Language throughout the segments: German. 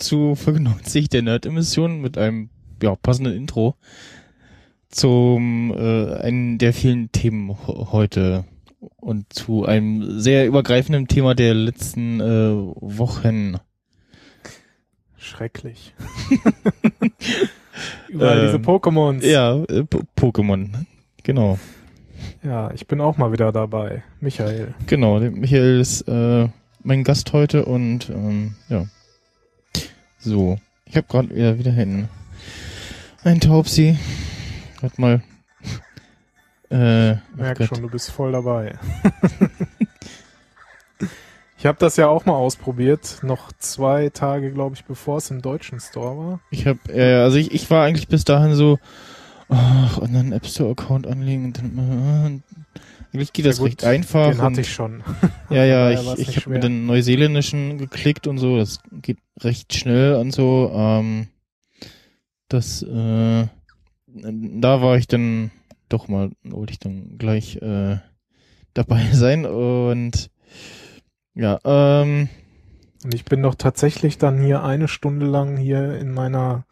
Zu Folge 90 der Nerd-Emission mit einem ja, passenden Intro zum äh, einen der vielen Themen heute und zu einem sehr übergreifenden Thema der letzten äh, Wochen. Schrecklich. Überall diese Ähm, Pokémons. Ja, äh, Po- Pokémon. Genau, ja, ich bin auch mal wieder dabei. Michael. genau. Michael ist äh, mein Gast heute und ähm, ja. So, ich habe gerade wieder wieder hin. Ein Taubsi. Warte mal. Äh, Merk schon, du bist voll dabei. ich habe das ja auch mal ausprobiert. Noch zwei Tage, glaube ich, bevor es im deutschen Store war. Ich habe, äh, also ich, ich war eigentlich bis dahin so, ach, und dann App Store Account anlegen und dann, äh, eigentlich geht das Ja gut, recht einfach. Den hatte ich schon. Ja, ja, ich, ich habe mit schwer. den neuseeländischen geklickt und so, das geht recht schnell und so. Ähm, das, äh, da war ich dann doch mal, wollte ich dann gleich äh, dabei sein und ja, ähm, Und ich bin doch tatsächlich dann hier eine Stunde lang hier in meiner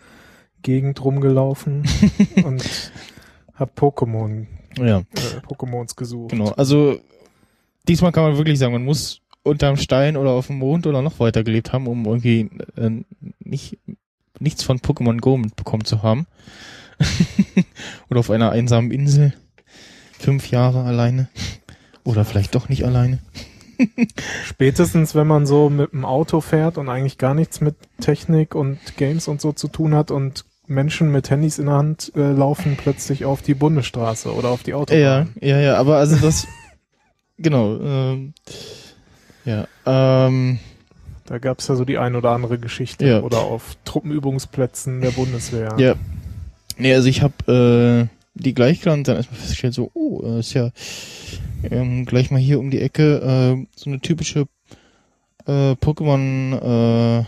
Gegend rumgelaufen und hab Pokémon, ja. äh, Pokémons gesucht. Genau, also diesmal kann man wirklich sagen, man muss unterm Stein oder auf dem Mond oder noch weiter gelebt haben, um irgendwie äh, nicht nichts von Pokémon Go mitbekommen zu haben. oder auf einer einsamen Insel. Fünf Jahre alleine. Oder vielleicht doch nicht alleine. Spätestens, wenn man so mit dem Auto fährt und eigentlich gar nichts mit Technik und Games und so zu tun hat und Menschen mit Handys in der Hand äh, laufen plötzlich auf die Bundesstraße oder auf die Autobahn. Ja, ja, ja, aber also das, genau, ähm, ja, ähm, Da gab's ja so die ein oder andere Geschichte. Ja. Oder auf Truppenübungsplätzen der Bundeswehr. Ja. Nee, also ich habe äh, die gleich gelernt, dann erstmal festgestellt, so, oh, äh, ist ja ähm, gleich mal hier um die Ecke äh, so eine typische äh, Pokémon äh,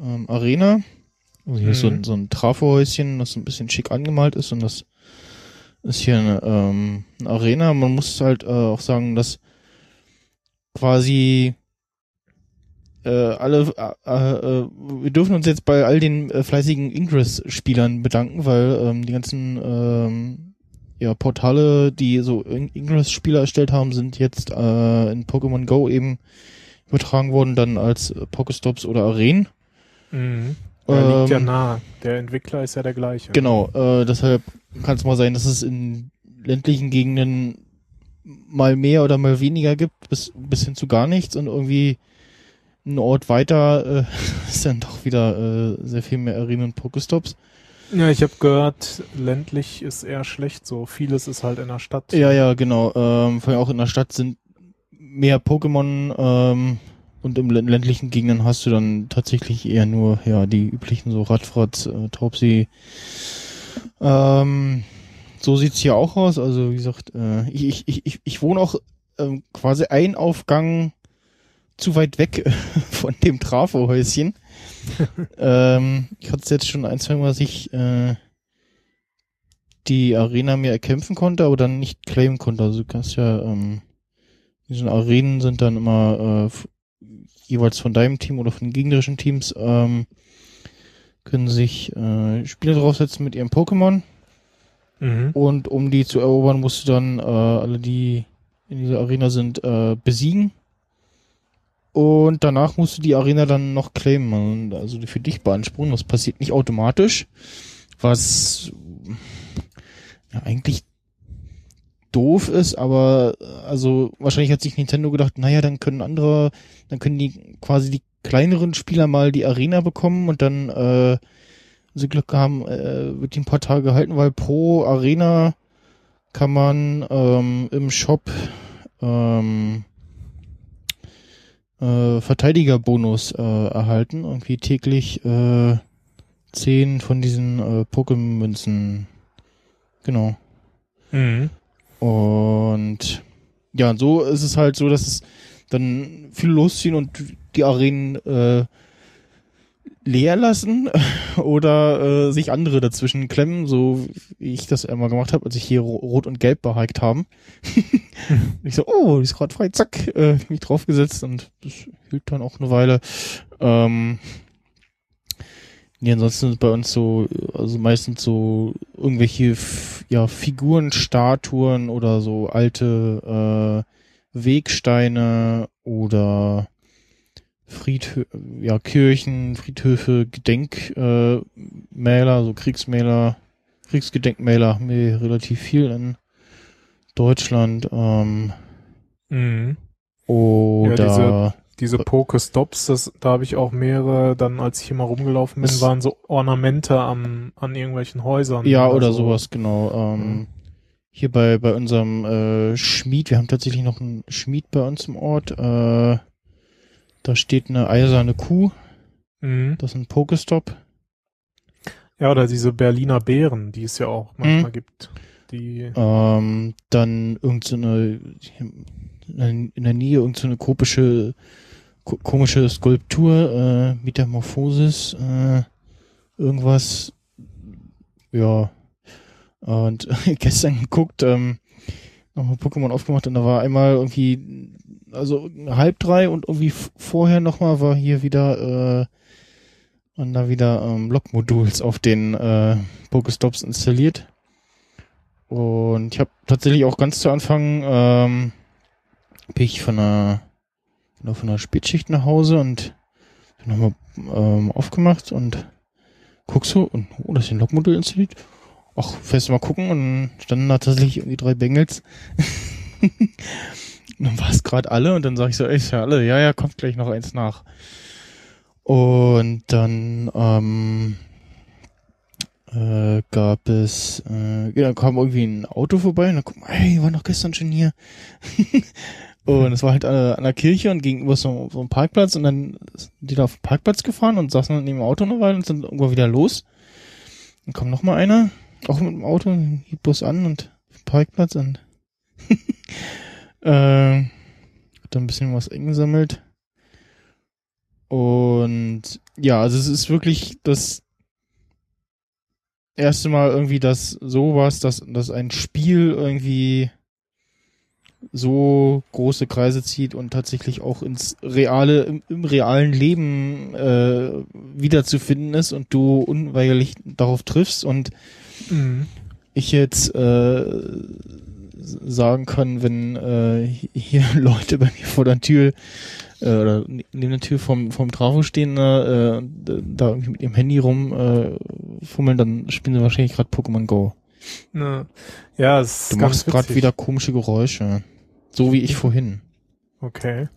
ähm, Arena. Also hier ist so ein, Mhm. so ein Trafohäuschen, das so ein bisschen schick angemalt ist und das ist hier eine, ähm, eine Arena. Man muss halt äh, auch sagen, dass quasi äh, alle, äh, äh, wir dürfen uns jetzt bei all den äh, fleißigen Ingress-Spielern bedanken, weil ähm, die ganzen ähm, ja, Portale, die so In- Ingress-Spieler erstellt haben, sind jetzt äh, in Pokémon Go eben übertragen worden, dann als äh, Pokestops oder Arenen. Mhm. Ja, liegt ja Ähm, nah. Der Entwickler ist ja der gleiche. Genau, äh, deshalb kann es mal sein, dass es in ländlichen Gegenden mal mehr oder mal weniger gibt, bis, bis hin zu gar nichts und irgendwie ein Ort weiter äh, ist dann doch wieder äh, sehr viel mehr Arenen und Pokestops. Ja, ich habe gehört, ländlich ist eher schlecht so. Vieles ist halt in der Stadt. Ja, ja, genau. Ähm, vor allem auch in der Stadt sind mehr Pokémon ähm, und im lä- ländlichen Gegenden hast du dann tatsächlich eher nur ja die üblichen so Radfratz, äh, Taubsi. Ähm, so sieht's hier auch aus. Also wie gesagt, äh, ich, ich, ich, ich, wohne auch ähm, quasi ein Aufgang zu weit weg von dem Trafohäuschen. ähm, ich hatte es jetzt schon ein, zwei Mal, dass ich äh, die Arena mir erkämpfen konnte, aber dann nicht claimen konnte. Also du kannst ja, ähm, diese Arenen sind dann immer äh, jeweils von deinem Team oder von den gegnerischen Teams, ähm, können sich äh, Spieler draufsetzen mit ihrem Pokémon Mhm. Und um die zu erobern, musst du dann äh, alle, die in dieser Arena sind, äh, besiegen. Und danach musst du die Arena dann noch claimen, also für dich beanspruchen. Das passiert nicht automatisch, was ja, eigentlich doof ist, aber also wahrscheinlich hat sich Nintendo gedacht, naja, dann können andere, dann können die quasi die kleineren Spieler mal die Arena bekommen und dann äh, sie Glück haben, äh, wird die ein paar Tage gehalten, weil pro Arena kann man ähm, im Shop ähm, äh, Verteidigerbonus äh, erhalten. Irgendwie täglich äh, zehn von diesen äh, Pokémon-Münzen. Genau. Mhm. Und ja, und so ist es halt so, dass es dann viele losziehen und die Arenen äh, leer lassen oder äh, sich andere dazwischen klemmen, so wie ich das einmal gemacht habe, als ich hier ro- Rot und Gelb behiked haben. ich so, oh, die ist gerade frei, zack, äh, mich draufgesetzt und das hielt dann auch eine Weile. Ähm, nee, ansonsten ist bei uns so, also meistens so irgendwelche ja, Figuren, Statuen oder so alte äh, Wegsteine oder Friedhö ja, Kirchen, Friedhöfe, Gedenkmäler, äh, so Kriegsmäler, Kriegsgedenkmäler haben wir relativ viel in Deutschland. Ähm, Mhm. oder Diese Pokestops, das, da habe ich auch mehrere, dann als ich hier mal rumgelaufen bin, waren so Ornamente am, an irgendwelchen Häusern. ja, oder so. sowas, genau. Ähm, Mhm. Hier bei, bei unserem äh, Schmied, wir haben tatsächlich noch einen Schmied bei uns im Ort. Äh, da steht eine eiserne Kuh, Mhm. das ist ein Pokestop. Ja, oder diese Berliner Bären, die es ja auch Mhm. manchmal gibt. Die, Ähm, dann irgend so in der Nähe irgend so eine komische ko komische Skulptur, äh, Metamorphosis, äh, irgendwas, ja. Und gestern geguckt, ähm, nochmal Pokémon aufgemacht und da war einmal irgendwie, also halb drei und irgendwie vorher nochmal war hier wieder, äh, und da wieder ähm, Log-Moduls auf den äh, Pokestops installiert. Und ich habe tatsächlich auch ganz zu Anfang ähm, bin ich von einer, bin von einer Spätschicht nach Hause und bin nochmal ähm, aufgemacht und guck so und oh, das ist ein Logmodul installiert. Ach, fährst du mal gucken und standen da tatsächlich irgendwie drei Bengels. dann war es gerade alle und dann sag ich so, ey, ist ja alle, ja, ja, kommt gleich noch eins nach. Und dann ähm, äh, gab es, äh, ja, dann kam irgendwie ein Auto vorbei und dann guck mal, hey, die waren doch gestern schon hier. und es war halt an der, an der Kirche und gegenüber so, so ein Parkplatz und dann sind die da auf den Parkplatz gefahren und saßen dann neben dem Auto eine Weile und sind irgendwann wieder los. Dann kam noch mal einer, auch mit dem Auto, hielt bloß an und auf den Parkplatz und äh, hat dann ein bisschen was eingesammelt. Und ja, also es ist wirklich das erste Mal irgendwie, dass sowas, dass, dass ein Spiel irgendwie so große Kreise zieht und tatsächlich auch ins reale, im, im realen Leben äh, wiederzufinden ist und du unweigerlich darauf triffst und Mhm. ich jetzt äh, sagen kann, wenn äh, hier Leute bei mir vor der Tür äh, oder neben der Tür vom, vom Trafo stehen, äh, und, äh, da irgendwie mit ihrem Handy rum äh, fummeln, dann spielen sie wahrscheinlich gerade Pokémon Go. Ne. Ja, es ist Du machst gerade wieder komische Geräusche. So wie ich vorhin. Okay.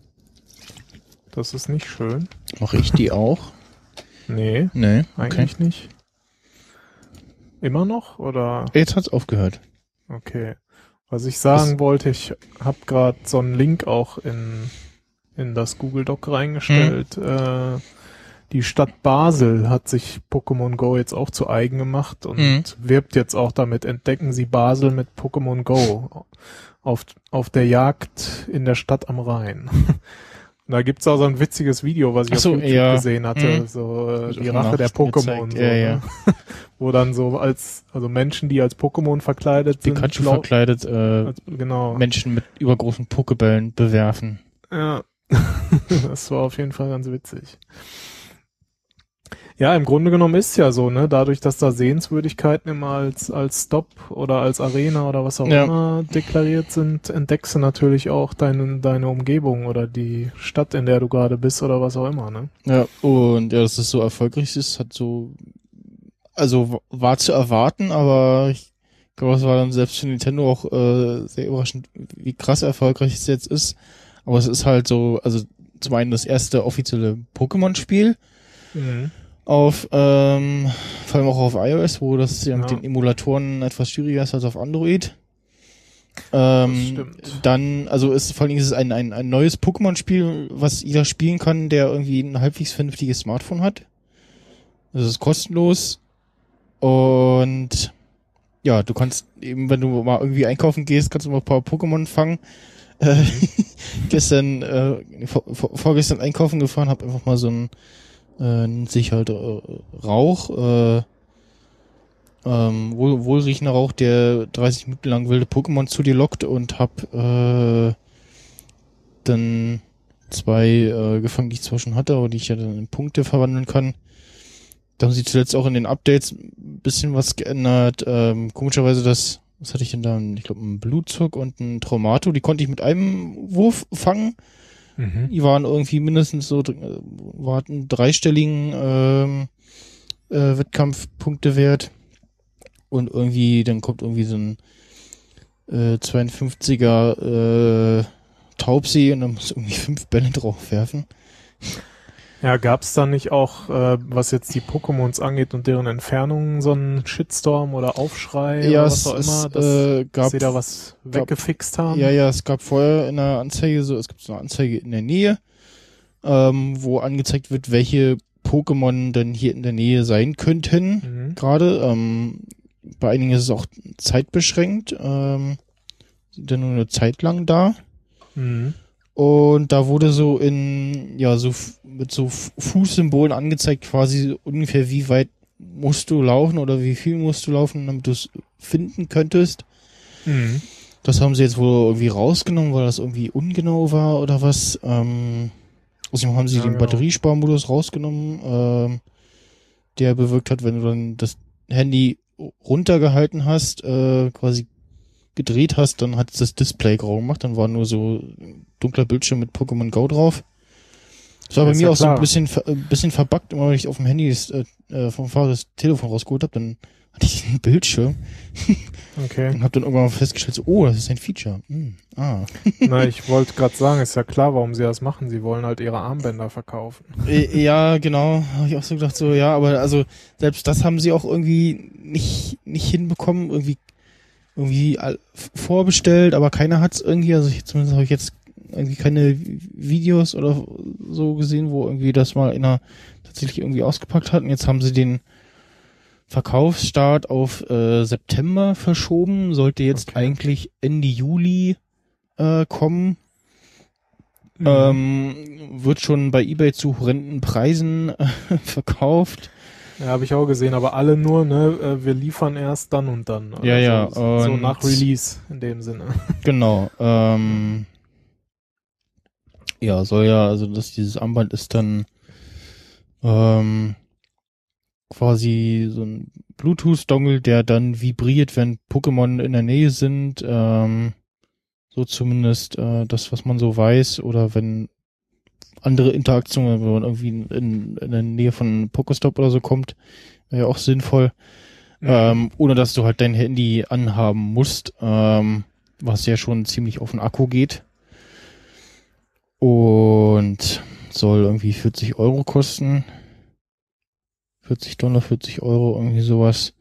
Das ist nicht schön. Mache ich die auch? Nee, Nee, okay. eigentlich nicht. Immer noch oder? Jetzt hat's aufgehört. Okay. Was ich sagen wollte, ich habe gerade so einen Link auch in, in das Google Doc reingestellt. Hm. Äh, die Stadt Basel hat sich Pokémon Go jetzt auch zu eigen gemacht und Mhm. wirbt jetzt auch damit, entdecken Sie Basel mit Pokémon Go auf, auf der Jagd in der Stadt am Rhein. Und da gibt's auch so ein witziges Video, was ich so, auf YouTube ja. gesehen hatte, Mhm. so äh, die Rache der Pokémon. So, Ja, ja. ne? Wo dann so als, also Menschen, die als Pokémon verkleidet sind, Pikachu verkleidet äh, als, genau. Menschen mit übergroßen Pokebällen bewerfen. Ja, das war auf jeden Fall ganz witzig. Ja, im Grunde genommen ist ja so, ne? Dadurch, dass da Sehenswürdigkeiten immer als, als Stop oder als Arena oder was auch Ja. immer deklariert sind, entdeckst du natürlich auch deine, deine Umgebung oder die Stadt, in der du gerade bist oder was auch immer, ne? Ja, und ja, dass es so erfolgreich ist, hat so, also war zu erwarten, aber ich glaube, es war dann selbst für Nintendo auch äh, sehr überraschend, wie krass erfolgreich es jetzt ist. Aber es ist halt so, also zum einen das erste offizielle Pokémon-Spiel auf, ähm, vor allem auch auf iOS, wo das ja mit Ja. den Emulatoren etwas schwieriger ist als auf Android. Ähm, stimmt. Dann, also ist vor allen Dingen ist es ein, ein, ein neues Pokémon-Spiel, was jeder spielen kann, der irgendwie ein halbwegs vernünftiges Smartphone hat. Das ist kostenlos. Und ja, du kannst eben, wenn du mal irgendwie einkaufen gehst, kannst du mal ein paar Pokémon fangen. Äh, gestern, äh, vor, vor, vorgestern einkaufen gefahren, hab einfach mal so ein äh, nennt sich halt äh, Rauch, äh, ähm, wohl, wohlriechender Rauch, der 30 Minuten lang wilde Pokémon zu dir lockt und hab äh, dann zwei äh, gefangen, die ich zwar schon hatte, aber die ich ja dann in Punkte verwandeln kann. Da haben sie zuletzt auch in den Updates ein bisschen was geändert. Ähm, komischerweise das, was hatte ich denn da? Ich glaube, ein Blutzug und ein Traumato, die konnte ich mit einem Wurf fangen. Mhm. Die waren irgendwie mindestens so, äh, warten dreistelligen ähm, äh, Wettkampfpunktewert. Und irgendwie, dann kommt irgendwie so ein äh, 52er äh, Taubsee und dann muss irgendwie fünf Bälle drauf Ja, gab's da nicht auch, äh, was jetzt die Pokémons angeht und deren Entfernung, so einen Shitstorm oder Aufschrei Ja, oder es, was auch es immer, dass, äh, dass gab sie da was gab- weggefixt haben? Ja, ja, es gab vorher in der Anzeige so, es gibt so eine Anzeige in der Nähe, ähm, wo angezeigt wird, welche Pokémon denn hier in der Nähe sein könnten. Mhm. Gerade, ähm, bei einigen ist es auch zeitbeschränkt, ähm, sind dann nur eine Zeit lang da. Mhm. Und da wurde so in, ja, so mit so Fußsymbolen angezeigt, quasi ungefähr wie weit musst du laufen oder wie viel musst du laufen, damit du es finden könntest. Mhm. Das haben sie jetzt wohl irgendwie rausgenommen, weil das irgendwie ungenau war oder was. Ähm, außerdem haben sie Ja, den genau. Batteriesparmodus rausgenommen, ähm, der bewirkt hat, wenn du dann das Handy runtergehalten hast, äh, quasi gedreht hast, dann hat es das Display grau gemacht, dann war nur so dunkler Bildschirm mit Pokémon Go drauf. Das war bei Ist mir ja auch so ein klar. bisschen, ein bisschen verbuggt, immer wenn ich auf dem Handy das, äh, äh, vom Fahrer das Telefon rausgeholt habe, dann hatte ich diesen Bildschirm Okay. und habe dann irgendwann mal festgestellt, so, oh, das ist ein Feature. Hm, ah. Na, ich wollte gerade sagen, ist ja klar, warum sie das machen. Sie wollen halt ihre Armbänder verkaufen. Äh, Ja, genau. Habe ich auch so gedacht, so, ja, aber also selbst das haben sie auch irgendwie nicht, nicht hinbekommen, irgendwie, irgendwie vorbestellt, aber keiner hat's irgendwie, also ich, zumindest habe ich jetzt irgendwie keine Videos oder so gesehen, wo irgendwie das mal einer tatsächlich irgendwie ausgepackt hat. Und jetzt haben sie den Verkaufsstart auf äh, September verschoben, sollte jetzt Okay. eigentlich Ende Juli äh, kommen. Mhm. Ähm, wird schon bei eBay zu horrenden Preisen äh, verkauft. Ja, habe ich auch gesehen, aber alle nur, ne, äh, wir liefern erst dann und dann. Ja, ja, So, so nach Release in dem Sinne. Genau. Ähm, ja, soll ja, also dass dieses Armband ist dann ähm, quasi so ein Bluetooth-Dongle, der dann vibriert, wenn Pokémon in der Nähe sind. Ähm, so zumindest äh, das, was man so weiß. Oder wenn andere Interaktionen, wenn man irgendwie in, in, der Nähe von Pokestop oder so kommt, wäre ja auch sinnvoll. ähm, ohne dass du halt dein Handy anhaben musst, ähm, was ja schon ziemlich auf den Akku geht. Und soll irgendwie 40 Euro kosten. 40 Dollar, 40 Euro, irgendwie sowas.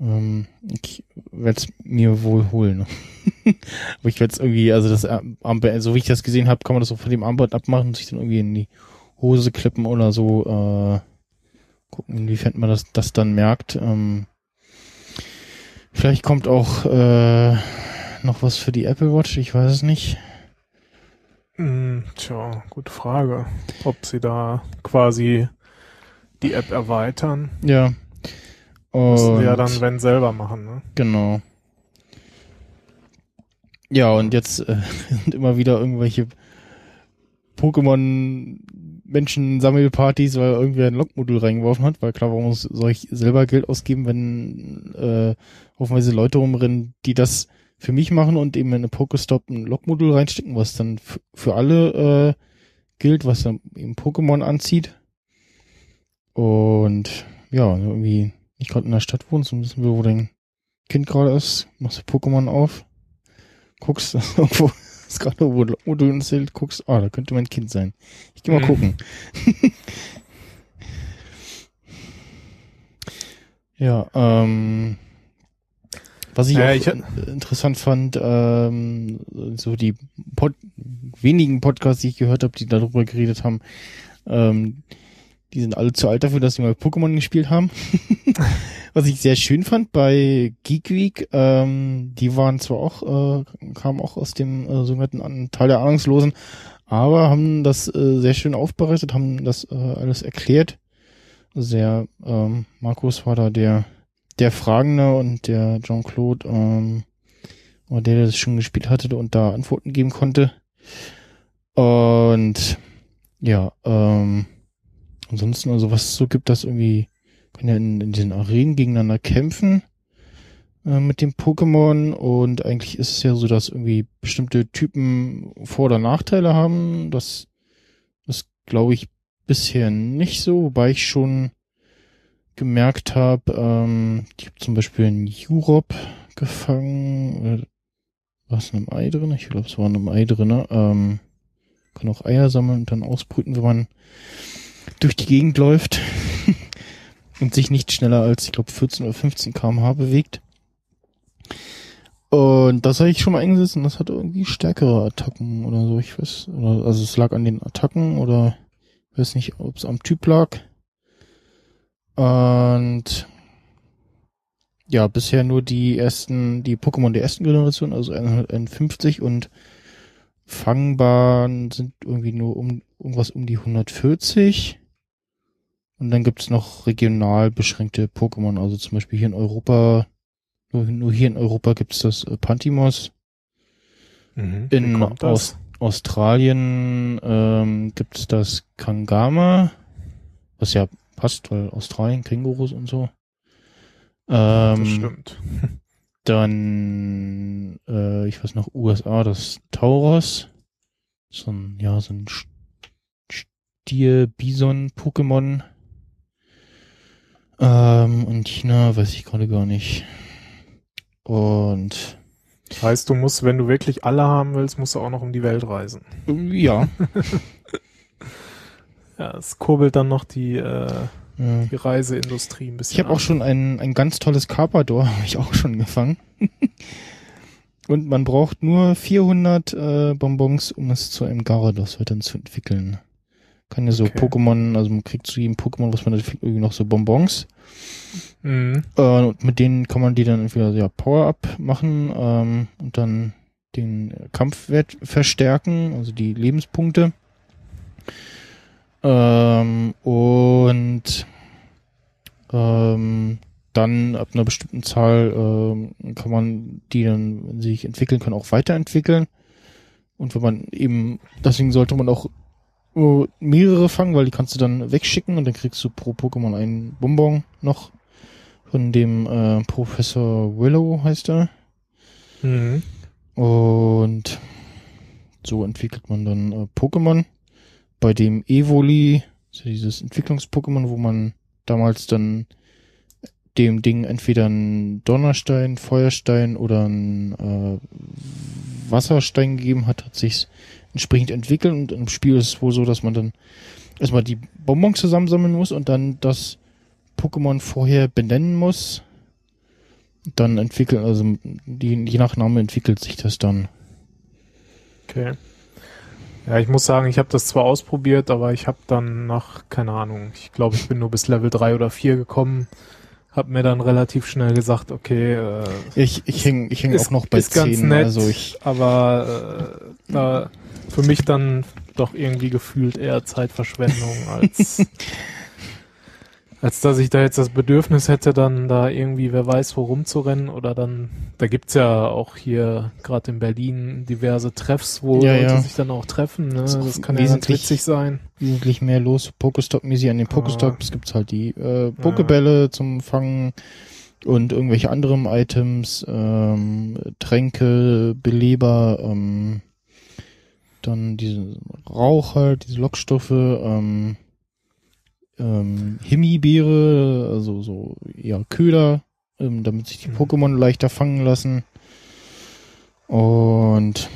Ähm, ich werde es mir wohl holen. Aber ich werde es irgendwie, also das Armband, so wie ich das gesehen habe, kann man das auch von dem Armband abmachen und sich dann irgendwie in die Hose klippen oder so. Äh, gucken, inwiefern man das, das dann merkt. Ähm, vielleicht kommt auch äh, noch was für die Apple Watch, ich weiß es nicht. Hm, tja, gute Frage. Ob sie da quasi die App erweitern. Ja. Müssen sie ja dann, wenn, selber machen, ne? Genau. Ja, und jetzt äh, sind immer wieder irgendwelche Pokémon Menschen-Sammelpartys, weil irgendwer ein Logmodul reingeworfen hat, weil klar, warum soll ich selber Geld ausgeben, wenn äh, hoffenweise Leute rumrennen, die das für mich machen und eben in eine Pokestop ein Logmodul reinstecken, was dann für alle äh, gilt, was dann eben Pokémon anzieht. Und ja, irgendwie nicht gerade in der Stadt wohnst und wissen wir, wo dein Kind gerade ist, machst du Pokémon auf, guckst irgendwo ist gerade wo, wo du installiert guckst, ah, da könnte mein Kind sein. Ich geh mal Mhm. gucken. ja, ähm, was ich auch ich- in- interessant fand, ähm, so die Pod wenigen Podcasts, die ich gehört habe, die darüber geredet haben, ähm, die sind alle zu alt dafür, dass sie mal Pokémon gespielt haben. Was ich sehr schön fand bei Geek Week, ähm, die waren zwar auch, äh, kamen auch aus dem äh, sogenannten An- Teil der Ahnungslosen, aber haben das äh, sehr schön aufbereitet, haben das äh, alles erklärt. Sehr, ähm, Markus war da der, der Fragende und der Jean-Claude, ähm, der das schon gespielt hatte und da Antworten geben konnte. Und ja, ähm, ansonsten, also was es so gibt, das irgendwie können ja in, in diesen Arenen gegeneinander kämpfen äh, mit dem Pokémon und eigentlich ist es ja so, dass irgendwie bestimmte Typen Vor- oder Nachteile haben. Das, das glaube ich bisher nicht so, wobei ich schon gemerkt habe, ähm, ich habe zum Beispiel einen Jurop gefangen. Oder war es in einem Ei drin? Ich glaube, es war in einem Ei drin. Ähm, kann auch Eier sammeln und dann ausbrüten, wenn man durch die Gegend läuft und sich nicht schneller als, ich glaube, 14 oder 15 km/h bewegt. Und das habe ich schon mal eingesetzt und das hat irgendwie stärkere Attacken oder so. Ich weiß, oder, also es lag an den Attacken oder ich weiß nicht, ob es am Typ lag. Und ja, bisher nur die ersten, die Pokémon der ersten Generation, also 151 und fangbar sind irgendwie nur um irgendwas um die 140. Und dann gibt's noch regional beschränkte Pokémon, also zum Beispiel hier in Europa, nur, nur hier in Europa gibt's das äh, Pantimos. Mhm. In das? Aus Australien ähm, gibt's das Kangama, was ja passt, weil Australien, Kängurus und so. das Ähm, stimmt. dann, äh, ich weiß noch, USA, das Tauros. So ein, ja, so ein Stier-Bison-Pokémon. Ähm, und China weiß ich gerade gar nicht. Und Heißt, du musst, wenn du wirklich alle haben willst, musst du auch noch um die Welt reisen. ja, Ja, es kurbelt dann noch die, äh, äh, die Reiseindustrie ein bisschen. ich habe auch schon ein, ein ganz tolles Carpador, habe ich auch schon gefangen. und man braucht nur 400 äh, Bonbons, um es zu einem Gyarados weiter zu entwickeln. Kann ja so Okay. Pokémon, also man kriegt zu jedem Pokémon, was man irgendwie noch so Bonbons. Mhm. Äh, und mit denen kann man die dann entweder ja, Power-Up machen ähm, und dann den Kampfwert verstärken, also die Lebenspunkte. Ähm, und ähm, dann ab einer bestimmten Zahl ähm, kann man die dann, wenn sie sich entwickeln können, auch weiterentwickeln. Und wenn man eben, deswegen sollte man auch äh, mehrere fangen, weil die kannst du dann wegschicken und dann kriegst du pro Pokémon einen Bonbon noch von dem äh, Professor Willow heißt er. Mhm. Und so entwickelt man dann äh, Pokémon. Bei dem Evoli, ja dieses Entwicklungs-Pokémon, wo man damals dann dem Ding entweder einen Donnerstein, Feuerstein oder einen äh, Wasserstein gegeben hat, hat sich's entsprechend entwickelt und im Spiel ist es wohl so, dass man dann erstmal die Bonbons zusammensammeln muss und dann das Pokémon vorher benennen muss. Dann entwickeln, also die, je nach Name entwickelt sich das dann. Okay. Ja, ich muss sagen, ich habe das zwar ausprobiert, aber ich habe dann nach, keine Ahnung, ich glaube, ich bin nur bis Level 3 oder 4 gekommen, habe mir dann relativ schnell gesagt, okay, äh, Ich, ich häng, ich häng ist, auch noch bei ist ganz 10, nett, also ich, aber äh, da für mich dann doch irgendwie gefühlt eher Zeitverschwendung als Als dass ich da jetzt das Bedürfnis hätte, dann da irgendwie, wer weiß, wo rumzurennen oder dann, da gibt's ja auch hier gerade in Berlin diverse Treffs, wo Ja, Leute ja. sich dann auch treffen. Ne? Das Das kann ja ganz witzig sein. Wesentlich mehr los. Pokestop-mäßig an den Pokestops gibt's halt die äh, Pokebälle zum Fangen und irgendwelche anderen Items, ähm, Tränke, Beleber, ähm, dann diese Rauch halt, diese Lockstoffe, ähm, ähm, Himbeere, also so ja Köder, ähm, damit sich die Mhm. Pokémon leichter fangen lassen. Und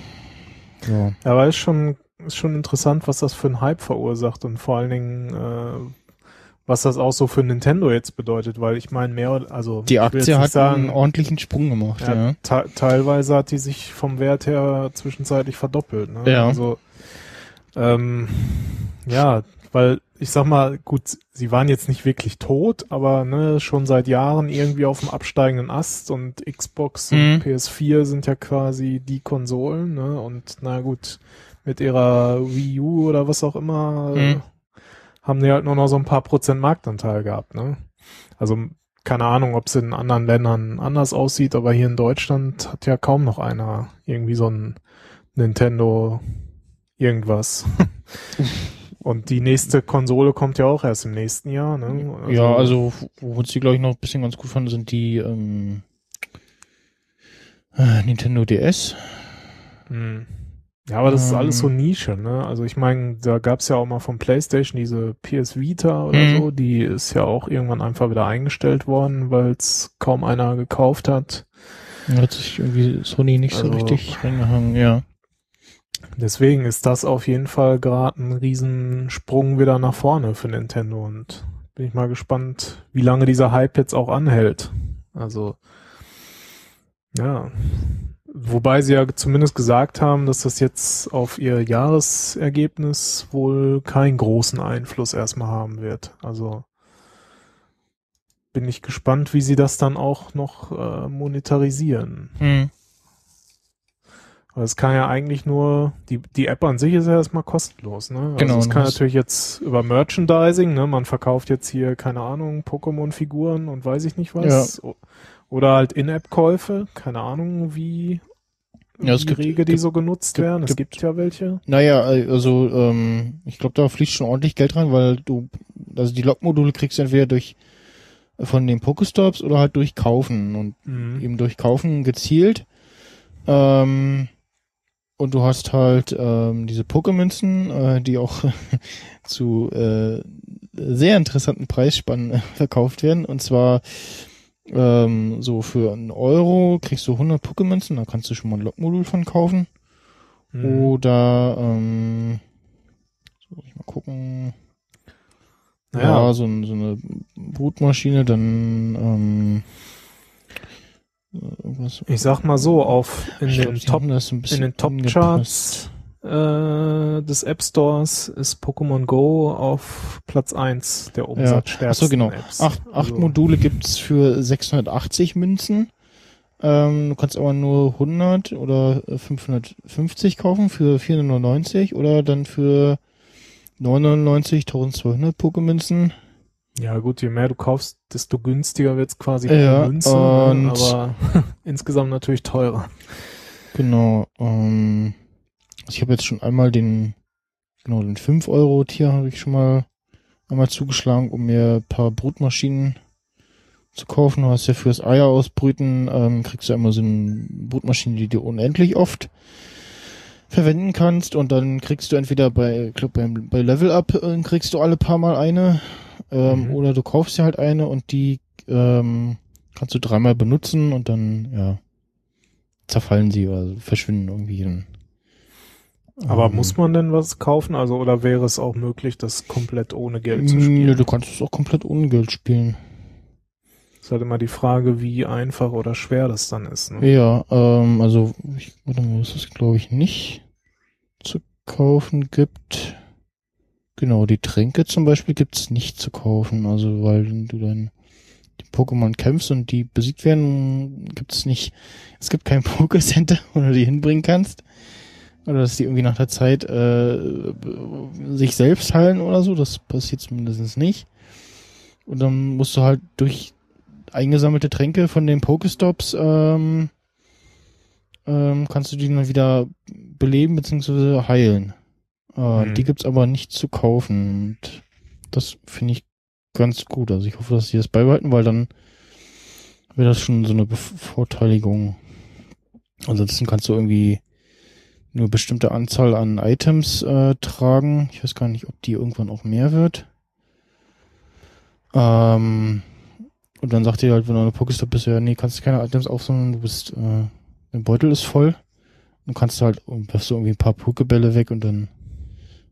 ja. Aber ist schon, ist schon interessant, was das für einen Hype verursacht und vor allen Dingen, äh, was das auch so für Nintendo jetzt bedeutet, weil ich meine, mehr, oder- also Die Aktie hat sagen, einen ordentlichen Sprung gemacht, Ja, ja. te- teilweise hat die sich vom Wert her zwischenzeitlich verdoppelt. Ne? Ja. Also, ähm, ja, weil ich sag mal, gut, sie waren jetzt nicht wirklich tot, aber ne, schon seit Jahren irgendwie auf dem absteigenden Ast und Xbox Mhm. und PS4 sind ja quasi die Konsolen, ne? Und na gut, mit ihrer Wii U oder was auch immer Mhm. haben die halt nur noch so ein paar Prozent Marktanteil gehabt, ne? Also keine Ahnung, ob es in anderen Ländern anders aussieht, aber hier in Deutschland hat ja kaum noch einer irgendwie so ein Nintendo irgendwas. Und die nächste Konsole kommt ja auch erst im nächsten Jahr, ne? ja, also wo sie glaube ich noch ein bisschen ganz gut fanden, sind die ähm, äh, Nintendo DS. Hm. Ja, aber das ist Ähm. alles so Nische, ne? Also ich meine, da gab's ja auch mal von PlayStation diese PS Vita oder Mhm. so, die ist ja auch irgendwann einfach wieder eingestellt worden, weil es kaum einer gekauft hat. Hat sich irgendwie Sony nicht so Also- richtig reingehangen, ja. Deswegen ist das auf jeden Fall gerade ein Riesensprung wieder nach vorne für Nintendo und bin ich mal gespannt, wie lange dieser Hype jetzt auch anhält. Also, ja. Wobei sie ja zumindest gesagt haben, dass das jetzt auf ihr Jahresergebnis wohl keinen großen Einfluss erstmal haben wird. Also bin ich gespannt, wie sie das dann auch noch äh, monetarisieren. Hm. Aber es kann ja eigentlich nur, die, die App an sich ist ja erstmal kostenlos, ne? Genau, Also es du kann hast- natürlich jetzt über Merchandising, ne? Man verkauft jetzt hier, keine Ahnung, Pokémon-Figuren und weiß ich nicht was. O- Oder halt In-App-Käufe, keine Ahnung, wie Ja, es wie gibt- rege die gibt- so genutzt gibt- werden. Es gibt- gibt ja welche. Naja, äh, also ähm, ich glaube, da fließt schon ordentlich Geld rein, weil du, also die Lockmodule kriegst du entweder durch von den Pokestops oder halt durch Kaufen und Mhm. eben durch Kaufen gezielt. Ähm, und du hast halt ähm, diese Pokémünzen, äh, die auch zu äh, sehr interessanten Preisspannen äh, verkauft werden. Und zwar ähm, so für einen Euro kriegst du 100 Pokémünzen, da kannst du schon mal ein Lockmodul von kaufen. Mhm. Oder ähm, so, ich mal gucken. Naja. Ja, so, so eine Brutmaschine, dann ähm, irgendwas. Ich sag mal so, auf in Ich den glaub, Top in den Top-Charts äh, des App Stores ist Pokémon Go auf Platz 1 der umsatzstärksten Achso, genau. Apps. Acht, acht Also, Module gibt's für 680 Münzen. Ähm, du kannst aber nur 100 oder äh, 550 kaufen für 499 oder dann für 999 1200 Pokémünzen. Ja gut, je mehr du kaufst, desto günstiger wird's quasi Ja, Münze, ne? aber insgesamt natürlich teurer. Genau. Ähm, ich habe jetzt schon einmal den, genau, den 5-Euro-Tier habe ich schon mal einmal zugeschlagen, um mir ein paar Brutmaschinen zu kaufen. Du hast ja fürs Eier ausbrüten, ähm, kriegst du immer so eine Brutmaschine, die du unendlich oft verwenden kannst und dann kriegst du entweder bei, ich glaub, beim, bei Level Up äh, kriegst du alle paar Mal eine ähm, Mhm. oder du kaufst dir halt eine und die ähm, kannst du dreimal benutzen und dann, ja, zerfallen sie oder verschwinden irgendwie. Dann. Aber Ähm, muss man denn was kaufen? Also oder wäre es auch möglich, das komplett ohne Geld zu Nö, spielen? du kannst es auch komplett ohne Geld spielen. ist halt immer die Frage, wie einfach oder schwer das dann ist. Ne? Ja, ähm, also, ich, warte mal, was es glaube ich nicht zu kaufen gibt. Genau, die Tränke zum Beispiel gibt's nicht zu kaufen, also weil du dann die Pokémon kämpfst und die besiegt werden, gibt's nicht. Es gibt kein Pokécenter, wo du die hinbringen kannst. Oder dass die irgendwie nach der Zeit äh, sich selbst heilen oder so. Das passiert zumindest nicht. Und dann musst du halt durch eingesammelte Tränke von den Pokestops ähm, ähm, kannst du die dann wieder beleben bzw. heilen. Äh, Mhm. Die gibt's aber nicht zu kaufen. Und das finde ich ganz gut. Also ich hoffe, dass sie das beibehalten, weil dann wäre das schon so eine Bevorteiligung. Ansonsten kannst du irgendwie nur bestimmte Anzahl an Items äh, tragen. Ich weiß gar nicht, ob die irgendwann auch mehr wird. Ähm, und dann sagt ihr halt, wenn du eine Pokestop bist, ja, nee, kannst du keine Items aufsammeln, du bist, äh, dein Beutel ist voll. Dann kannst du halt, wirfst du irgendwie ein paar Pokebälle weg und dann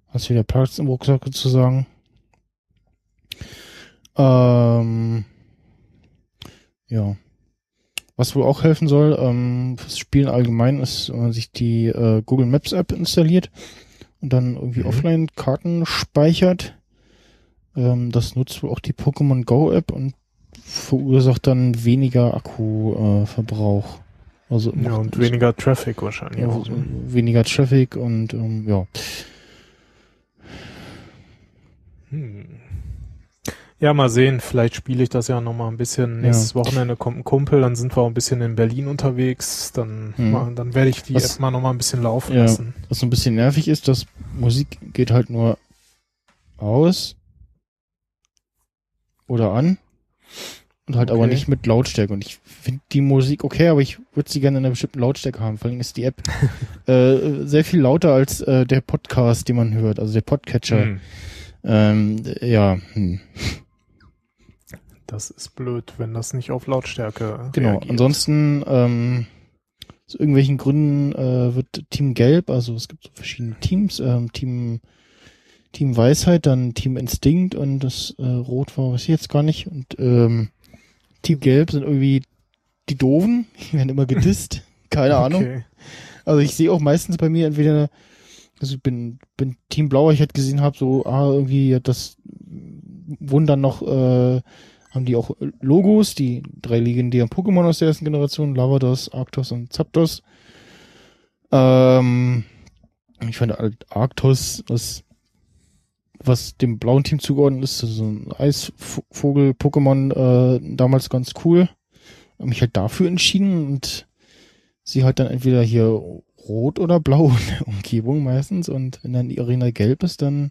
hast wieder Platz im Rucksack sozusagen. Ähm, ja. Was wohl auch helfen soll, ähm, fürs Spielen allgemein ist, wenn man sich die äh, Google Maps App installiert und dann irgendwie Mhm. offline Karten speichert. Ähm, das nutzt wohl auch die Pokémon Go App und verursacht dann weniger Akkuverbrauch. Äh, also Ja, und weniger Traffic wahrscheinlich ja. Ne? weniger Traffic und ähm, ja. Hm. Ja, mal sehen. Vielleicht spiele ich das ja noch mal ein bisschen. Nächstes Wochenende kommt ein Kumpel, dann sind wir auch ein bisschen in Berlin unterwegs. Dann, Hm. mal, dann werde ich die Was- App mal noch mal ein bisschen laufen Ja. lassen. Was so ein bisschen nervig ist, dass Musik geht halt nur aus oder an und halt aber Okay. nicht mit Lautstärke. Und ich finde die Musik okay, aber ich würde sie gerne in einer bestimmten Lautstärke haben. Vor allem ist die App äh, sehr viel lauter als äh, der Podcast, den man hört, also der Podcatcher. Hm. Ähm, ja, hm. Das ist blöd, wenn das nicht auf Lautstärke genau. reagiert. Ansonsten ähm, aus irgendwelchen Gründen äh, wird Team Gelb, also es gibt so verschiedene Teams, ähm, Team Team Weisheit, dann Team Instinct und das äh, Rot war, weiß ich jetzt gar nicht. Und ähm, Team Gelb sind irgendwie die Doofen, die werden immer gedisst. Keine Ahnung. Okay. Also ich sehe auch meistens bei mir entweder, also ich bin, bin Team Blau, ich halt gesehen habe, so, ah, irgendwie das wurden dann noch, äh, haben die auch Logos, die drei legendären Pokémon aus der ersten Generation, Lavados, Arctos und Zapdos. Ähm, ich fand halt Arctos, was, was dem blauen Team zugeordnet ist, so ein Eisvogel-Pokémon, äh, damals ganz cool. Hab mich halt dafür entschieden und sie halt dann entweder hier rot oder blau in der Umgebung meistens und wenn dann die Arena gelb ist, dann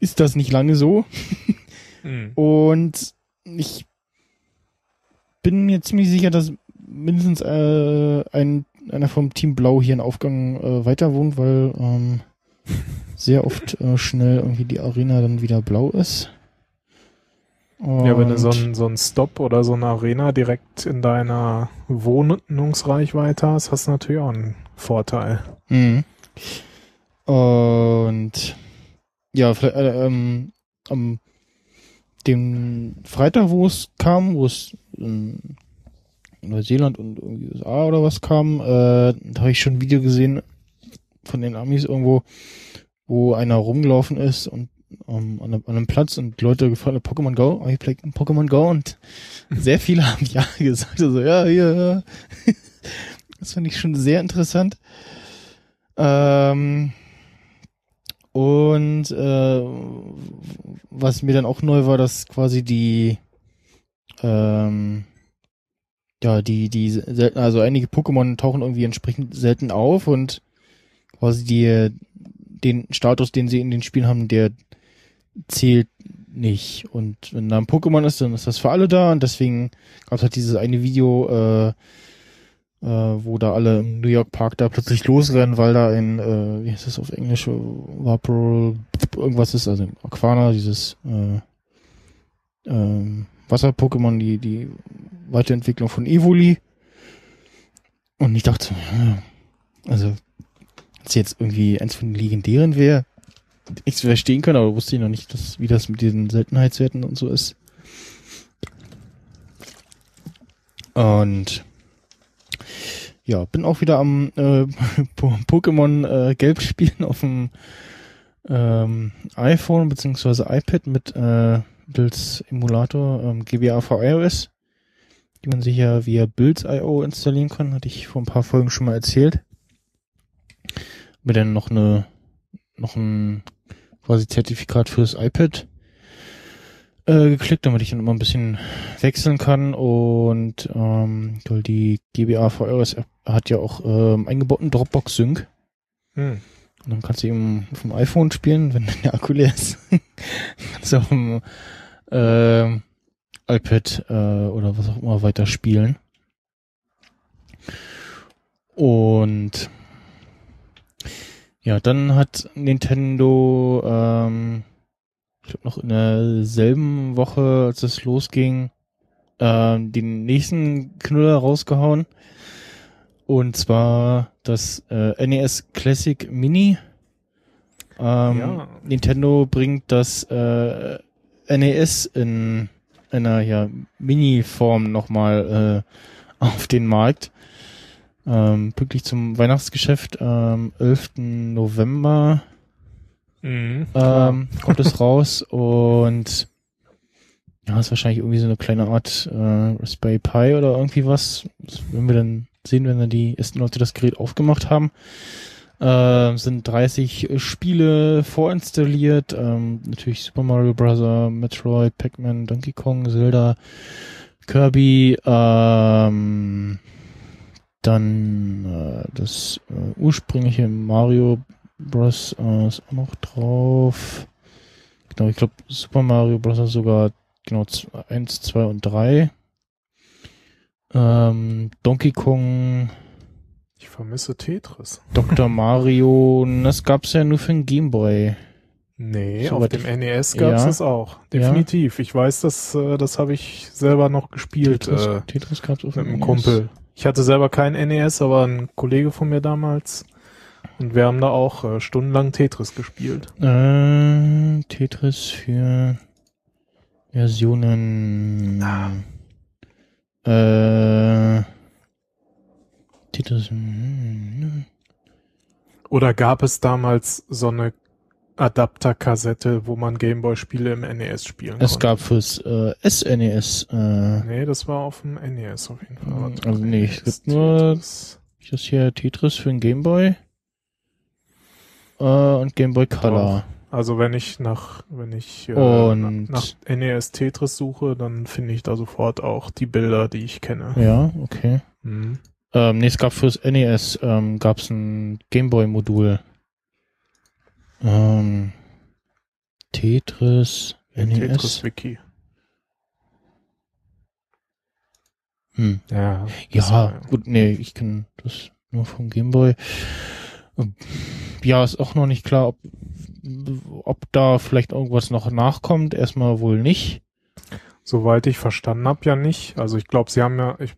ist das nicht lange so. Hm. Und ich bin mir ziemlich sicher, dass mindestens äh, ein, einer vom Team Blau hier in Aufgang äh, weiter wohnt, weil ähm, sehr oft äh, schnell irgendwie die Arena dann wieder blau ist. Ja, wenn du so Und- einen so einen Stop oder so eine Arena direkt in deiner Wohnungsreichweite hast, hast du natürlich auch einen Vorteil. Mhm. Und ja, äh, ähm, am dem Freitag, wo es kam, wo es in Neuseeland und irgendwie USA oder was kam, äh, da habe ich schon ein Video gesehen von den Amis irgendwo, wo einer rumgelaufen ist und ähm, an, einem, an einem Platz und Leute gefragt, Pokémon Go, ich play Pokémon Go und sehr viele haben ja gesagt, also ja, hier, ja. Das fand ich schon sehr interessant. Ähm, und äh, was mir dann auch neu war, dass quasi die ähm, ja, die, die selten, also einige Pokémon tauchen irgendwie entsprechend selten auf und quasi die, den Status, den sie in den Spielen haben, der zählt nicht. Und wenn da ein Pokémon ist, dann ist das für alle da und deswegen gab es halt dieses eine Video, äh, äh, wo da alle im New York Park da plötzlich losrennen, weil da ein, äh, wie heißt das auf Englisch, Vaporol, irgendwas ist, also Aquana, dieses äh, ähm, Wasser-Pokémon, die, die Weiterentwicklung von Evoli. Und ich dachte, ja, also, als jetzt irgendwie eins von den legendären wäre, ich zu verstehen können, aber wusste ich noch nicht, dass, wie das mit diesen Seltenheitswerten und so ist. Und ja, bin auch wieder am äh, Po- Pokémon äh, Gelb spielen auf dem ähm, iPhone beziehungsweise iPad mit äh, mittels Emulator ähm, GBA for iOS, die man sich ja via Builds.io installieren kann, hatte ich vor ein paar Folgen schon mal erzählt. Mir dann noch eine noch ein quasi Zertifikat fürs iPad äh, geklickt, damit ich dann immer ein bisschen wechseln kann und ähm, die GBA für iOS App hat ja auch ähm, eingebauten Dropbox Sync Hm. und dann kannst du eben dem iPhone spielen, wenn der Akku leer ist. kannst du auf dem ähm, iPad äh, oder was auch immer weiter spielen. Und ja, dann hat Nintendo, ähm, ich glaube noch in derselben Woche, als es losging, ähm, den nächsten Knüller rausgehauen. Und zwar das äh, NES Classic Mini. Ähm, Ja. Nintendo bringt das äh, NES in einer ja, Mini-Form nochmal äh, auf den Markt. Ähm, pünktlich zum Weihnachtsgeschäft am 11. November Mhm. ähm, kommt es raus und ja, ist wahrscheinlich irgendwie so eine kleine Art äh, Raspberry Pi oder irgendwie was. Das werden wir dann sehen, wenn dann die ersten Leute das Gerät aufgemacht haben. Äh, sind 30 Spiele vorinstalliert. Ähm, natürlich Super Mario Bros., Metroid, Pac-Man, Donkey Kong, Zelda, Kirby, ähm, dann äh, das äh, ursprüngliche Mario Bros. Äh, ist auch noch drauf. Genau, ich glaube Super Mario Bros. hat sogar genau 1, 2 und 3. Ähm, Donkey Kong, Ich vermisse Tetris. Dr. Mario, das gab's ja nur für den Gameboy. Nee, So auf dem NES gab es Ja. es auch. Definitiv. Ich weiß, dass äh, das habe ich selber noch gespielt Tetris, äh, Tetris gab's auf mit dem einem NES. Kumpel. Ich hatte selber kein NES, aber ein Kollege von mir damals. Und wir haben da auch äh, stundenlang Tetris gespielt. Äh, Tetris für Versionen. Äh, Tetris. hm, Oder gab es damals so eine Adapterkassette, wo man Gameboy-Spiele im NES spielen Es konnte? gab fürs äh, SNES, äh, Nee, das war auf dem NES auf jeden Fall. Also nee, es gibt nur- Tetris. das hier Tetris für den Gameboy äh, und Gameboy Color. Also wenn ich nach, wenn ich äh, Und- nach, nach NES Tetris suche, dann finde ich da sofort auch die Bilder, die ich kenne. Ja, okay. Mhm. Ähm, nee, es gab fürs NES ähm, gab's ein Gameboy-Modul. Ähm, Tetris, NES. Tetris Wiki. Hm. Ja. Ja, gut, nee, ich kann das nur vom Gameboy. Ähm, Ja, ist auch noch nicht klar, ob, ob da vielleicht irgendwas noch nachkommt. Erstmal wohl nicht. Soweit ich verstanden habe, ja nicht. Also ich glaube, sie haben ja, ich,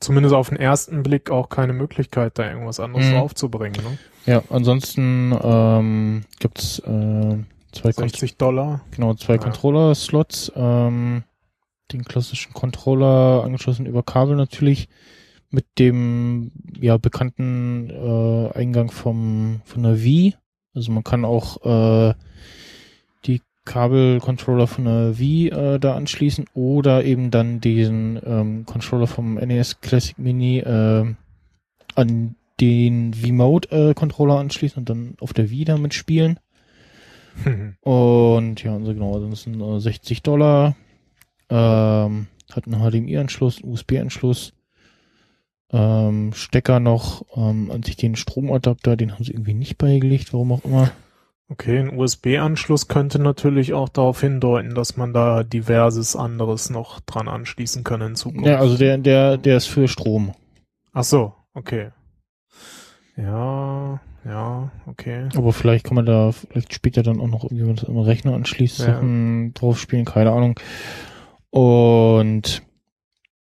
zumindest auf den ersten Blick auch keine Möglichkeit, da irgendwas anderes Mhm. draufzubringen. Ne? Ja, ansonsten ähm, gibt's äh, zwei, Kon 60 Dollar. genau, zwei Ja. Controller-Slots. Ähm, den klassischen Controller angeschlossen über Kabel natürlich mit dem ja bekannten äh, Eingang vom von der Wii. Also man kann auch äh, die Kabelcontroller von der Wii äh, da anschließen oder eben dann diesen ähm, Controller vom NES Classic Mini äh, an den V-Mode äh, Controller anschließen und dann auf der Wii damit spielen. Und ja, also genau, das sind äh, 60 Dollar. Ähm, hat einen HDMI-Anschluss, einen USB-Anschluss, ähm, Stecker noch, ähm, an sich den Stromadapter, den haben sie irgendwie nicht beigelegt, warum auch immer. Okay, ein USB-Anschluss könnte natürlich auch darauf hindeuten, dass man da diverses anderes noch dran anschließen kann in Zukunft. Ja, also der, der, der ist für Strom. Ach so, okay. Ja, ja, okay. Aber vielleicht kann man da vielleicht später dann auch noch irgendwie, wenn das am Rechner anschließt, Ja. Sachen drauf spielen, keine Ahnung. Und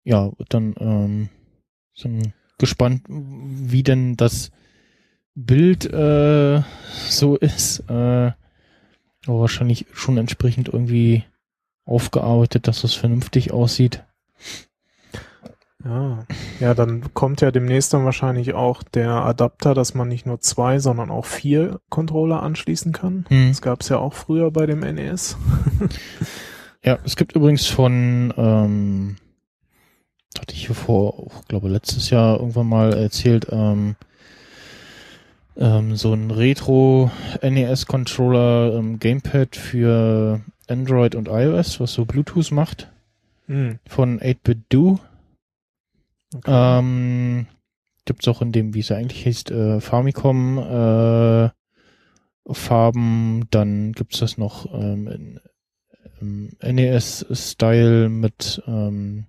ja, dann ähm, sind gespannt, wie denn das Bild äh, so ist. Äh, aber wahrscheinlich schon entsprechend irgendwie aufgearbeitet, dass das vernünftig aussieht. Ja. ja, dann kommt ja demnächst dann wahrscheinlich auch der Adapter, dass man nicht nur zwei, sondern auch vier Controller anschließen kann. Hm. Das gab's ja auch früher bei dem NES. Ja, es gibt übrigens von, ähm, hatte ich hier vor, ich glaube letztes Jahr irgendwann mal erzählt, ähm, ähm, so ein Retro NES Controller ähm, Gamepad für Android und iOS, was so Bluetooth macht, Hm. von 8-Bit-Do. Okay. Ähm, gibt's auch in dem, wie es eigentlich heißt, äh, Famicom äh, Farben. Dann gibt's das noch ähm, in, im NES-Style mit ähm,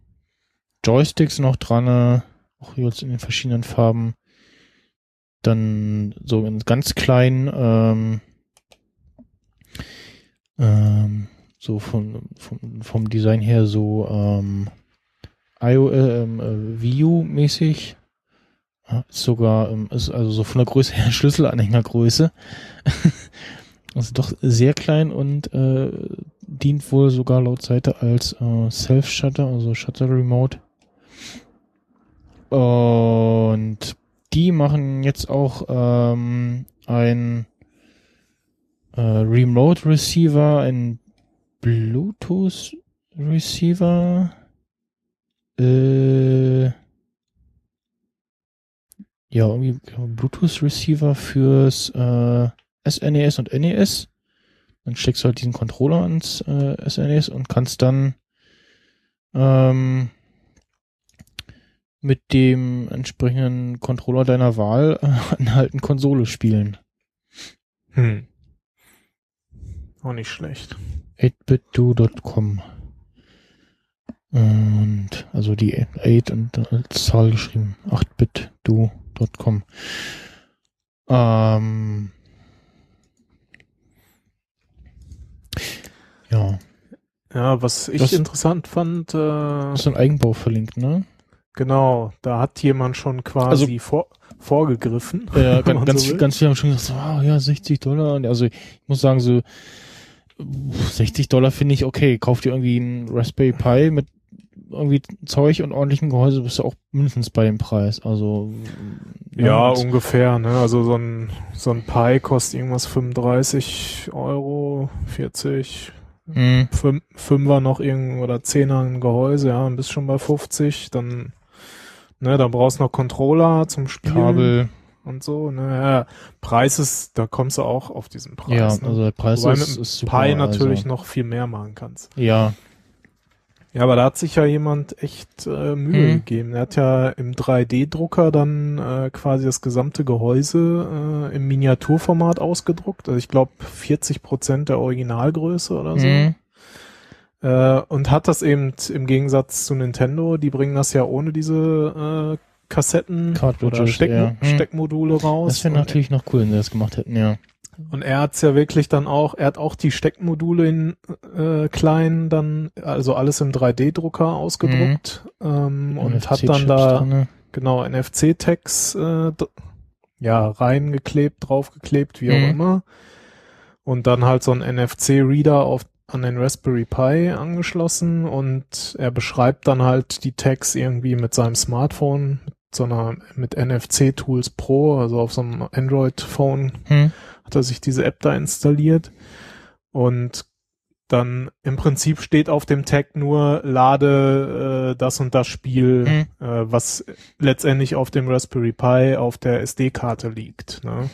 Joysticks noch dran, äh, auch jeweils in den verschiedenen Farben. Dann so ganz klein, ähm, ähm, so von, vom, vom Design her so ähm, IO, äh, ähm, äh, View-mäßig. Ja, ist sogar, ähm, ist also so von der Größe her Schlüsselanhängergröße. also doch sehr klein und äh, dient wohl sogar laut Seite als äh, Self-Shutter, also Shutter Remote. Und die machen jetzt auch ähm, ein äh, Remote Receiver, ein Bluetooth Receiver. Äh, ja, irgendwie Bluetooth Receiver fürs äh, SNES und NES. Dann steckst du halt diesen Controller ans äh, SNES und kannst dann ähm, mit dem entsprechenden Controller deiner Wahl äh, an alten Konsole spielen. Hm. Auch nicht schlecht. 8bitdo.com und also die 8 und als Zahl geschrieben 8bitdo.com ähm, ja, Ja, was ich Das- interessant fand, äh, das ist ein Eigenbau verlinkt, ne? Genau, da hat jemand schon quasi Also- vor, vorgegriffen. Wenn ganz, ganz, so ganz viele haben schon gesagt, ah, ja, 60 Dollar. Und Also ich muss sagen, so 60 Dollar finde ich okay. Kauf dir irgendwie einen Raspberry Pi mit irgendwie Zeug und ordentlichem Gehäuse, bist du auch mindestens bei dem Preis. Also Ja, und- ungefähr, ne? Also so ein, so ein Pi kostet irgendwas 35 Euro, 40, Hm, Fün- Fünfer noch irgend oder Zehner ein Gehäuse, ja, dann bist schon bei 50, dann, ne, da brauchst du noch Controller zum Spielen Kabel, und so, ne, Preis ist, da kommst du auch auf diesen Preis, ja, ne? also der Preis Wobei ist, mit ist super. Pi natürlich also, noch viel mehr machen kannst. Ja, Ja, aber da hat sich ja jemand echt äh, Mühe Hm. gegeben. Er hat ja im 3D-Drucker dann äh, quasi das gesamte Gehäuse äh, im Miniaturformat ausgedruckt. Also ich glaube 40 Prozent der Originalgröße oder so. hm, Äh, und hat das eben im Gegensatz zu Nintendo, die bringen das ja ohne diese äh, Kassetten oder Steckmo ja. Hm. Steckmodule raus. das wäre natürlich noch cool, wenn sie das gemacht hätten, ja. und er hat's ja wirklich dann auch, er hat auch die Steckmodule in äh, klein dann, also alles im 3D-Drucker ausgedruckt ähm, und hat dann da drinne. genau NFC-Tags äh, ja reingeklebt, draufgeklebt, wie Mhm. auch immer. Und dann halt so ein NFC-Reader auf an den Raspberry Pi angeschlossen und er beschreibt dann halt die Tags irgendwie mit seinem Smartphone, mit so einer mit NFC Tools Pro, also auf so einem Android-Phone Hm, hat er sich diese App da installiert und dann im Prinzip steht auf dem Tag nur lade äh, das und das Spiel, hm. äh, was letztendlich auf dem Raspberry Pi auf der SD-Karte liegt. Ne?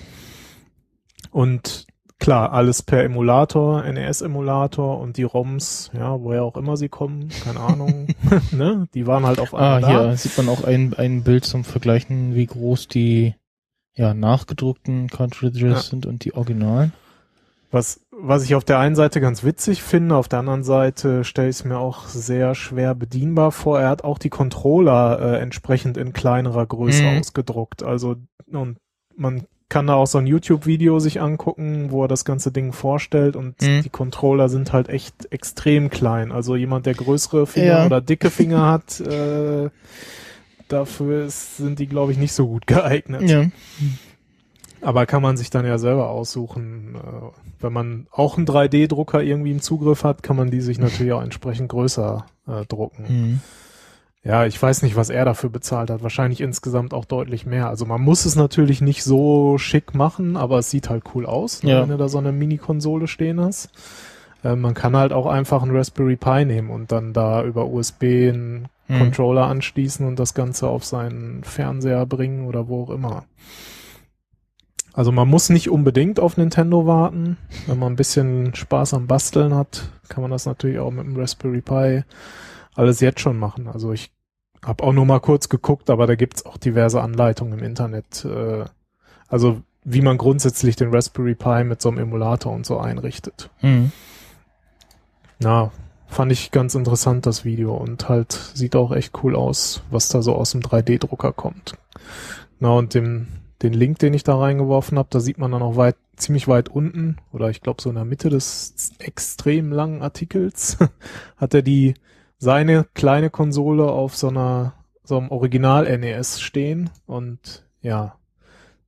Und klar, alles per Emulator, NES-Emulator und die ROMs, ja, woher auch immer sie kommen, keine Ahnung, ne? Die waren halt auf Ah, einmal da. hier sieht man auch ein, ein Bild zum Vergleichen, wie groß die ja, nachgedruckten Cartridges Ja. sind und die Originalen. Was, was ich auf der einen Seite ganz witzig finde, auf der anderen Seite stelle ich es mir auch sehr schwer bedienbar vor. Er hat auch die Controller äh, entsprechend in kleinerer Größe Mhm. ausgedruckt. Also, und man kann da auch so ein YouTube-Video sich angucken, wo er das ganze Ding vorstellt und Mhm. die Controller sind halt echt extrem klein. Also jemand, der größere Finger Ja. oder dicke Finger hat, äh, dafür ist, sind die, glaube ich, nicht so gut geeignet. Ja. Aber kann man sich dann ja selber aussuchen. Äh, wenn man auch einen 3D-Drucker irgendwie im Zugriff hat, kann man die sich natürlich auch entsprechend größer äh, drucken. Mhm. Ja, ich weiß nicht, was er dafür bezahlt hat. Wahrscheinlich insgesamt auch deutlich mehr. Also man muss es natürlich nicht so schick machen, aber es sieht halt cool aus, ne, Ja. wenn du da so eine Mini-Konsole stehen hast. Äh, man kann halt auch einfach einen Raspberry Pi nehmen und dann da über USB einen Mhm. Controller anschließen und das Ganze auf seinen Fernseher bringen oder wo auch immer. Also man muss nicht unbedingt auf Nintendo warten. Wenn man ein bisschen Spaß am Basteln hat, kann man das natürlich auch mit dem Raspberry Pi alles jetzt schon machen. Also ich habe auch nur mal kurz geguckt, aber da gibt's auch diverse Anleitungen im Internet. Äh, also wie man grundsätzlich den Raspberry Pi mit so einem Emulator und so einrichtet. Hm. Na, fand ich ganz interessant, das Video. Und halt sieht auch echt cool aus, was da so aus dem 3D-Drucker kommt. Na, und dem, den Link, den ich da reingeworfen habe, da sieht man dann auch weit, ziemlich weit unten, oder ich glaube so in der Mitte des extrem langen Artikels, hat er die seine kleine Konsole auf so einer so einem Original NES stehen und ja,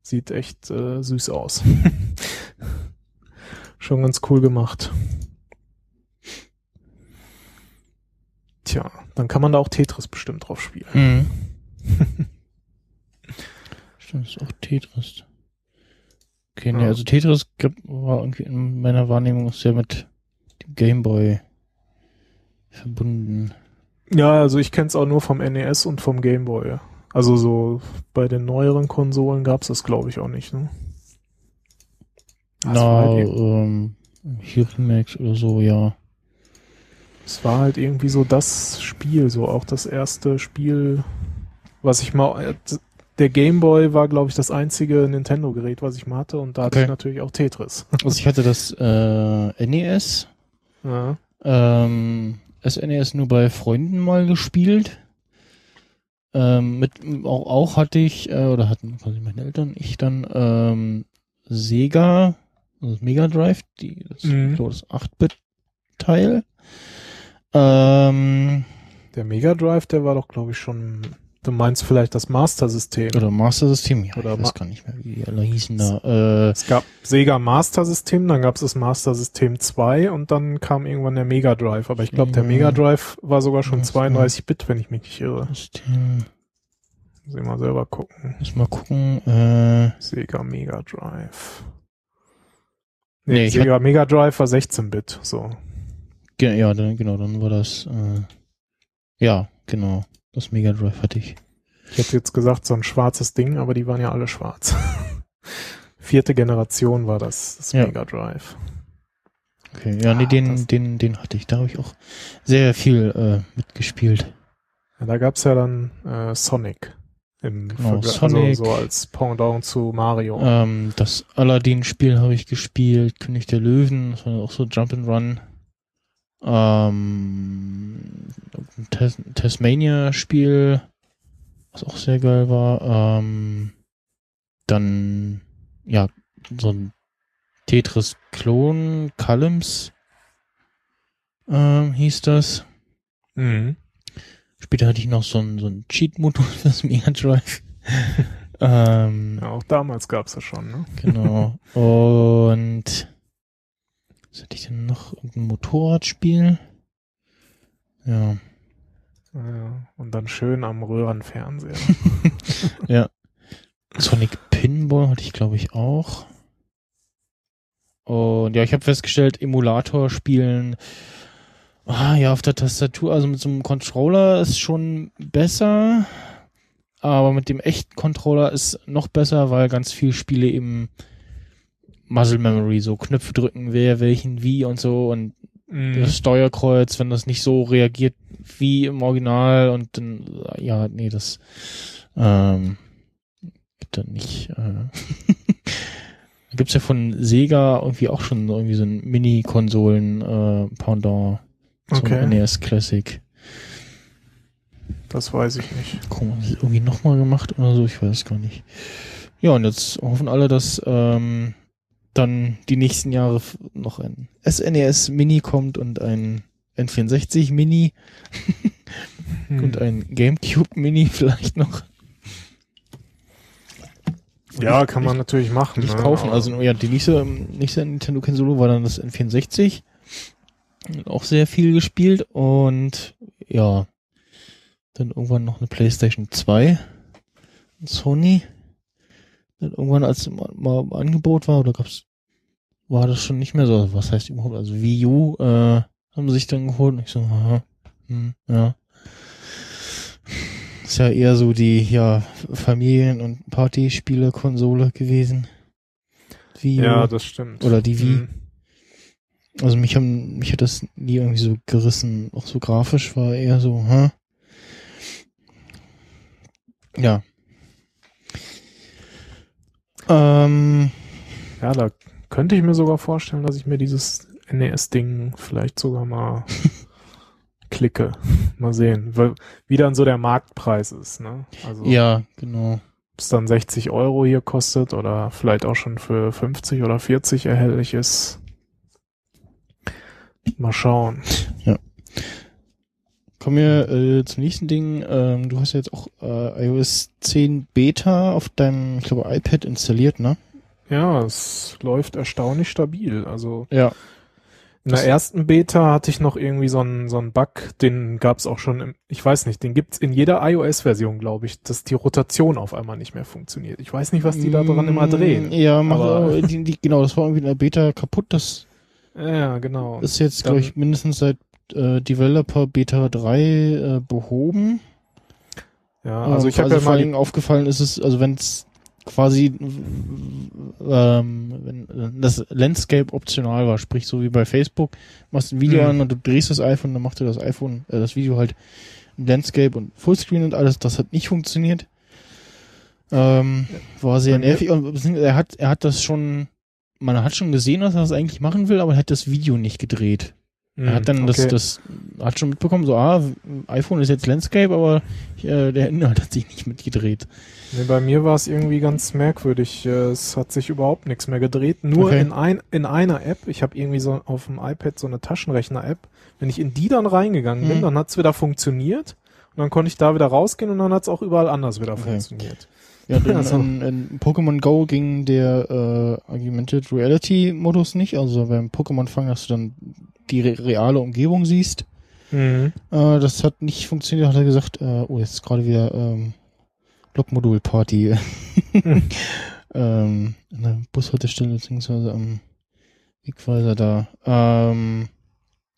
sieht echt äh, süß aus. Schon ganz cool gemacht. Tja, dann kann man da auch Tetris bestimmt drauf spielen. Hm. Stimmt, ist auch Tetris. Okay, nee, Ja. also Tetris war irgendwie in meiner Wahrnehmung sehr mit dem Gameboy verbunden. Ja, also ich kenn's auch nur vom NES und vom Game Boy. Also so bei den neueren Konsolen gab's das glaube ich auch nicht, ne? Na, halt, ähm, hier Remax oder so, ja. es war halt irgendwie so das Spiel, so auch das erste Spiel, was ich mal äh, der Game Boy war, glaube ich, das einzige Nintendo-Gerät, was ich mal hatte, und da hatte Okay. ich natürlich auch Tetris. Also ich hatte das äh, NES, ja. ähm, SNES nur bei Freunden mal gespielt. Ähm, mit auch, auch hatte ich, äh, oder hatten quasi meine Eltern, ich dann ähm, Sega, also Mega Drive, die, das, Mhm. das 8-Bit-Teil. Ähm, Der Mega Drive, der war doch, glaube ich, schon. Du meinst vielleicht das Master-System. oder Master System, ja, Oder ich weiß gar nicht mehr, wie alle hießen da. Äh, Es gab Sega Master System, dann gab es das Master System 2 und dann kam irgendwann der Mega Drive. Aber ich glaube, der. Mega Drive war sogar schon Das 32-Bit, wenn ich mich nicht irre. System, Muss ich mal selber gucken. muss mal gucken, äh, Sega Mega Drive. Nee, Nee, Sega Mega Drive war 16-Bit, so. Ja, dann, genau, dann war das, äh, ja, genau, das Mega Drive hatte ich. Ich hätte jetzt gesagt, so ein schwarzes Ding, aber die waren ja alle schwarz. Vierte Generation war das, das Ja. Mega Drive. Okay, ja, nee, Ah, den, das- den, den hatte ich. Da habe ich auch sehr viel äh, mitgespielt. Ja, da gab's ja dann äh, Sonic. Im Genau, Vergleich, Sonic. Also so als Pendant zu Mario. Ähm, das Aladdin-Spiel habe ich gespielt, König der Löwen, das war auch so Jump'n'Run. Ähm, ein Tas Tasmania-Spiel, was auch sehr geil war. Ähm, dann, ja, so ein Tetris-Klon, Columns ähm, hieß das. Mhm. Später hatte ich noch so einen, so einen Cheat-Modus für das Mega Drive. ähm, Ja, auch damals gab's das schon, ne? Genau. Und was hatte ich denn noch? Irgendein Motorradspiel? Ja. Ja, und dann schön am Röhrenfernseher. Sonic Pinball hatte ich, glaube ich, auch. Und ja, ich habe festgestellt, Emulator spielen, ah ja, auf der Tastatur, also mit so einem Controller ist schon besser, aber mit dem echten Controller ist noch besser, weil ganz viele Spiele eben Muscle Memory, so Knöpfe drücken, wer welchen wie und so und Mhm. das Steuerkreuz, wenn das nicht so reagiert wie im Original und dann, ja, nee, das ähm, gibt dann nicht. Äh, da gibt's ja von Sega irgendwie auch schon irgendwie so ein Mini-Konsolen äh, Pendant zum Okay. NES Classic. Das weiß ich nicht. Guck mal, irgendwie nochmal gemacht oder so, ich weiß es gar nicht. Ja, und jetzt hoffen alle, dass ähm, dann die nächsten Jahre noch ein SNES Mini kommt und ein N64 Mini Hm. und ein GameCube Mini vielleicht noch. ja, kann man natürlich machen. nicht ne? kaufen. Also ja, die nächste, nächste Nintendo Console war dann das N64. Auch sehr viel gespielt und ja, dann irgendwann noch eine PlayStation 2. Sony. Irgendwann, als mal, mal im Angebot war, oder gab's, war das schon nicht mehr so, was heißt überhaupt, also Wii U, äh, haben sie sich dann geholt und ich so, aha, hm, ja. Ist ja eher so die, ja, Familien- und Partyspiele-Konsole gewesen. Wii U. Ja, das stimmt. Oder die Wii. Mhm. Also mich haben, mich hat das nie irgendwie so gerissen. Auch so grafisch war eher so, hä? Ja. Ähm, Ja, da könnte ich mir sogar vorstellen, dass ich mir dieses NES-Ding vielleicht sogar mal klicke. Mal sehen, wie dann so der Marktpreis ist. Ne? Also ja, genau. ob es dann 60 Euro hier kostet oder vielleicht auch schon für 50 oder 40 erhältlich ist. Mal schauen. Kommen wir äh, zum nächsten Ding. Ähm, du hast ja jetzt auch äh, iOS 10 Beta auf deinem, ich glaube, iPad installiert, ne? Ja, es läuft erstaunlich stabil. Also Ja. in Das- der ersten Beta hatte ich noch irgendwie so einen, so einen Bug, den gab es auch schon im, ich weiß nicht, den gibt's in jeder iOS-Version, glaube ich, dass die Rotation auf einmal nicht mehr funktioniert. Ich weiß nicht, was die da dran immer drehen. Ja, mach, Aber- die, die, genau, das war irgendwie in der Beta kaputt. Das Ja, genau. ist jetzt, glaube ich, mindestens seit äh, Developer Beta 3 äh, behoben. ja, also ich habe also ja vor Dingen aufgefallen ist es, also wenn es quasi ähm, wenn das Landscape optional war, sprich so wie bei Facebook, machst ein Video Mhm. an und du drehst das iPhone, dann macht dir das iPhone, äh, das Video halt Landscape und Fullscreen und alles, das hat nicht funktioniert. Ähm, war sehr nervig und er hat, er hat das schon, man hat schon gesehen, was er das eigentlich machen will, aber er hat das Video nicht gedreht. Er hat dann das, okay. das, hat schon mitbekommen, so, ah, iPhone ist jetzt Landscape, aber äh, der Inhalt hat sich nicht mitgedreht. Nee, bei mir war es irgendwie ganz merkwürdig. Äh, Es hat sich überhaupt nichts mehr gedreht. Nur Okay. in, ein, in einer App. Ich habe irgendwie so auf dem iPad so eine Taschenrechner-App. Wenn ich in die dann reingegangen bin, Mhm. dann hat's wieder funktioniert. Und dann konnte ich da wieder rausgehen und dann hat's auch überall anders wieder Okay. funktioniert. Ja, in, Also- in, in Pokémon Go ging der äh, Augmented Reality Modus nicht. Also beim Pokémon Fang, dass du dann die re reale Umgebung siehst. Mhm. Äh, das hat nicht funktioniert, hat er gesagt, äh, oh, jetzt ist gerade wieder ähm, Blockmodul Party. ähm, an der Bushaltestelle beziehungsweise am Wegweiser da. Ähm,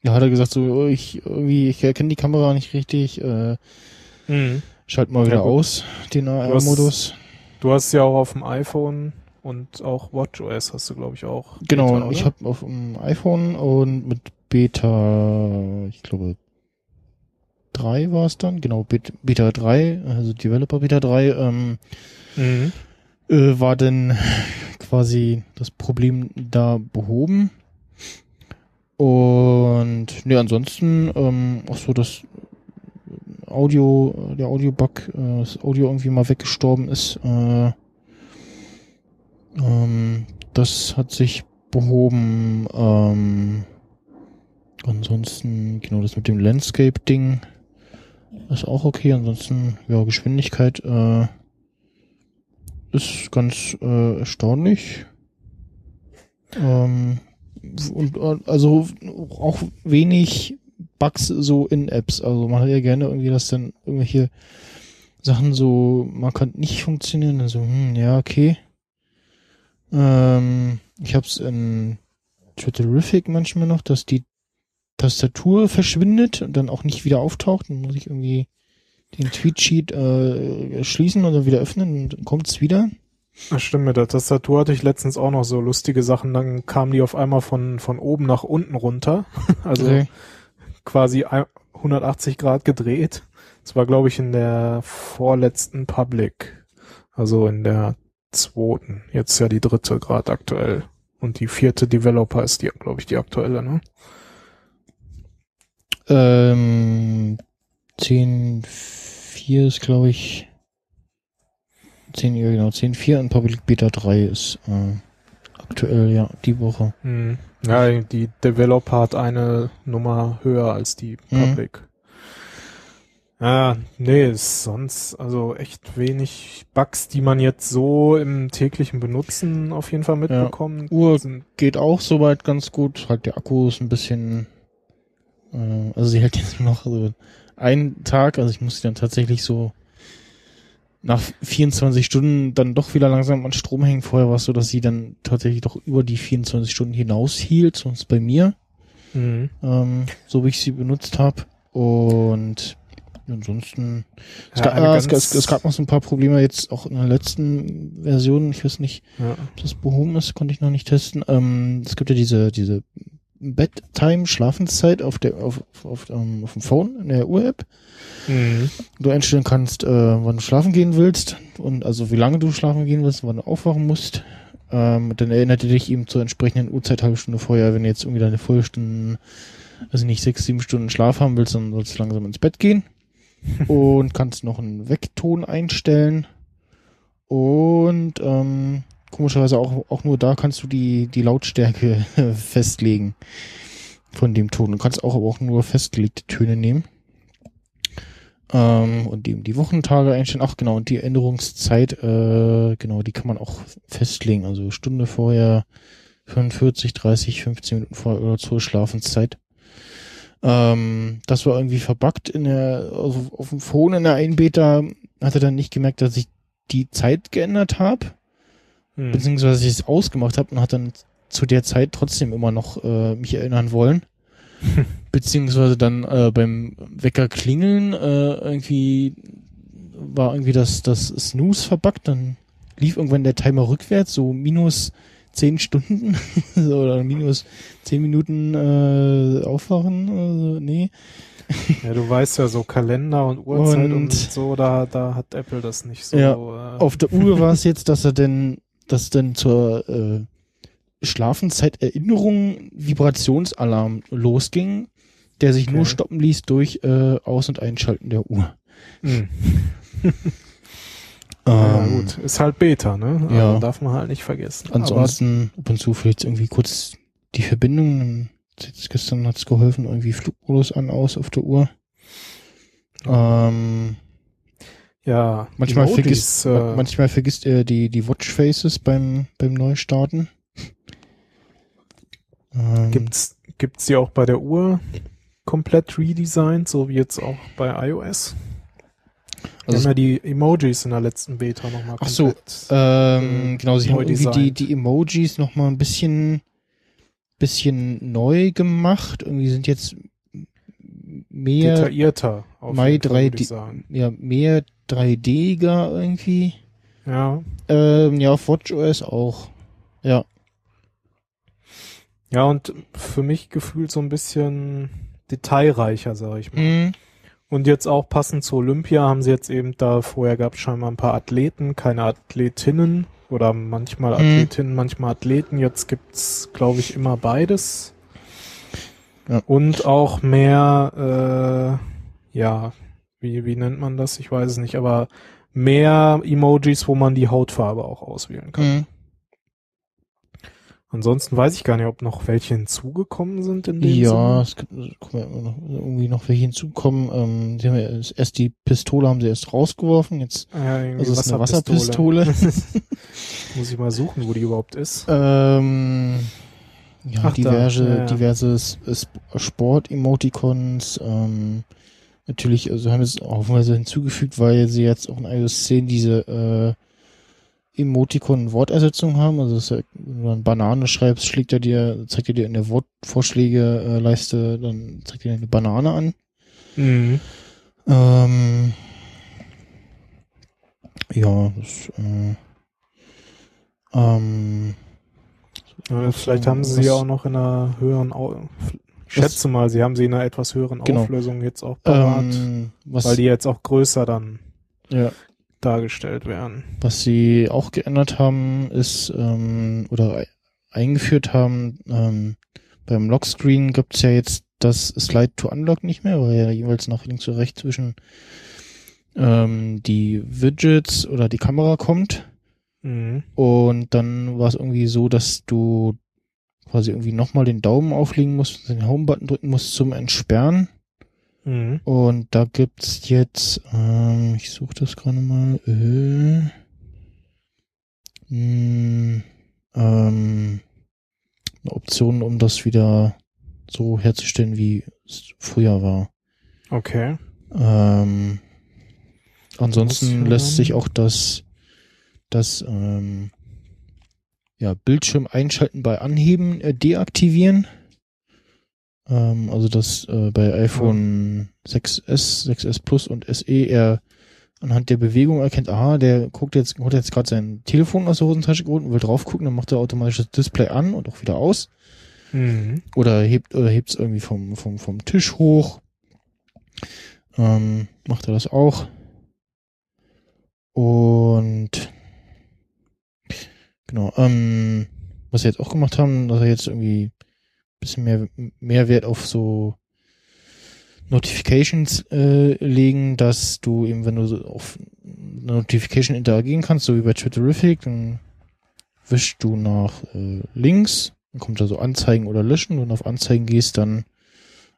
ja, hat er gesagt, so, oh, ich irgendwie, ich erkenne die Kamera nicht richtig, äh, Mhm. schalt mal Ja, wieder gut. aus, den AR-Modus. Du hast ja auch auf dem iPhone und auch WatchOS hast du, glaube ich, auch. Genau, Beta, ich habe auf dem iPhone und mit Beta, ich glaube 3 war es dann, genau, Bet- Beta 3, also Developer Beta 3, ähm, Mhm. äh, war dann quasi das Problem da behoben. Und ne, ansonsten ähm, auch so das Audio, der Audio-Bug, äh, das Audio irgendwie mal weggestorben ist. Äh, ähm, das hat sich behoben. Ähm, ansonsten, genau, das mit dem Landscape-Ding ist auch okay. Ansonsten, ja, Geschwindigkeit äh, ist ganz äh, erstaunlich. Ähm, und äh, also auch wenig Bugs so in Apps. Also man hat ja gerne irgendwie, dass dann irgendwelche Sachen so markant nicht funktionieren. Also, hm, ja, okay. Ähm, ich hab's in Twitterific manchmal noch, dass die Tastatur verschwindet und dann auch nicht wieder auftaucht. Dann muss ich irgendwie den Tweetsheet äh, schließen oder wieder öffnen und dann kommt's wieder. Das stimmt, mit der Tastatur hatte ich letztens auch noch so lustige Sachen. Dann kamen die auf einmal von, von oben nach unten runter. Also Okay. quasi ein- 180 Grad gedreht. Das war, glaube ich, in der vorletzten Public. Also in der zweiten. Jetzt ja die dritte Grad aktuell. Und die vierte Developer ist die, glaube ich, die aktuelle, ne? Ähm, 10.4 ist, glaube ich, 10, ja genau, 10.4 und Public Beta 3 ist äh, aktuell, ja, die Woche. Hm. Ja, die Developer hat eine Nummer höher als die Mhm. Public. Ja, nee, ist sonst also echt wenig Bugs, die man jetzt so im täglichen Benutzen auf jeden Fall mitbekommt. Uhr Sind- geht auch soweit ganz gut. Halt der Akku ist ein bisschen, also sie hält jetzt nur noch so einen Tag, also ich muss sie dann tatsächlich so nach 24 Stunden dann doch wieder langsam an Strom hängen. Vorher war es so, dass sie dann tatsächlich doch über die 24 Stunden hinaus hielt, sonst bei mir, Mhm. ähm, so wie ich sie benutzt habe. Und ansonsten, es, Ja, gab, eine äh, es, es, es gab noch so ein paar Probleme jetzt auch in der letzten Version. Ich weiß nicht, Ja. ob das behoben ist, konnte ich noch nicht testen. Ähm, es gibt ja diese, diese Bedtime, Schlafenszeit auf der, auf, auf, ähm, auf dem Phone, in der Uhr-App. Mhm. Du einstellen kannst, äh, wann du schlafen gehen willst und also wie lange du schlafen gehen willst, wann du aufwachen musst. Ähm, dann erinnert er dich eben zur entsprechenden Uhrzeit halbe Stunde vorher, wenn du jetzt irgendwie deine Vollstunden, also nicht sechs, sieben Stunden Schlaf haben willst, dann sollst du langsam ins Bett gehen. und kannst noch einen Weckton einstellen. Und ähm, komischerweise auch, auch nur da kannst du die, die Lautstärke festlegen von dem Ton. Du kannst auch aber auch nur festgelegte Töne nehmen. Ähm, und eben die Wochentage einstellen. Ach genau, und die Änderungszeit, äh, genau, die kann man auch festlegen. Also Stunde vorher, 45, 30, 15 Minuten vorher oder zur Schlafenszeit. Ähm, das war irgendwie verbuggt in der, also auf dem Phone in der 1 Beta hat er dann nicht gemerkt, dass ich die Zeit geändert habe, Mhm. beziehungsweise ich es ausgemacht habe und hat dann zu der Zeit trotzdem immer noch äh, mich erinnern wollen. beziehungsweise dann äh, beim Wecker klingeln äh, irgendwie war irgendwie das, das Snooze verbuggt, dann lief irgendwann der Timer rückwärts, so minus 10 Stunden oder minus 10 Minuten äh, aufwachen. Also, nee. Ja, du weißt ja so Kalender und Uhrzeit und, Und- so, da, da hat Apple das nicht so. Ja, äh, Auf der Uhr war es jetzt, dass er denn, dass denn zur äh, Schlafenzeiterinnerung Vibrationsalarm losging, der sich nur Okay. stoppen ließ durch äh, Aus- und Einschalten der Uhr. Mhm. Ja, Ähm, gut. Ist halt Beta, ne? ja. Also darf man halt nicht vergessen. Ansonsten ab und zu vielleicht irgendwie kurz die Verbindung. Jetzt gestern hat's geholfen, irgendwie Flugmodus an, aus auf der Uhr. Ähm, ja, manchmal Emojis, vergisst, äh, manchmal vergisst er die, die Watchfaces beim, beim Neustarten. Ähm, Gibt's, gibt's die auch bei der Uhr komplett redesigned, so wie jetzt auch bei iOS? Also haben ja die Emojis in der letzten Beta nochmal Ach so. Ähm, äh, genau, sie haben irgendwie die, die Emojis noch mal ein bisschen, bisschen neu gemacht. Irgendwie sind jetzt mehr, detaillierter. Auf Mai jeden Fall, würd 3D ich sagen. ja, mehr 3D-iger irgendwie. Ja. Ähm, ja, auf WatchOS auch. Ja. Ja, und für mich gefühlt so ein bisschen detailreicher, sag ich mal. Mhm. Und jetzt auch passend zu Olympia haben sie jetzt eben da, vorher gab es scheinbar ein paar Athleten, keine Athletinnen oder manchmal Mhm. Athletinnen, manchmal Athleten. Jetzt gibt's, glaube ich, immer beides. Ja. Und auch mehr, äh, ja, wie, wie nennt man das? Ich weiß es nicht, aber mehr Emojis, wo man die Hautfarbe auch auswählen kann. Mhm. Ansonsten weiß ich gar nicht, ob noch welche hinzugekommen sind in dem Ja, Sinne. es gibt immer noch, irgendwie noch welche hinzukommen. Ähm, sie haben ja erst- die Pistole haben sie erst rausgeworfen, jetzt Ja, also es ist eine Wasserpistole. Muss ich mal suchen, wo die überhaupt ist. Ähm, ja, Ach, da. diverse, Ja, ja. diverse Sport-Emoticons, ähm, natürlich, also haben es haufenweise hinzugefügt, weil sie jetzt auch in iOS 10 diese, äh, Emoticon-Wortersetzung haben, also dass er, wenn du dann Banane schreibst, schlägt er dir, zeigt er dir in der Wortvorschläge-Leiste, dann zeigt er dir eine Banane an. Mhm. Ähm, ja, das, äh, ähm, Ja, vielleicht äh, haben sie was- auch noch in einer höheren, schätze mal, sie haben sie in einer etwas höheren Genau. Auflösung jetzt auch parat, ähm, weil die jetzt auch größer dann ja, dargestellt werden. Was sie auch geändert haben, ist, ähm, oder ei- eingeführt haben, ähm, beim Lockscreen gibt's ja jetzt das Slide to Unlock nicht mehr, weil ja jeweils nach links und rechts zwischen ähm, die Widgets oder die Kamera kommt. Mhm. Und dann war es irgendwie so, dass du quasi irgendwie nochmal den Daumen auflegen musst, den Home-Button drücken musst zum Entsperren. Mhm. Und da gibt's jetzt, ähm, ich suche das gerade mal, äh, mh, ähm, eine Option, um das wieder so herzustellen, wie es früher war. Okay. Ähm, ansonsten Muss, lässt sich auch das, das ähm, ja, Bildschirm einschalten bei Anheben äh, deaktivieren. Ähm, also dass äh, bei iPhone 6S, 6S Plus und SE er anhand der Bewegung erkennt, aha, der guckt jetzt, hat jetzt gerade sein Telefon aus der Hosentasche geholt und will drauf gucken, dann macht er automatisch das Display an und auch wieder aus. Mhm. Oder hebt oder hebt's irgendwie vom, vom, vom Tisch hoch. Ähm, macht er das auch. Und genau, ähm, was sie jetzt auch gemacht haben, dass er jetzt irgendwie bisschen mehr, mehr Wert auf so Notifications äh, legen, dass du eben, wenn du so auf eine Notification interagieren kannst, so wie bei Twitterific, dann wischst du nach äh, links, dann kommt da so Anzeigen oder Löschen. Wenn du auf Anzeigen gehst, dann,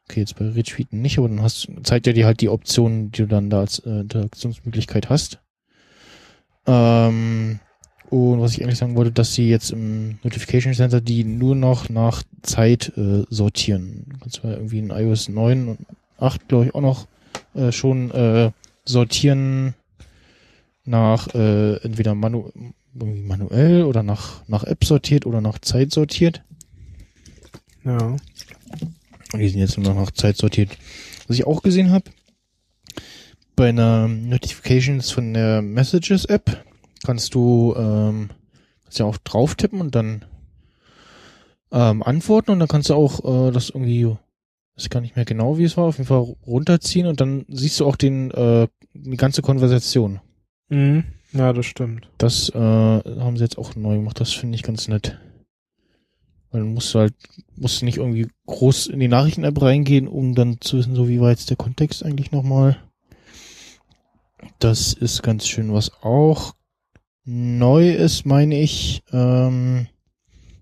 okay, jetzt bei Retweeten nicht, aber dann hast, zeigt er dir halt die Optionen, die du dann da als äh, Interaktionsmöglichkeit hast. Ähm, und was ich eigentlich sagen wollte, dass sie jetzt im Notification Center die nur noch nach Zeit äh, sortieren. Kannst mal irgendwie in iOS 9 und 8, glaube ich, auch noch äh, schon äh, sortieren nach äh, entweder manu manuell oder nach, nach App sortiert oder nach Zeit sortiert. Ja. Und die sind jetzt nur noch nach Zeit sortiert. Was ich auch gesehen habe, bei einer Notifications von der Messages App kannst du ähm, kannst ja auch drauf tippen und dann ähm, antworten und dann kannst du auch äh, das irgendwie, weiß gar nicht mehr genau, wie es war, auf jeden Fall runterziehen und dann siehst du auch den äh, die ganze Konversation. Mhm. Ja, das stimmt. Das äh, haben sie jetzt auch neu gemacht. Das finde ich ganz nett. Weil du musst halt, musst nicht irgendwie groß in die Nachrichten-App reingehen, um dann zu wissen, so wie war jetzt der Kontext eigentlich nochmal. Das ist ganz schön, was auch neu ist, meine ich, ähm,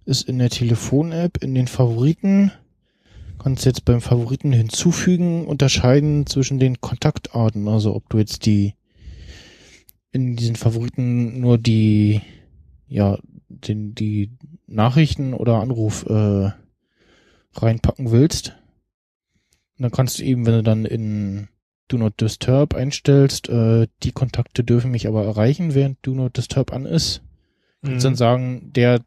ist in der Telefon-App, in den Favoriten. Kannst jetzt beim Favoriten hinzufügen, unterscheiden zwischen den Kontaktarten. Also ob du jetzt die in diesen Favoriten nur die, ja, den, die Nachrichten oder Anruf äh, reinpacken willst. Und dann kannst du eben, wenn du dann in Do Not Disturb einstellst, äh, die Kontakte dürfen mich aber erreichen, während Do Not Disturb an ist. Kannst Mhm. dann sagen, der,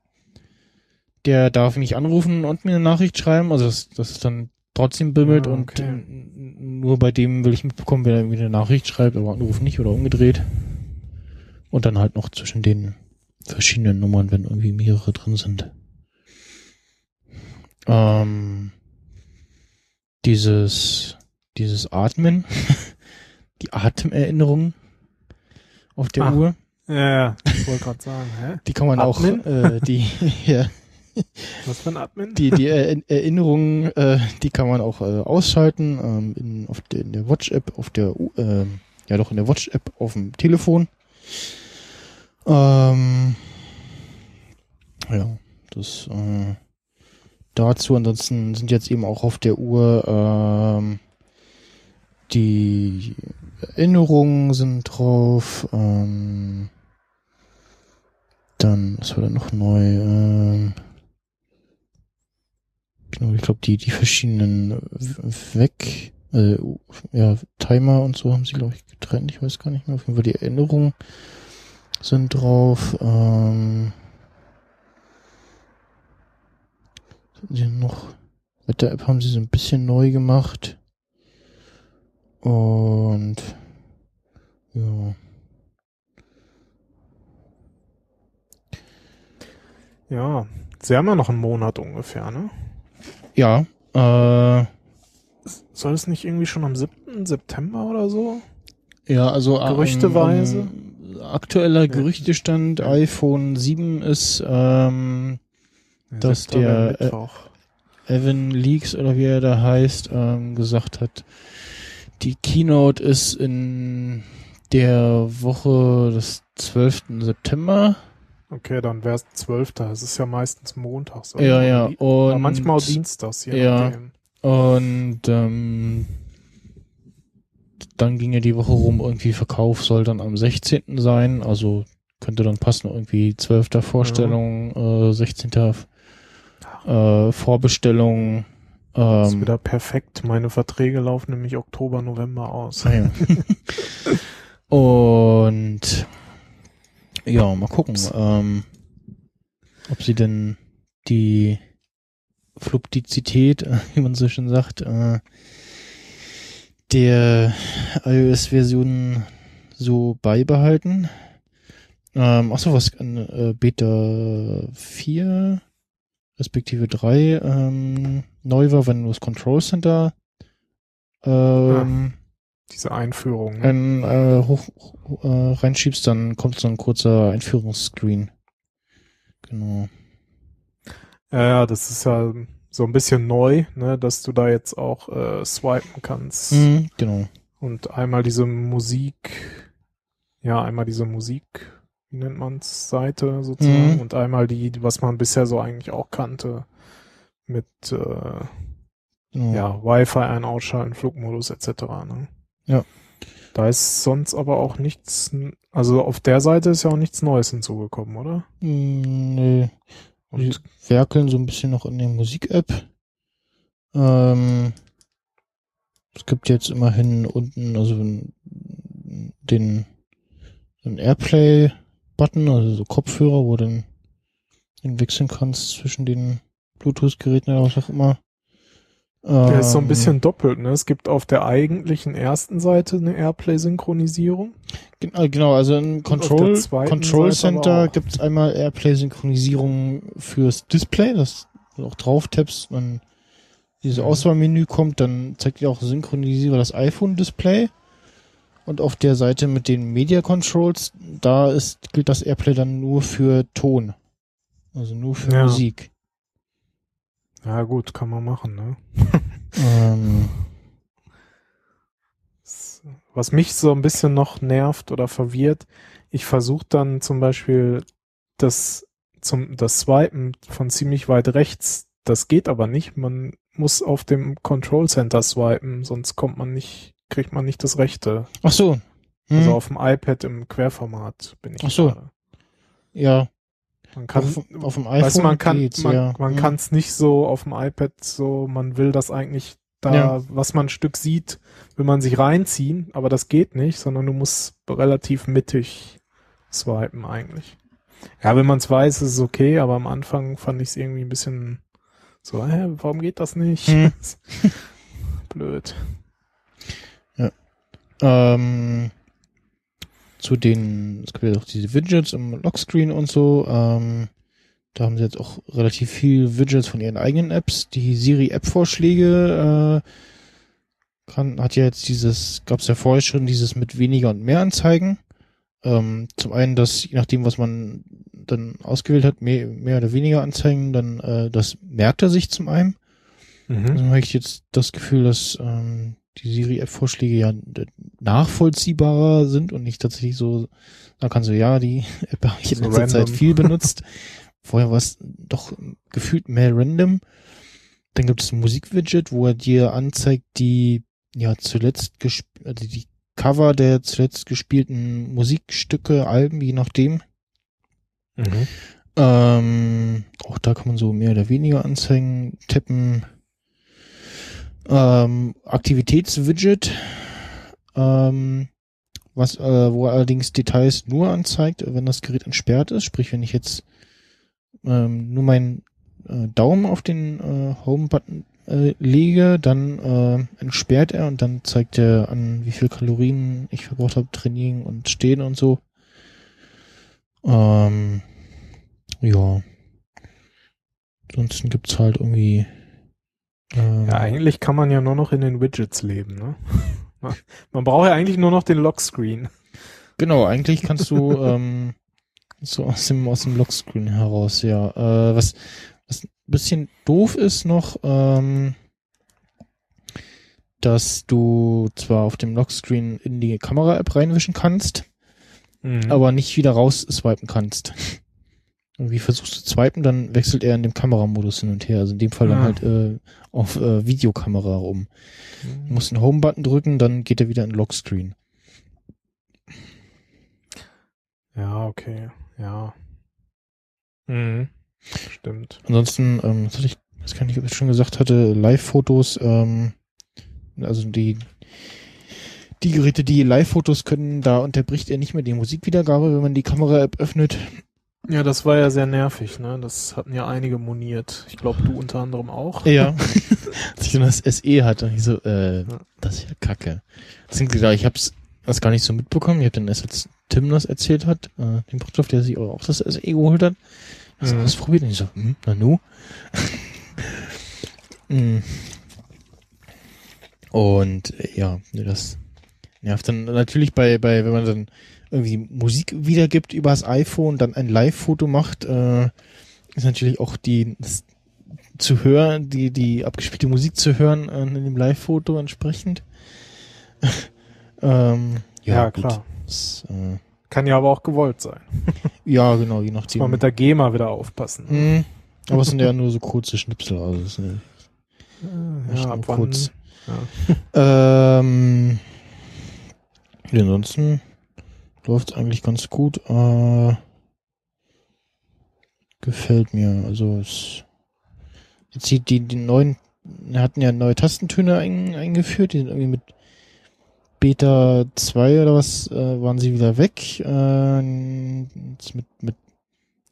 der darf mich anrufen und mir eine Nachricht schreiben, also das, das ist dann trotzdem bimmelt Ah, und okay. äh, nur bei dem will ich mitbekommen, wer irgendwie eine Nachricht schreibt, aber Anruf nicht oder umgedreht. Und dann halt noch zwischen den verschiedenen Nummern, wenn irgendwie mehrere drin sind. Ähm, dieses, dieses Atmen, die Atemerinnerung auf der Ah. Uhr, Ja, ja, ich wollte gerade sagen, hä? die kann man Atmen? auch, äh, die, ja, Was für ein Admin? die, die er Erinnerungen, äh, die kann man auch äh, ausschalten, ähm, in, auf der, in der Watch-App, auf der, ähm, ja doch in der Watch-App auf dem Telefon. Ähm, ja, das äh, dazu. Ansonsten sind jetzt eben auch auf der Uhr ähm, die Erinnerungen sind drauf. Ähm, dann, was war da noch neu? Ähm, genau, ich glaube, die, die verschiedenen Weg, äh, ja, Timer und so haben sie, glaube ich, getrennt. Ich weiß gar nicht mehr. Auf jeden Fall die Erinnerungen sind drauf. Ähm, was hatten sie noch? Wetter-App haben sie so ein bisschen neu gemacht. Und ja. Ja, sie haben ja noch einen Monat ungefähr, ne? Ja, äh, Soll es nicht irgendwie schon am 7. September oder so? Ja, also ähm, Gerüchteweise? ähm, aktueller Gerüchtestand iPhone 7 ist ähm, Ja, Dass 7. wäre der, äh. Evan Leaks oder wie er da heißt, ähm, gesagt hat, die Keynote ist in der Woche des 12. September. Okay, dann wäre es 12. Es ist ja meistens montags. oder? Ja, ja. Und manchmal auch dienstags, je ja. nachdem. Und ähm, dann ging ja die Woche rum, irgendwie Verkauf soll dann am 16. sein, also könnte dann passen, irgendwie 12. Vorstellung, äh, 16. Äh, Vorbestellung. Das ist Ähm, wieder perfekt. Meine Verträge laufen nämlich Oktober, November aus. ah, ja. Und ja, mal gucken, ähm, ob sie denn die Fluidizität, äh, wie man so schön sagt, äh, der iOS-Version so beibehalten. Ähm, achso, was an äh, Beta 4 respektive 3 ähm, neu war, wenn du das Control Center ähm, Diese Einführung. ein, äh, hoch, äh, reinschiebst, dann kommt so ein kurzer Einführungsscreen. Genau. Ja, ja, das ist ja so ein bisschen neu, ne, dass du da jetzt auch äh, swipen kannst. Mhm, genau. Und einmal diese Musik, ja, einmal diese Musik, wie nennt man's, Seite sozusagen, Mhm. und einmal die, was man bisher so eigentlich auch kannte, mit äh, genau. ja, Wi-Fi ein, ausschalten, Flugmodus etc. Ne? Ja. Da ist sonst aber auch nichts, also auf der Seite ist ja auch nichts Neues hinzugekommen, oder? Mm, Nee. Die Und werkeln so ein bisschen noch in der Musik-App. Ähm, es gibt jetzt immerhin unten also den, den Airplay-Button, also so Kopfhörer, wo du dann den wechseln kannst zwischen den Bluetooth-Geräten oder was auch immer. der ist so ein Ähm, bisschen doppelt, ne? Es gibt auf der eigentlichen ersten Seite eine Airplay-Synchronisierung. Äh, Genau, also der Control, Control Center gibt es einmal Airplay-Synchronisierung fürs Display, dass du auch drauf tappst, dann dieses Mhm. Auswahlmenü kommt, dann zeigt dir auch Synchronisiere das iPhone-Display. Und auf der Seite mit den Media Controls, da ist, gilt das Airplay dann nur für Ton. Also nur für Ja. Musik. Ja, gut, kann man machen, ne? Ähm, Was mich so ein bisschen noch nervt oder verwirrt, ich versuche dann zum Beispiel das zum das Swipen von ziemlich weit rechts, das geht aber nicht. Man muss auf dem Control Center swipen, sonst kommt man nicht, kriegt man nicht das Rechte. ach so. Hm, Also auf dem iPad im Querformat bin ich. Ach so. gerade. ja, Man kann, auf, auf dem iPhone weißt man kann, geht's, man, ja. man Hm. kann es nicht so auf dem iPad so, man will das eigentlich da, Ja. was man ein Stück sieht, will man sich reinziehen, aber das geht nicht, sondern du musst relativ mittig swipen eigentlich. Ja, wenn man es weiß, ist es okay, aber am Anfang fand ich es irgendwie ein bisschen so, hä, warum geht das nicht? Hm. Blöd. Ähm, zu den, es gibt ja auch diese Widgets im Lockscreen und so. Ähm, da haben sie jetzt auch relativ viel Widgets von ihren eigenen Apps. Die Siri-App-Vorschläge äh, kann, hat ja jetzt dieses, gab es ja vorher schon dieses mit weniger und mehr Anzeigen. Ähm, zum einen, dass je nachdem, was man dann ausgewählt hat, mehr, mehr oder weniger Anzeigen, dann äh, das merkt er sich zum einen. Mhm. Also habe ich jetzt das Gefühl, dass ähm, die Siri-App-Vorschläge ja d- nachvollziehbarer sind und nicht tatsächlich so, da kannst du, ja, die App habe ich in letzter random. Zeit viel benutzt. Vorher war es doch gefühlt mehr random. Dann gibt es ein Musik-Widget, wo er dir anzeigt, die ja zuletzt gesp also die Cover der zuletzt gespielten Musikstücke, Alben, je nachdem. Mhm. Ähm, auch da kann man so mehr oder weniger Anzeigen tippen. Ähm, Aktivitätswidget, ähm, was, äh, wo er allerdings Details nur anzeigt, wenn das Gerät entsperrt ist. Sprich, wenn ich jetzt ähm, nur meinen äh, Daumen auf den äh, Home-Button äh, lege, dann äh, entsperrt er und dann zeigt er an, wie viel Kalorien ich verbraucht habe, trainieren und stehen und so. Ähm, ja. Ansonsten gibt's halt irgendwie. Ähm, Ja, eigentlich kann man ja nur noch in den Widgets leben, ne? Man braucht ja eigentlich nur noch den Lockscreen. Genau, eigentlich kannst du ähm, so aus dem aus dem Lockscreen heraus, ja. Äh, was was ein bisschen doof ist noch, ähm, dass du zwar auf dem Lockscreen in die Kamera-App reinwischen kannst, Mhm. aber nicht wieder raus swipen kannst. Irgendwie versuchst du zu swipen, dann wechselt er in dem Kameramodus hin und her. Also in dem Fall dann Ah. halt äh, auf äh, Videokamera rum. Du musst den Home-Button drücken, dann geht er wieder in Lockscreen. Ja, okay. Ja. Mhm. Stimmt. Ansonsten, ähm, das hatte ich, das kann ich, ob ich schon gesagt hatte, Live-Fotos, ähm, also die, die Geräte, die Live-Fotos können, da unterbricht er nicht mehr die Musikwiedergabe, wenn man die Kamera-App öffnet. Ja, das war ja sehr nervig, ne? Das hatten ja einige moniert. Ich glaube, du unter anderem auch. Ja. Als ich dann das SE hatte, ich so, äh, Ja. das ist ja kacke. Deswegen gesagt, ich hab's das gar nicht so mitbekommen. Ich hab dann erst, als Tim das erzählt hat, äh, den Potstoff, der sich auch das SE geholt hat. Du Mhm. das probiert? Und ich so, hm, na nu. Hm. Und äh, ja, das nervt dann natürlich bei, bei, wenn man dann irgendwie Musik wiedergibt übers iPhone, dann ein Live-Foto macht, äh, ist natürlich auch die das zu hören, die, die abgespielte Musik zu hören äh, in dem Live-Foto entsprechend. ähm, ja, Ja, klar. Das, äh, Kann ja aber auch gewollt sein. ja, genau, je Muss nachdem. man mit der GEMA wieder aufpassen. Mhm. Aber es sind ja nur so kurze Schnipsel, also es sind Ja, wann? kurz. Ja. Ähm, ja, ansonsten läuft es eigentlich ganz gut. Äh, gefällt mir. Also es jetzt die, die, die neuen, wir hatten ja neue Tastentöne ein, eingeführt, die sind irgendwie mit Beta 2 oder was, äh, waren sie wieder weg. Äh, jetzt mit, mit,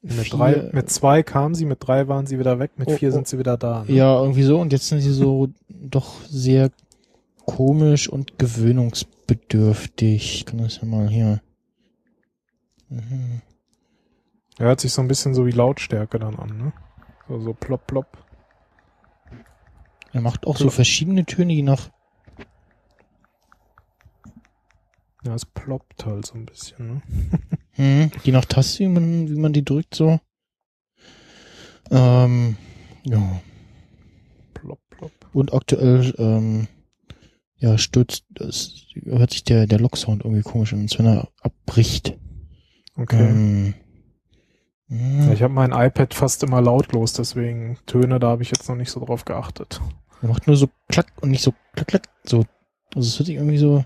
Mit, vier- drei, mit zwei kamen sie, mit drei waren sie wieder weg, mit Oh, vier oh. sind sie wieder da. Ne? Ja, irgendwie so. Und jetzt sind sie so doch sehr komisch und gewöhnungsbedürftig. Ich kann das ja mal hier. Mhm. Hört sich so ein bisschen so wie Lautstärke dann an, ne? So, so plopp, plopp. Er macht auch so verschiedene Töne, je nach. Ja, es ploppt halt so ein bisschen, ne? Hm, je nach Taste, wie man, wie man die drückt, so. Ähm, ja. Plopp, plopp. Und aktuell, ähm, ja, stürzt, es hört sich der, der Locksound irgendwie komisch an, als wenn er abbricht. Okay. Ja, hm, ich habe mein iPad fast immer lautlos, deswegen Töne, da habe ich jetzt noch nicht so drauf geachtet. er macht nur so klack und nicht so klack, klack, so. Also es hört sich irgendwie so,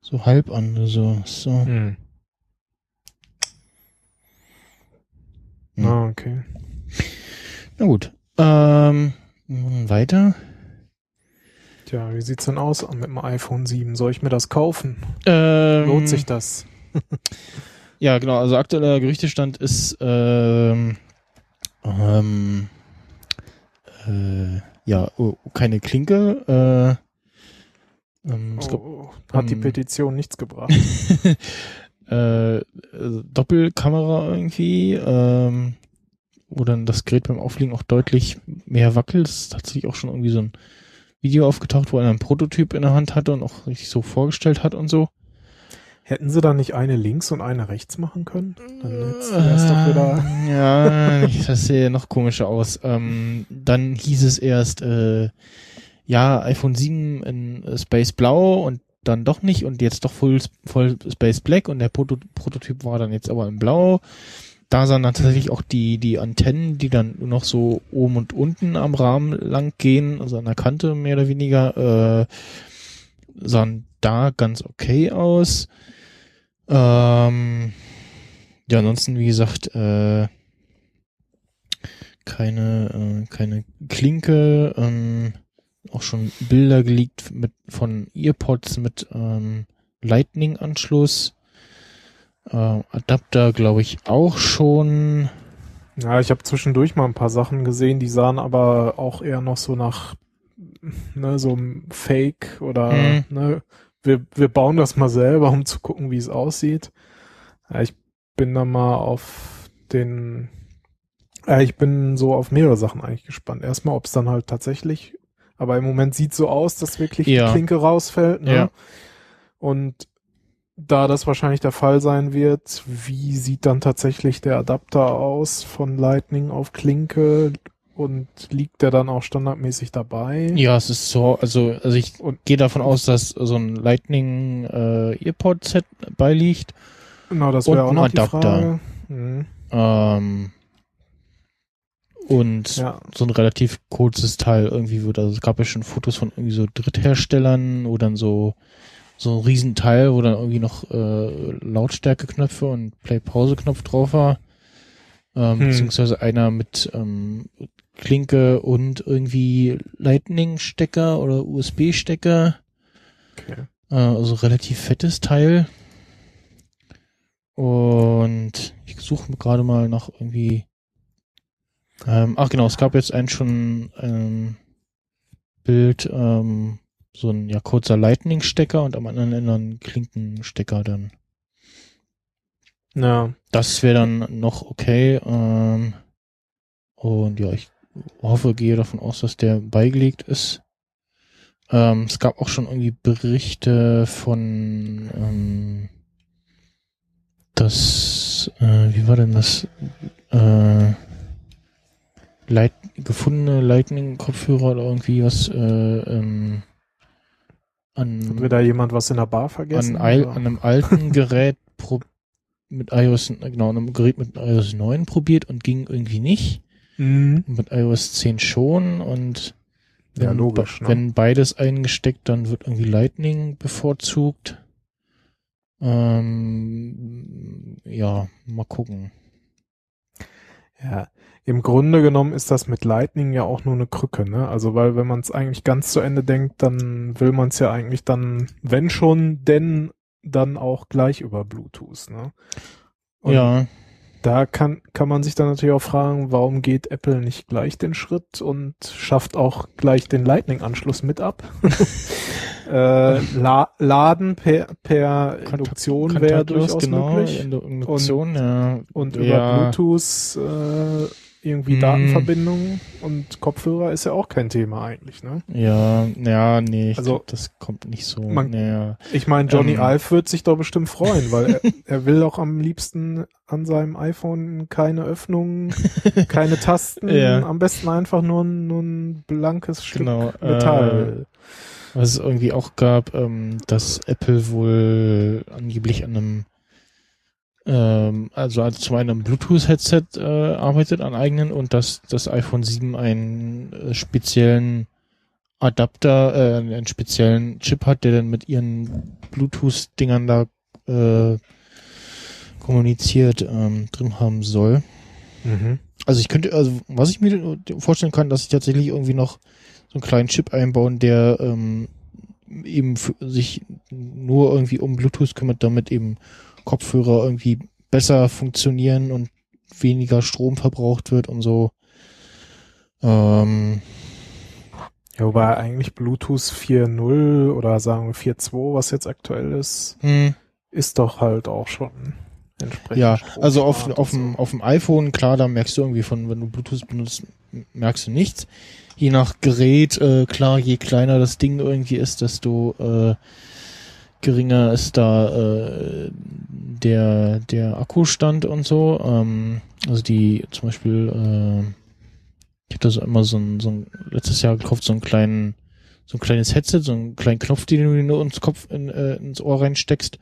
so halb an, so, so. Hm. Ah, okay. Na gut. Ähm, weiter. Tja, wie sieht's denn aus mit dem iPhone 7? Soll ich mir das kaufen? Ähm, Lohnt sich das? Ja, genau. Also aktueller Gerüchtestand ist ähm, ähm, äh, ja oh, keine Klinke. Äh, ähm, es gab, Oh, hat die ähm, Petition nichts gebracht. äh, also Doppelkamera irgendwie, ähm, wo dann das Gerät beim Aufliegen auch deutlich mehr wackelt. Es ist tatsächlich auch schon irgendwie so ein Video aufgetaucht, wo er einen Prototyp in der Hand hatte und auch richtig so vorgestellt hat und so. Hätten sie da nicht eine links und eine rechts machen können? Dann jetzt wär's doch wieder. Ja, das sähe noch komischer aus. Ähm, dann hieß es erst, äh, ja, iPhone 7 in äh, Space Blau und dann doch nicht und jetzt doch voll, voll Space Black und der Proto Prototyp war dann jetzt aber in Blau. Da sahen dann tatsächlich auch die, die Antennen, die dann nur noch so oben und unten am Rahmen lang gehen, also an der Kante mehr oder weniger, äh, sahen da ganz okay aus. Ähm, ja, ansonsten, wie gesagt, äh, keine, äh, keine Klinke, ähm, auch schon Bilder geleakt mit, von Earpods mit ähm, Lightning-Anschluss. Äh, Adapter, glaube ich, auch schon. Ja, ich habe zwischendurch mal ein paar Sachen gesehen, die sahen aber auch eher noch so nach ne, so einem Fake oder Mhm. ne, wir, wir bauen das mal selber, um zu gucken, wie es aussieht. Ja, ich bin da mal auf den äh, ich bin so auf mehrere Sachen eigentlich gespannt. Erstmal, ob es dann halt tatsächlich, aber im Moment sieht so aus, dass wirklich Ja. die Klinke rausfällt. Ne? Ja. Und da das wahrscheinlich der Fall sein wird, wie sieht dann tatsächlich der Adapter aus von Lightning auf Klinke und liegt der dann auch standardmäßig dabei? Ja, es ist so, also, also ich Und- gehe davon aus, dass so ein Lightning äh, Earpod-Set beiliegt. Genau, das wäre auch noch die Adapter. Frage. Mhm. Ähm, und Ja, so ein relativ kurzes Teil irgendwie wird, also es gab ja schon Fotos von irgendwie so Drittherstellern, wo dann so so ein Riesenteil, wo dann irgendwie noch äh, Lautstärkeknöpfe und Play-Pause-Knopf drauf war. Ähm, Hm. Beziehungsweise einer mit ähm, Klinke und irgendwie Lightning-Stecker oder USB-Stecker. okay. Äh, also relativ fettes Teil. Und ich suche gerade mal nach irgendwie. Ähm, ach genau, es gab jetzt ein schon ähm, Bild, ähm, so ein ja kurzer Lightning-Stecker und am anderen Ende ein Klinkenstecker dann. Ja. Das wäre dann noch okay. Ähm, und ja, ich hoffe, gehe davon aus, dass der beigelegt ist. Ähm, es gab auch schon irgendwie Berichte von ähm, das, äh, wie war denn das? Äh, Leit gefundene Lightning-Kopfhörer oder irgendwie was äh, ähm, an, Hat wieder jemand was in der Bar vergessen? an, al- oder? an einem alten Gerät mit iOS, genau, an einem Gerät mit iOS 9 probiert und ging irgendwie nicht. Mhm. Mit iOS 10 schon und Ja, wenn, logisch, be- ne? wenn beides eingesteckt, dann wird irgendwie Lightning bevorzugt. Ähm, ja, mal gucken. Ja, im Grunde genommen ist das mit Lightning ja auch nur eine Krücke, ne? Also weil wenn man es eigentlich ganz zu Ende denkt, dann will man es ja eigentlich dann, wenn schon, denn dann auch gleich über Bluetooth, ne? Und ja, Da kann, kann man sich dann natürlich auch fragen, warum geht Apple nicht gleich den Schritt und schafft auch gleich den Lightning-Anschluss mit ab? äh, la Laden per, per Induktion wäre durchaus genau, möglich. Indu- Induktion, ja. Und ja, über Bluetooth äh, irgendwie Mm. Datenverbindung und Kopfhörer ist ja auch kein Thema eigentlich, ne? Ja, ja, nee, Also, glaub, das kommt nicht so. man- naja. Ich meine, Johnny Ähm. Ive wird sich doch bestimmt freuen, weil er, er will auch am liebsten an seinem iPhone keine Öffnungen, keine Tasten, Ja. am besten einfach nur, ein- nur ein blankes Stück Genau, Metall. Was es irgendwie auch gab, ähm, dass Apple wohl angeblich an einem, ähm, also, also zum einen Bluetooth-Headset äh, arbeitet, an eigenen, und dass das iPhone 7 einen äh, speziellen Adapter, äh, einen speziellen Chip hat, der dann mit ihren Bluetooth-Dingern da äh, kommuniziert ähm, drin haben soll. Mhm. Also ich könnte, also was ich mir vorstellen kann, dass ich tatsächlich irgendwie noch so einen kleinen Chip einbauen, der ähm, eben sich nur irgendwie um Bluetooth kümmert, damit eben Kopfhörer irgendwie besser funktionieren und weniger Strom verbraucht wird und so. Ähm, Ja, wobei eigentlich Bluetooth 4.0 oder sagen wir 4.2, was jetzt aktuell ist, hm, ist doch halt auch schon entsprechend. ja, also auf, auf, dem, auf dem iPhone, klar, da merkst du irgendwie von, wenn du Bluetooth benutzt, merkst du nichts. Je nach Gerät, äh, klar, je kleiner das Ding irgendwie ist, desto äh, geringer ist da äh, der, der Akkustand und so. Ähm, also die zum Beispiel, äh, ich habe da so immer so ein, so ein letztes Jahr gekauft, so einen kleinen, so ein kleines Headset, so einen kleinen Knopf, den du nur ins Kopf in, äh, ins Ohr reinsteckst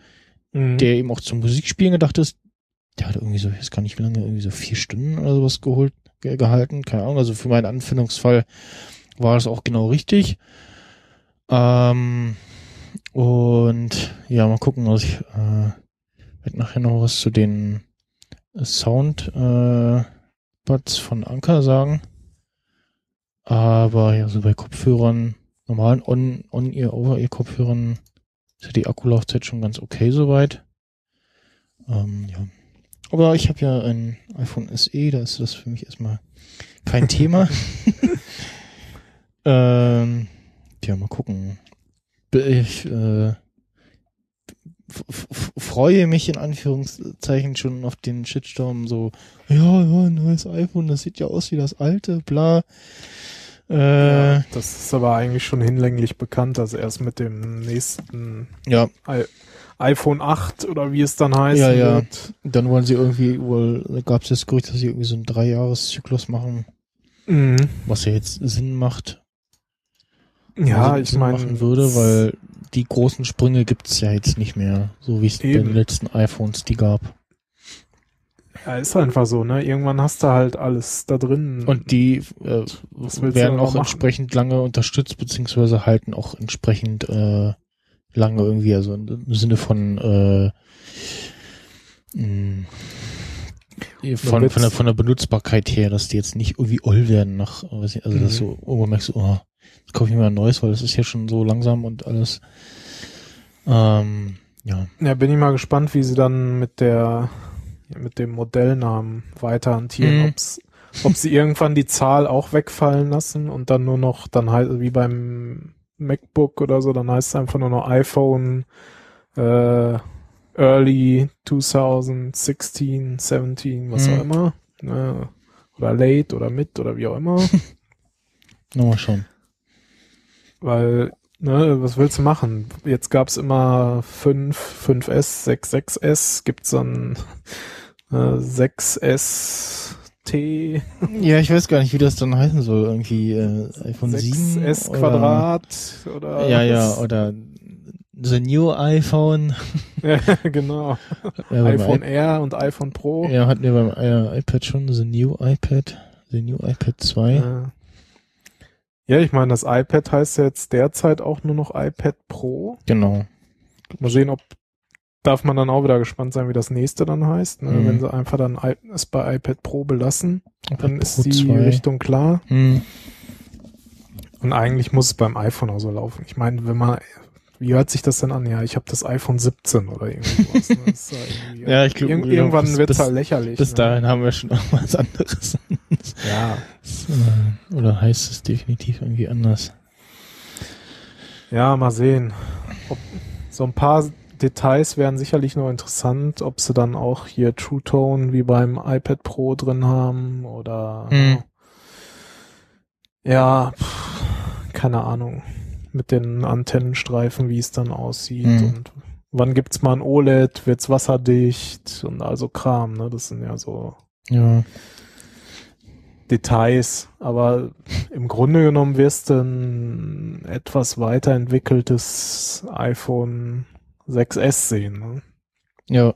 Mhm. der eben auch zum Musikspielen gedacht ist. Der hat irgendwie so, ich weiß gar nicht wie lange, irgendwie so vier Stunden oder sowas geholt, ge gehalten, keine Ahnung. Also für meinen Anfindungsfall war das auch genau richtig. Ähm, und ja, mal gucken, was ich äh, werde nachher noch was zu den Sound äh, Buds von Anker sagen. Aber ja, so bei Kopfhörern, normalen On- On-Ear, Over-Ear-Kopfhörern ist ja die Akkulaufzeit schon ganz okay soweit. Ähm, ja. Aber ich habe ja ein iPhone SE, da ist das für mich erstmal kein Thema. ähm, ja, mal gucken. Ich äh, freue mich in Anführungszeichen schon auf den Shitstorm, so, ja, ja, neues iPhone, das sieht ja aus wie das alte, bla. Äh, Ja, das ist aber eigentlich schon hinlänglich bekannt, dass erst mit dem nächsten ja, I iPhone 8 oder wie es dann heißt Ja, ja. wird. Dann wollen sie irgendwie, wohl, da gab es das Gerücht, dass sie irgendwie so einen Dreijahreszyklus machen, Mhm. was ja jetzt Sinn macht. Ja, ich meine, machen würde, weil die großen Sprünge gibt's ja jetzt nicht mehr, so wie es bei den letzten iPhones die gab. ja, ist einfach so, ne? Irgendwann hast du halt alles da drin. Und die äh, werden auch machen? entsprechend lange unterstützt, beziehungsweise halten auch entsprechend äh, lange irgendwie, also im Sinne von äh, mh, von, wird's- von, der, von der Benutzbarkeit her, dass die jetzt nicht irgendwie oll werden nach, weiß ich, also dass Mhm. du irgendwann merkst, oh, kaufe ich mir ein neues, weil das ist ja schon so langsam und alles. Ähm, Ja. Ja, bin ich mal gespannt, wie sie dann mit der mit dem Modellnamen weiter hantieren, Mhm. ob's, ob sie irgendwann die Zahl auch wegfallen lassen und dann nur noch, dann halt wie beim MacBook oder so, dann heißt es einfach nur noch iPhone äh, Early 2016, 17, was Mhm. auch immer. Ne? Oder late oder mit oder wie auch immer. Nochmal schon. Weil, ne, was willst du machen? Jetzt gab's immer 5, 5S, 6, 6S, gibt's dann äh, 6ST, Ja, ich weiß gar nicht, wie das dann heißen soll. Irgendwie äh, iPhone 7 6S oder- Quadrat oder Ja, ja, oder the new iPhone. ja, genau. Ja, iPhone I- R und iPhone Pro. Ja, hatten wir beim äh, iPad schon the new iPad, the new iPad 2. Ja. Ja, ich meine, das iPad heißt ja jetzt derzeit auch nur noch iPad Pro. Genau. Mal sehen, ob darf man dann auch wieder gespannt sein, wie das nächste dann heißt. Ne? Mhm. Wenn sie einfach dann es bei iPad Pro belassen, dann ist Pro die 2. Richtung klar. Hm. Und eigentlich muss es beim iPhone auch so laufen. Ich meine, wenn man, wie hört sich das denn an? Ja, ich habe das iPhone 17 oder irgendwas. Ne? Ja, Ja, ich glaub, Irg genau, irgendwann wird's bis- halt lächerlich. Bis ne? dahin haben wir schon auch was anderes. Ja, Äh, Oder heißt es definitiv irgendwie anders? ja, mal sehen. Ob, so ein paar Details wären sicherlich noch interessant, ob sie dann auch hier True Tone wie beim iPad Pro drin haben oder Hm. ja, pff, keine Ahnung. Mit den Antennenstreifen, wie es dann aussieht Hm. und wann gibt's mal ein OLED, wird's wasserdicht und also Kram, ne? Das sind ja so Ja. Details, aber im Grunde genommen wirst du ein etwas weiterentwickeltes iPhone 6S sehen, ne? Ja.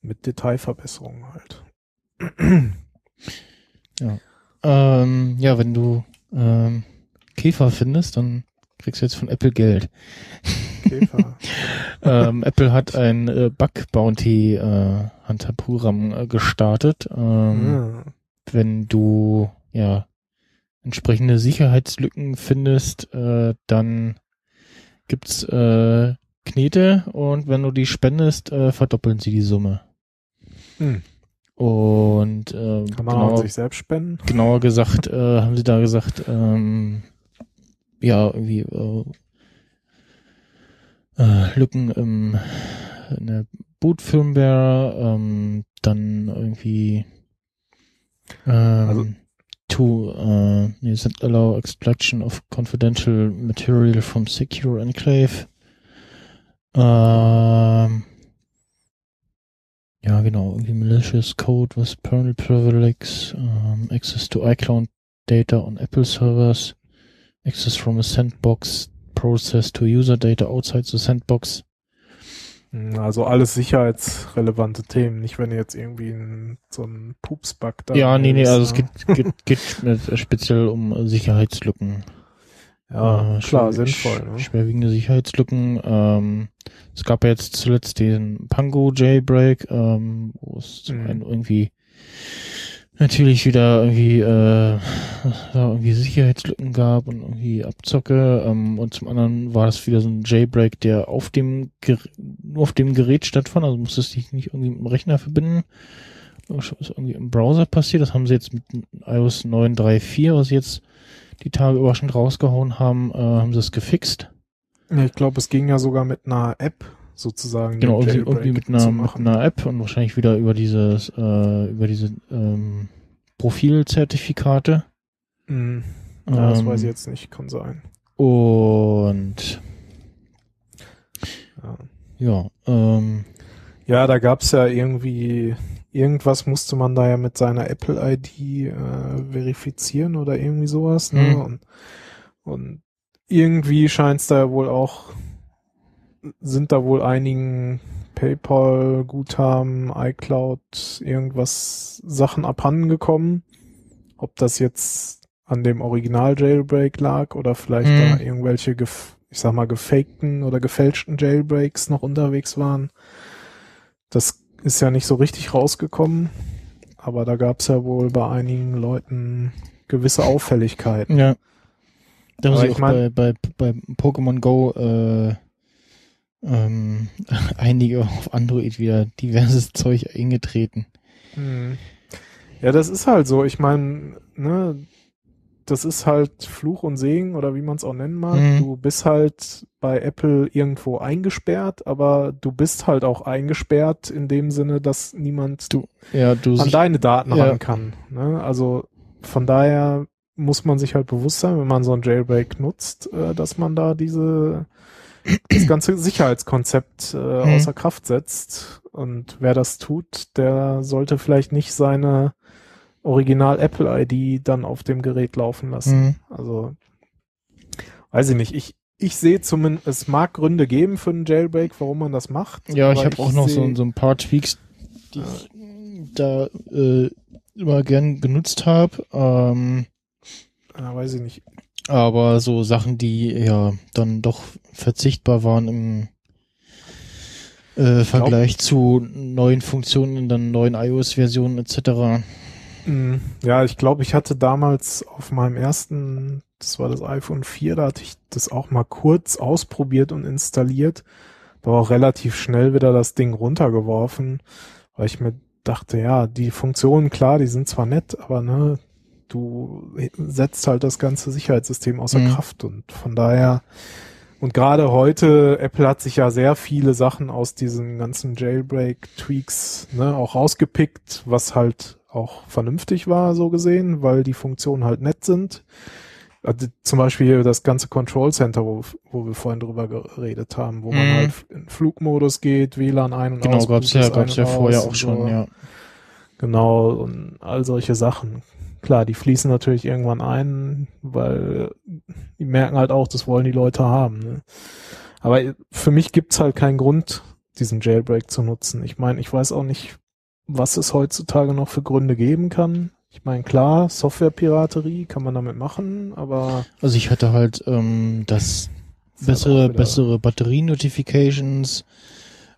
Mit Detailverbesserungen halt. Ähm, ja, wenn du ähm, Käfer findest, dann kriegst du jetzt von Apple Geld. Käfer. ähm, Apple hat ein äh, Bug Bounty äh, Hunter Programm äh, gestartet. Ähm, ja. Wenn du ja entsprechende Sicherheitslücken findest, äh, dann gibt's äh, Knete und wenn du die spendest, äh, verdoppeln sie die Summe. Hm. Und äh, Kann man auch an genau, sich selbst spenden? genauer gesagt, äh, haben sie da gesagt, ähm, ja, irgendwie äh, äh, Lücken im, in der Boot-Firmware, ähm, dann irgendwie ähm, Also- to äh, nee, allow extraction of confidential material from secure enclave. Ähm, ja, genau, irgendwie malicious code with kernel privilege, um, access to iCloud data on Apple servers, access from a sandbox process to user data outside the sandbox. Hm, Also alles sicherheitsrelevante Themen, nicht wenn ihr jetzt irgendwie ein, so ein Pupsbug da ja, nee, nee, also es ne? geht, geht, geht speziell um Sicherheitslücken. ja, Äh, klar, schwer- sinnvoll. Ne? sch- Schwerwiegende Sicherheitslücken. Ähm, es gab ja jetzt zuletzt den Pango Jailbreak, ähm, wo es zum Mhm. einen irgendwie natürlich wieder irgendwie, äh, irgendwie Sicherheitslücken gab und irgendwie Abzocke. Ähm, und zum anderen war das wieder so ein Jailbreak, der auf dem nur auf dem Gerät stattfand. Also musstest dich nicht irgendwie mit dem Rechner verbinden. Das ist irgendwie im Browser passiert. Das haben sie jetzt mit iOS 9.3.4, was sie jetzt die Tage überraschend rausgehauen haben, äh, haben sie es gefixt. Ich glaube, es ging ja sogar mit einer App sozusagen. Genau, irgendwie, irgendwie mit einer, mit einer App und wahrscheinlich wieder über dieses, äh, über diese ähm, Profilzertifikate. Mhm. Ja, das Ähm, weiß ich jetzt nicht, kann sein. Und Ja. ja, ähm, Ja, da gab's ja irgendwie, irgendwas musste man da ja mit seiner Apple-ID äh, verifizieren oder irgendwie sowas. Ne? Mhm. Und, und irgendwie scheint's da ja wohl auch, sind da wohl einigen PayPal-Guthaben, iCloud, irgendwas Sachen abhanden gekommen. Ob das jetzt an dem Original-Jailbreak lag oder vielleicht Mhm. da irgendwelche, gef ich sag mal, gefakten oder gefälschten Jailbreaks noch unterwegs waren. Das ist ja nicht so richtig rausgekommen, aber da gab's ja wohl bei einigen Leuten gewisse Auffälligkeiten. ja. Da sie ich auch mein- bei, bei, bei Pokémon Go äh, ähm, einige auf Android wieder diverses Zeug eingetreten. Hm. Ja, das ist halt so. Ich meine, ne, das ist halt Fluch und Segen oder wie man es auch nennen mag. Mhm. Du bist halt bei Apple irgendwo eingesperrt, aber du bist halt auch eingesperrt in dem Sinne, dass niemand Du, ja, du an sich, deine Daten ja. ran kann. Ne? Also von daher muss man sich halt bewusst sein, wenn man so ein Jailbreak nutzt, äh, dass man da diese das ganze Sicherheitskonzept äh, Mhm. außer Kraft setzt. Und wer das tut, der sollte vielleicht nicht seine Original Apple ID dann auf dem Gerät laufen lassen. Mhm. Also weiß ich nicht. Ich ich sehe zumindest, es mag Gründe geben für einen Jailbreak, warum man das macht. Ja, ich habe auch noch so, so ein paar Tweaks, die ich da äh, immer gern genutzt habe. Ähm, Ja, weiß ich nicht. Aber so Sachen, die ja dann doch verzichtbar waren im äh, Vergleich zu neuen Funktionen in der neuen iOS-Version etc. Mm, Ja, ich glaube, ich hatte damals auf meinem ersten, das war das iPhone 4, da hatte ich das auch mal kurz ausprobiert und installiert. Da war auch relativ schnell wieder das Ding runtergeworfen, weil ich mir dachte, ja, die Funktionen, klar, die sind zwar nett, aber ne, du setzt halt das ganze Sicherheitssystem außer Mhm. Kraft und von daher und gerade heute, Apple hat sich ja sehr viele Sachen aus diesen ganzen Jailbreak-Tweaks ne, auch rausgepickt, was halt auch vernünftig war, so gesehen, weil die Funktionen halt nett sind. Also zum Beispiel das ganze Control Center, wo, wo wir vorhin drüber geredet haben, wo man Mhm. halt in Flugmodus geht, WLAN ein und Genau, aus. gab's ja, gab's ja vorher auch schon, so. ja. Genau, und all solche Sachen. Klar, die fließen natürlich irgendwann ein, weil die merken halt auch, das wollen die Leute haben. Ne? Aber für mich gibt's halt keinen Grund, diesen Jailbreak zu nutzen. Ich meine, ich weiß auch nicht, was es heutzutage noch für Gründe geben kann. Ich meine, klar, Softwarepiraterie kann man damit machen, aber Also ich hatte halt ähm, das halt bessere, wieder- bessere Batterie-Notifications,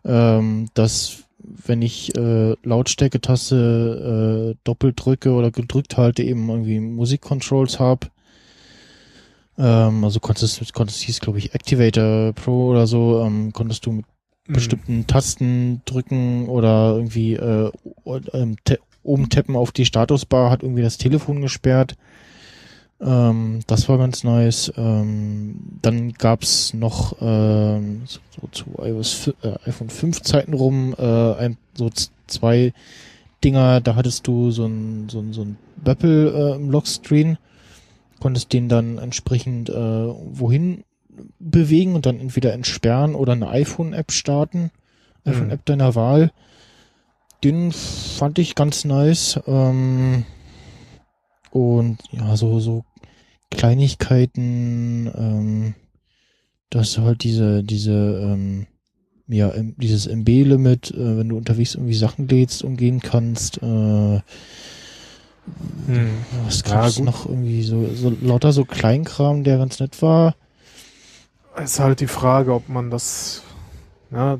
ähm, dass wenn ich äh, Lautstärketaste äh, doppelt drücke oder gedrückt halte, eben irgendwie Musikcontrols habe. Ähm, also konntest, konntest hieß, glaube ich, Activator Pro oder so, ähm, konntest du mit Mhm. bestimmten Tasten drücken oder irgendwie äh, ähm, oben tappen auf die Statusbar hat irgendwie das Telefon gesperrt. Ähm, das war ganz nice. Ähm, dann gab's noch ähm, so, so zu iOS, äh, iPhone 5 Zeiten rum äh, ein, so zwei Dinger, da hattest du so ein, so ein, so ein Beppel äh, im Lockscreen, konntest den dann entsprechend äh, wohin bewegen und dann entweder entsperren oder eine iPhone-App starten. Mhm. iPhone-App deiner Wahl. Den fand ich ganz nice. Ähm, und ja, so, so Kleinigkeiten, ähm, dass du halt diese, diese, ähm, ja, dieses MB-Limit, äh, wenn du unterwegs irgendwie Sachen lädst, umgehen kannst. Äh, Hm. was Ja, gab's gut. noch irgendwie so, so lauter so Kleinkram, der ganz nett war. ist halt die Frage, ob man das, ja,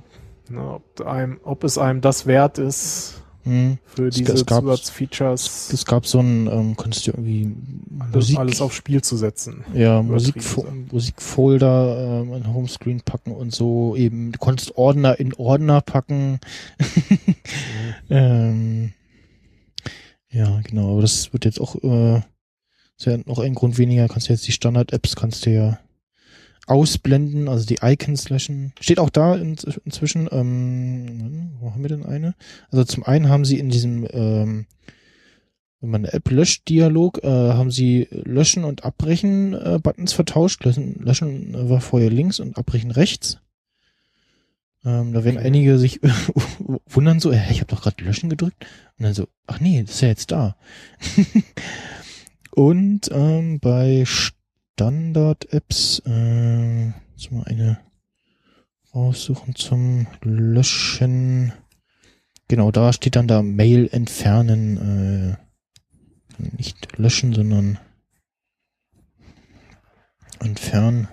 ne, ob, einem, ob es einem das wert ist Hm. für Es- diese es gab- Zusatzfeatures, Es gab so ein, ähm, konntest du irgendwie alles, Musik, alles aufs Spiel zu setzen. ja, Musikfo. Musikfolder ähm, in Homescreen packen und so eben, du konntest Ordner in Ordner packen. ähm, ja, genau, aber das wird jetzt auch, äh, ist ja noch ein Grund weniger, kannst du jetzt die Standard-Apps, kannst du ja ausblenden, also die Icons löschen. Steht auch da in, inzwischen, ähm, wo haben wir denn eine? Also zum einen haben sie in diesem, ähm, wenn man eine App löscht, Dialog, äh, haben sie Löschen und Abbrechen äh, Buttons vertauscht. Löschen, löschen äh, war vorher links und Abbrechen rechts. Ähm, da werden einige sich wundern so, äh, ich habe doch gerade Löschen gedrückt. Und dann so, ach nee, das ist ja jetzt da. und ähm, bei Standard-Apps, äh, jetzt mal eine raussuchen zum Löschen. Genau, da steht dann da Mail entfernen, äh, nicht löschen, sondern entfernen.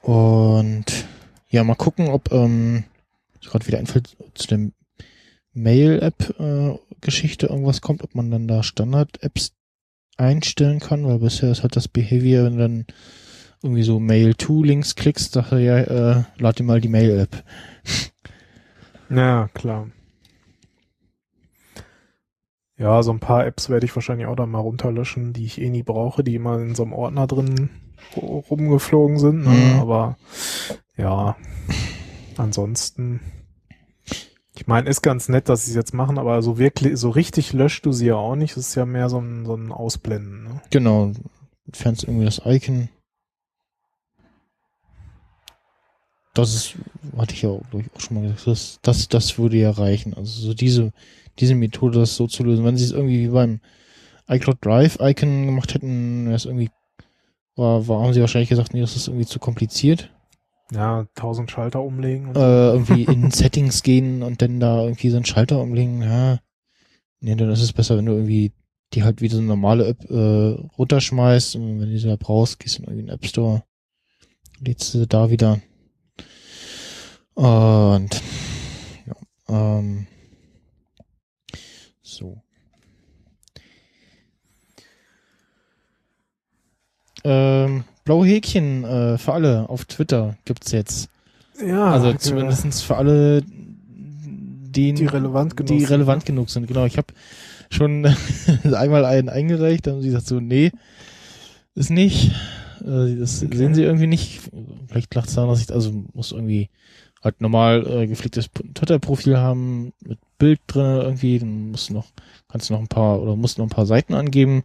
Und ja, mal gucken, ob ähm, gerade wieder einfällt zu dem Mail-App-Geschichte irgendwas kommt, ob man dann da Standard-Apps einstellen kann, weil bisher ist halt das Behavior, wenn du dann irgendwie so Mail-to-Links klickst, sagt er ja, äh, lad dir mal die Mail-App. Ja, klar. Ja, so ein paar Apps werde ich wahrscheinlich auch dann mal runterlöschen, die ich eh nie brauche, die immer in so einem Ordner drin ru- rumgeflogen sind. Ne? Mhm. Aber ja, ansonsten. Ich meine, ist ganz nett, dass sie es jetzt machen, aber so wirklich, so richtig löscht du sie ja auch nicht. Es ist ja mehr so ein, so ein Ausblenden. Ne? Genau. Entfernst irgendwie das Icon. Das ist, hatte ich ja auch, glaub ich, auch schon mal gesagt, das, das, das würde ja reichen. Also so diese, diese Methode, das so zu lösen. Wenn sie es irgendwie wie beim iCloud Drive Icon gemacht hätten, wäre es irgendwie, war, war, haben sie wahrscheinlich gesagt, nee, das ist irgendwie zu kompliziert. Ja, tausend Schalter umlegen und Äh, irgendwie in Settings gehen und dann da irgendwie so einen Schalter umlegen, ja. Nee, dann ist es besser, wenn du irgendwie die halt wie so eine normale App äh, runterschmeißt und wenn du sie da brauchst, gehst du in irgendwie den App Store, lädst sie da wieder. Und ja, ähm, so. Ähm, blaue Häkchen äh, für alle auf Twitter gibt's jetzt. ja, Also äh, zumindestens für alle, die, Die relevant genug die sind, relevant genug sind. Genau, ich habe schon einmal einen eingereicht, dann haben sie gesagt so, nee, ist nicht. Äh, Das Okay. sehen sie irgendwie nicht. Vielleicht lag es daran, dass ich, also muss irgendwie halt normal äh, gepflegtes Twitter-Profil haben mit Bild drin irgendwie, dann musst du noch, kannst du noch ein paar oder musst noch ein paar Seiten angeben,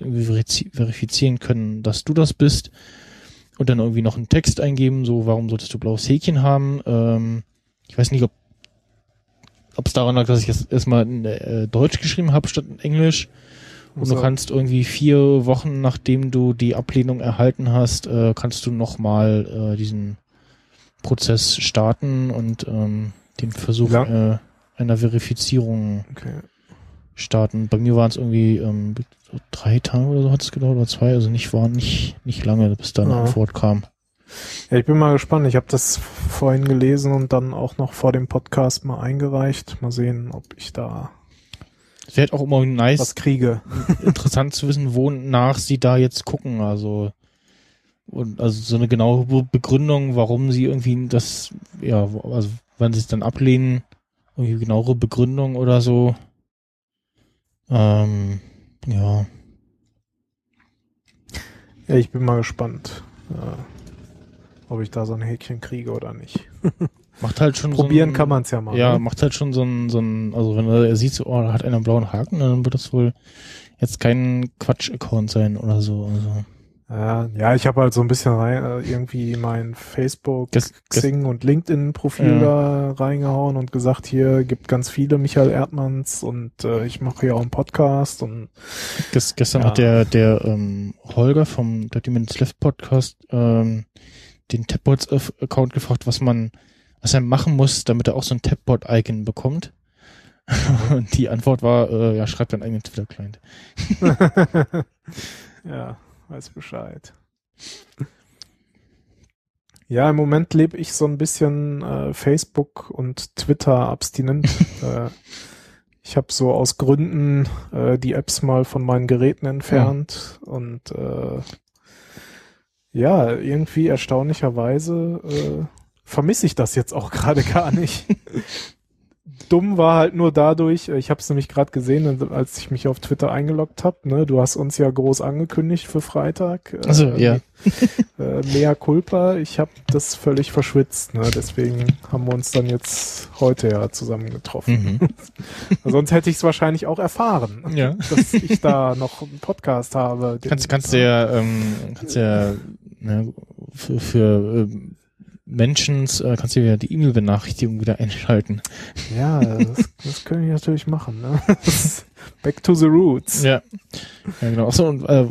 irgendwie verifizieren können, dass du das bist und dann irgendwie noch einen Text eingeben, so warum solltest du blaues Häkchen haben. Ähm, ich weiß nicht, ob ob es daran lag, dass ich es erstmal in äh, Deutsch geschrieben habe statt in Englisch. Und Also- du kannst irgendwie vier Wochen, nachdem du die Ablehnung erhalten hast, äh, kannst du nochmal äh, diesen Prozess starten und ähm, den Versuch Ja. äh, einer Verifizierung Okay. starten. Bei mir waren es irgendwie ähm, so drei Tage oder so hat es gedauert oder zwei, also nicht war nicht nicht lange, bis da eine Ja. Antwort kam. Ja, ich bin mal gespannt. Ich habe das vorhin gelesen und dann auch noch vor dem Podcast mal eingereicht. Mal sehen, ob ich da Es wäre halt auch immer nice, was kriege. interessant zu wissen, wonach sie da jetzt gucken. Also und also so eine genaue Be- Begründung, warum sie irgendwie das, ja, also wenn sie es dann ablehnen, irgendwie genauere Begründung oder so. Ähm, ja, Ja, ich bin mal gespannt, äh, ob ich da so ein Häkchen kriege oder nicht. macht halt schon Probieren so ein, kann man es ja mal. Ja, ne? macht halt schon so ein, so ein, also wenn er sieht, so, oh, da hat einer einen blauen Haken, dann wird das wohl jetzt kein Quatsch-Account sein oder so. Also. Ja, ja, ich habe halt so ein bisschen rein, äh, irgendwie mein Facebook, ges- Xing und LinkedIn-Profil Ja. da reingehauen und gesagt, hier gibt ganz viele Michael Erdmanns und äh, ich mache hier auch einen Podcast und Ges gestern Ja. hat der, der ähm, Holger vom Dirty Minutes Left Podcast ähm, den Tapboards-Account gefragt, was man, was er machen muss, damit er auch so ein Tapboard-Icon bekommt. Und die Antwort war, äh, ja, schreib deinen eigenen Twitter-Client. ja, weiß Bescheid. Ja, im Moment lebe ich so ein bisschen äh, Facebook und Twitter abstinent. äh, ich habe so aus Gründen äh, die Apps mal von meinen Geräten entfernt und äh, ja, irgendwie erstaunlicherweise äh, vermisse ich das jetzt auch gerade gar nicht. Dumm war halt nur dadurch, äh, ich habe es nämlich gerade gesehen, als ich mich auf Twitter eingeloggt habe. Ne? Du hast uns ja groß angekündigt für Freitag. Äh, Also, ja. Äh, mea culpa, ich habe das völlig verschwitzt. Ne? Deswegen haben wir uns dann jetzt heute ja zusammen getroffen. Mhm. Sonst hätte ich es wahrscheinlich auch erfahren, Ja. dass ich da noch einen Podcast habe. den- Kannst, kannst du ja, ähm, kannst du ja, ne, für, für ähm, Mentions, äh, kannst du ja die E-Mail-Benachrichtigung wieder einschalten. Ja, das, das können wir natürlich machen. Ne? Back to the roots. Ja. Ja, genau. Achso, und äh, äh,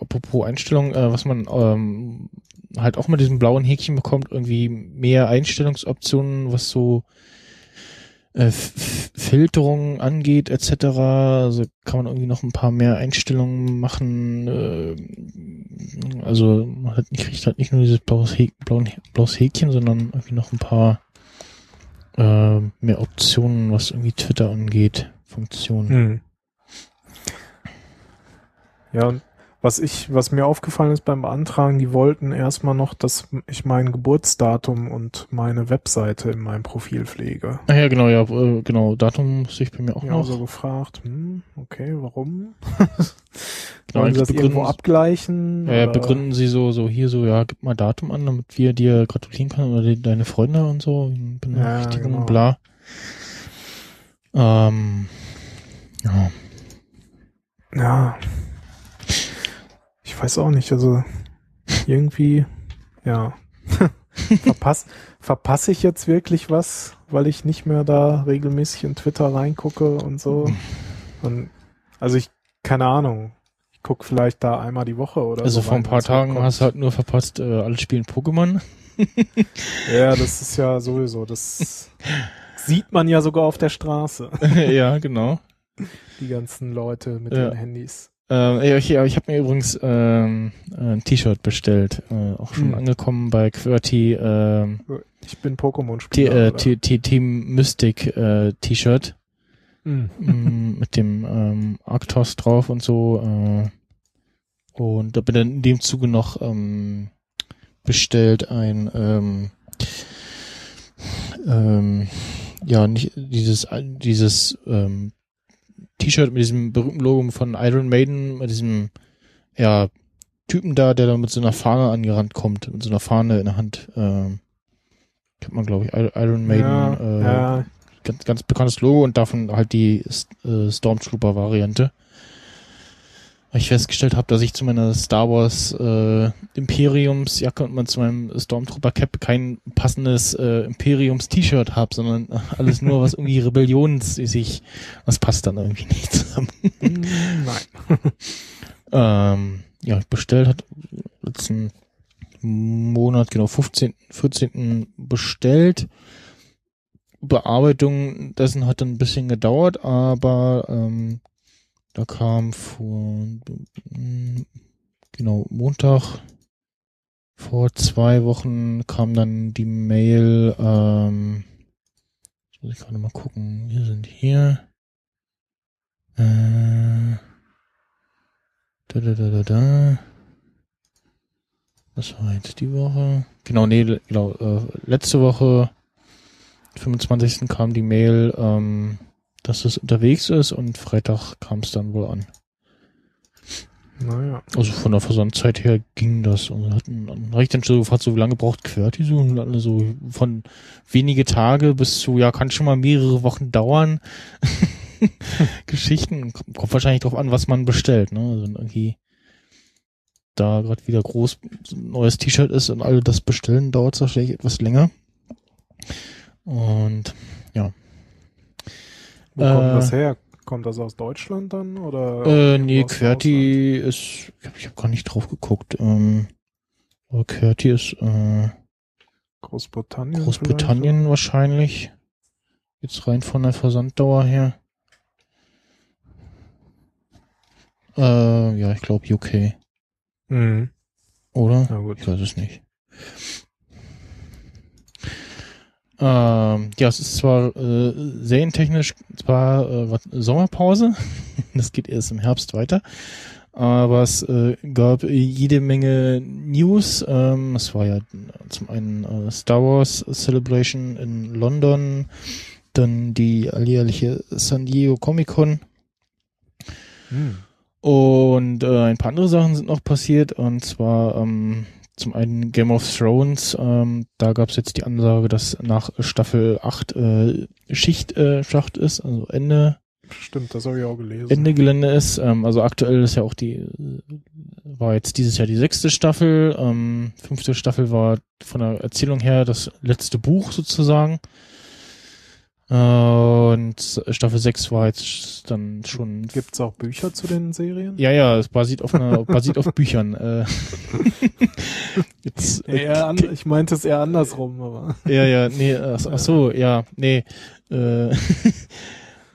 apropos Einstellung, äh, was man ähm, halt auch mit diesem blauen Häkchen bekommt, irgendwie mehr Einstellungsoptionen, was so äh, F- F- Filterungen angeht, etc. Also kann man irgendwie noch ein paar mehr Einstellungen machen. Äh, also man hat, kriegt halt nicht nur dieses blaues, Häk blauen, blaues Häkchen, sondern irgendwie noch ein paar äh, mehr Optionen, was irgendwie Twitter angeht, Funktionen. Hm. Ja, und Was ich, was mir aufgefallen ist beim Beantragen, die wollten erstmal noch, dass ich mein Geburtsdatum und meine Webseite in meinem Profil pflege. Ah ja, genau, ja, äh, genau, Datum sehe ich bei mir auch Ja, noch. so gefragt, hm, okay, warum? Genau, Wollen Sie das irgendwo abgleichen? Ja, ja, begründen sie so, so hier so, ja, gib mal Datum an, damit wir dir gratulieren können oder die, deine Freunde und so, Benachrichtigung genau. und bla. Ähm, ja, Ja. Weiß auch nicht, also irgendwie, ja. Verpass, verpasse ich jetzt wirklich was, weil ich nicht mehr da regelmäßig in Twitter reingucke und so? Und, also ich, keine Ahnung. Ich gucke vielleicht da einmal die Woche oder also so. vor ein paar Tagen hast du halt nur verpasst, äh, alle spielen Pokémon. Ja, das ist ja sowieso, das sieht man ja sogar auf der Straße, ja, genau. die ganzen Leute mit Ja. den Handys. Ähm, ich, ich habe mir übrigens ähm, ein T-Shirt bestellt, äh, auch schon Hm. angekommen bei QWERTY, ähm, Ich bin Pokémon-Spieler. äh, Team Mystic äh, T-Shirt. Hm. mm, mit dem ähm, Arctos drauf und so. Äh, und da bin dann in dem Zuge noch ähm, bestellt ein ähm, ähm, ja nicht dieses dieses ähm, T-Shirt mit diesem berühmten Logo von Iron Maiden mit diesem ja Typen da, der da mit so einer Fahne angerannt kommt, mit so einer Fahne in der Hand. Ähm, kennt man glaube ich Iron Maiden. ja, äh, ja, ganz, ganz bekanntes Logo und davon halt die äh, Stormtrooper-Variante. Weil ich festgestellt habe, dass ich zu meiner Star Wars äh, Imperiumsjacke und man zu meinem Stormtrooper-Cap kein passendes äh, Imperiums-T-Shirt habe, sondern alles nur was irgendwie rebellionsmäßig, das passt dann irgendwie nicht zusammen. Hm, Nein. Ähm, ja, bestellt hat letzten Monat, genau, 15., 14. bestellt. Bearbeitung dessen hat dann ein bisschen gedauert, aber ähm, da kam vor, mm, genau, Montag vor zwei Wochen kam dann die Mail, ähm, jetzt muss ich gerade mal gucken, wir sind hier. Äh, da, da, da, da, da. Das war jetzt die Woche. Genau, nee, genau, äh, letzte Woche, 25. kam die Mail, ähm, dass es unterwegs ist und Freitag kam es dann wohl an. Naja. Also von der Versandzeit her ging das. Und wir hatten dann ich dann schon gefragt, so wie lange braucht QWERTY so? Und alle so von wenige Tage bis zu, ja, kann schon mal mehrere Wochen dauern. Geschichten. Kommt wahrscheinlich drauf an, was man bestellt, ne? Also irgendwie da gerade wieder groß ein neues T-Shirt ist und alle das bestellen, dauert es wahrscheinlich etwas länger. Und Wo kommt Äh, das her? Kommt das aus Deutschland dann? Oder Äh, nee, QWERTY ist, ich habe hab gar nicht drauf geguckt. Ähm, aber QWERTY ist äh? Großbritannien. Großbritannien wahrscheinlich. Jetzt rein von der Versanddauer her. Äh, ja, ich glaube UK? Mhm. oder? Na gut. Ich weiß es nicht. Ähm, ja, es ist zwar äh, serientechnisch zwar äh, was- Sommerpause, das geht erst im Herbst weiter, aber es äh, gab jede Menge News. Ähm, es war ja zum einen äh, Star Wars Celebration in London, dann die alljährliche San Diego Comic Con Hm. und äh, ein paar andere Sachen sind noch passiert. Und zwar ähm, zum einen Game of Thrones. Ähm, da gab es jetzt die Ansage, dass nach Staffel 8 äh, Schicht äh, Schacht ist, also Ende, Stimmt, das habe ich auch gelesen. Ende Gelände ist. Ähm, also aktuell ist ja auch die, äh, war jetzt dieses Jahr die sechste Staffel. Ähm, fünfte Staffel war von der Erzählung her das letzte Buch sozusagen. Und Staffel 6 war jetzt dann schon Gibt's auch Bücher zu den Serien? ja, ja, es basiert auf einer, basiert auf Büchern. Äh, jetzt, äh, an, ich meinte es eher andersrum, aber. ja, ja, nee, ach, ach so, ja, nee. Äh,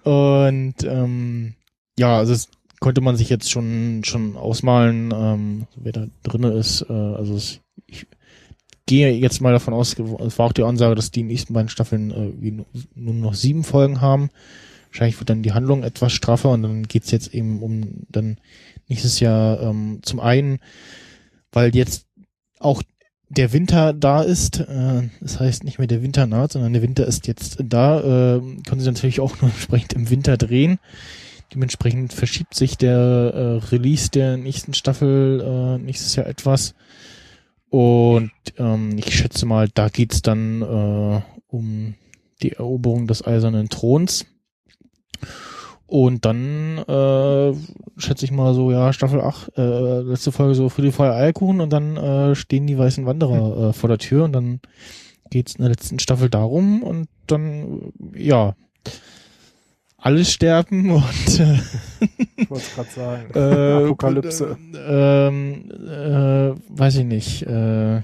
und ähm, ja, also es konnte man sich jetzt schon schon ausmalen, ähm, wer da drinne ist. Äh, also es, ich gehe jetzt mal davon aus, es war auch die Ansage, dass die nächsten beiden Staffeln äh, nur noch sieben Folgen haben. Wahrscheinlich wird dann die Handlung etwas straffer und dann geht's jetzt eben um dann nächstes Jahr ähm, zum einen, weil jetzt auch der Winter da ist, äh, das heißt nicht mehr der Winter naht, sondern der Winter ist jetzt da, äh, können sie natürlich auch nur entsprechend im Winter drehen. Dementsprechend verschiebt sich der äh, Release der nächsten Staffel äh, nächstes Jahr etwas. Und ähm, ich schätze mal, da geht's dann äh, um die Eroberung des Eisernen Throns. Und dann äh, schätze ich mal so, ja, Staffel 8, äh, letzte Folge so Friede, Feuer, Eierkuchen und dann äh, stehen die weißen Wanderer äh, vor der Tür und dann geht's in der letzten Staffel darum und dann, ja, alles sterben und äh, Ich wollte es gerade sagen. äh, Apokalypse. Äh, ähm, äh, weiß ich nicht. Äh,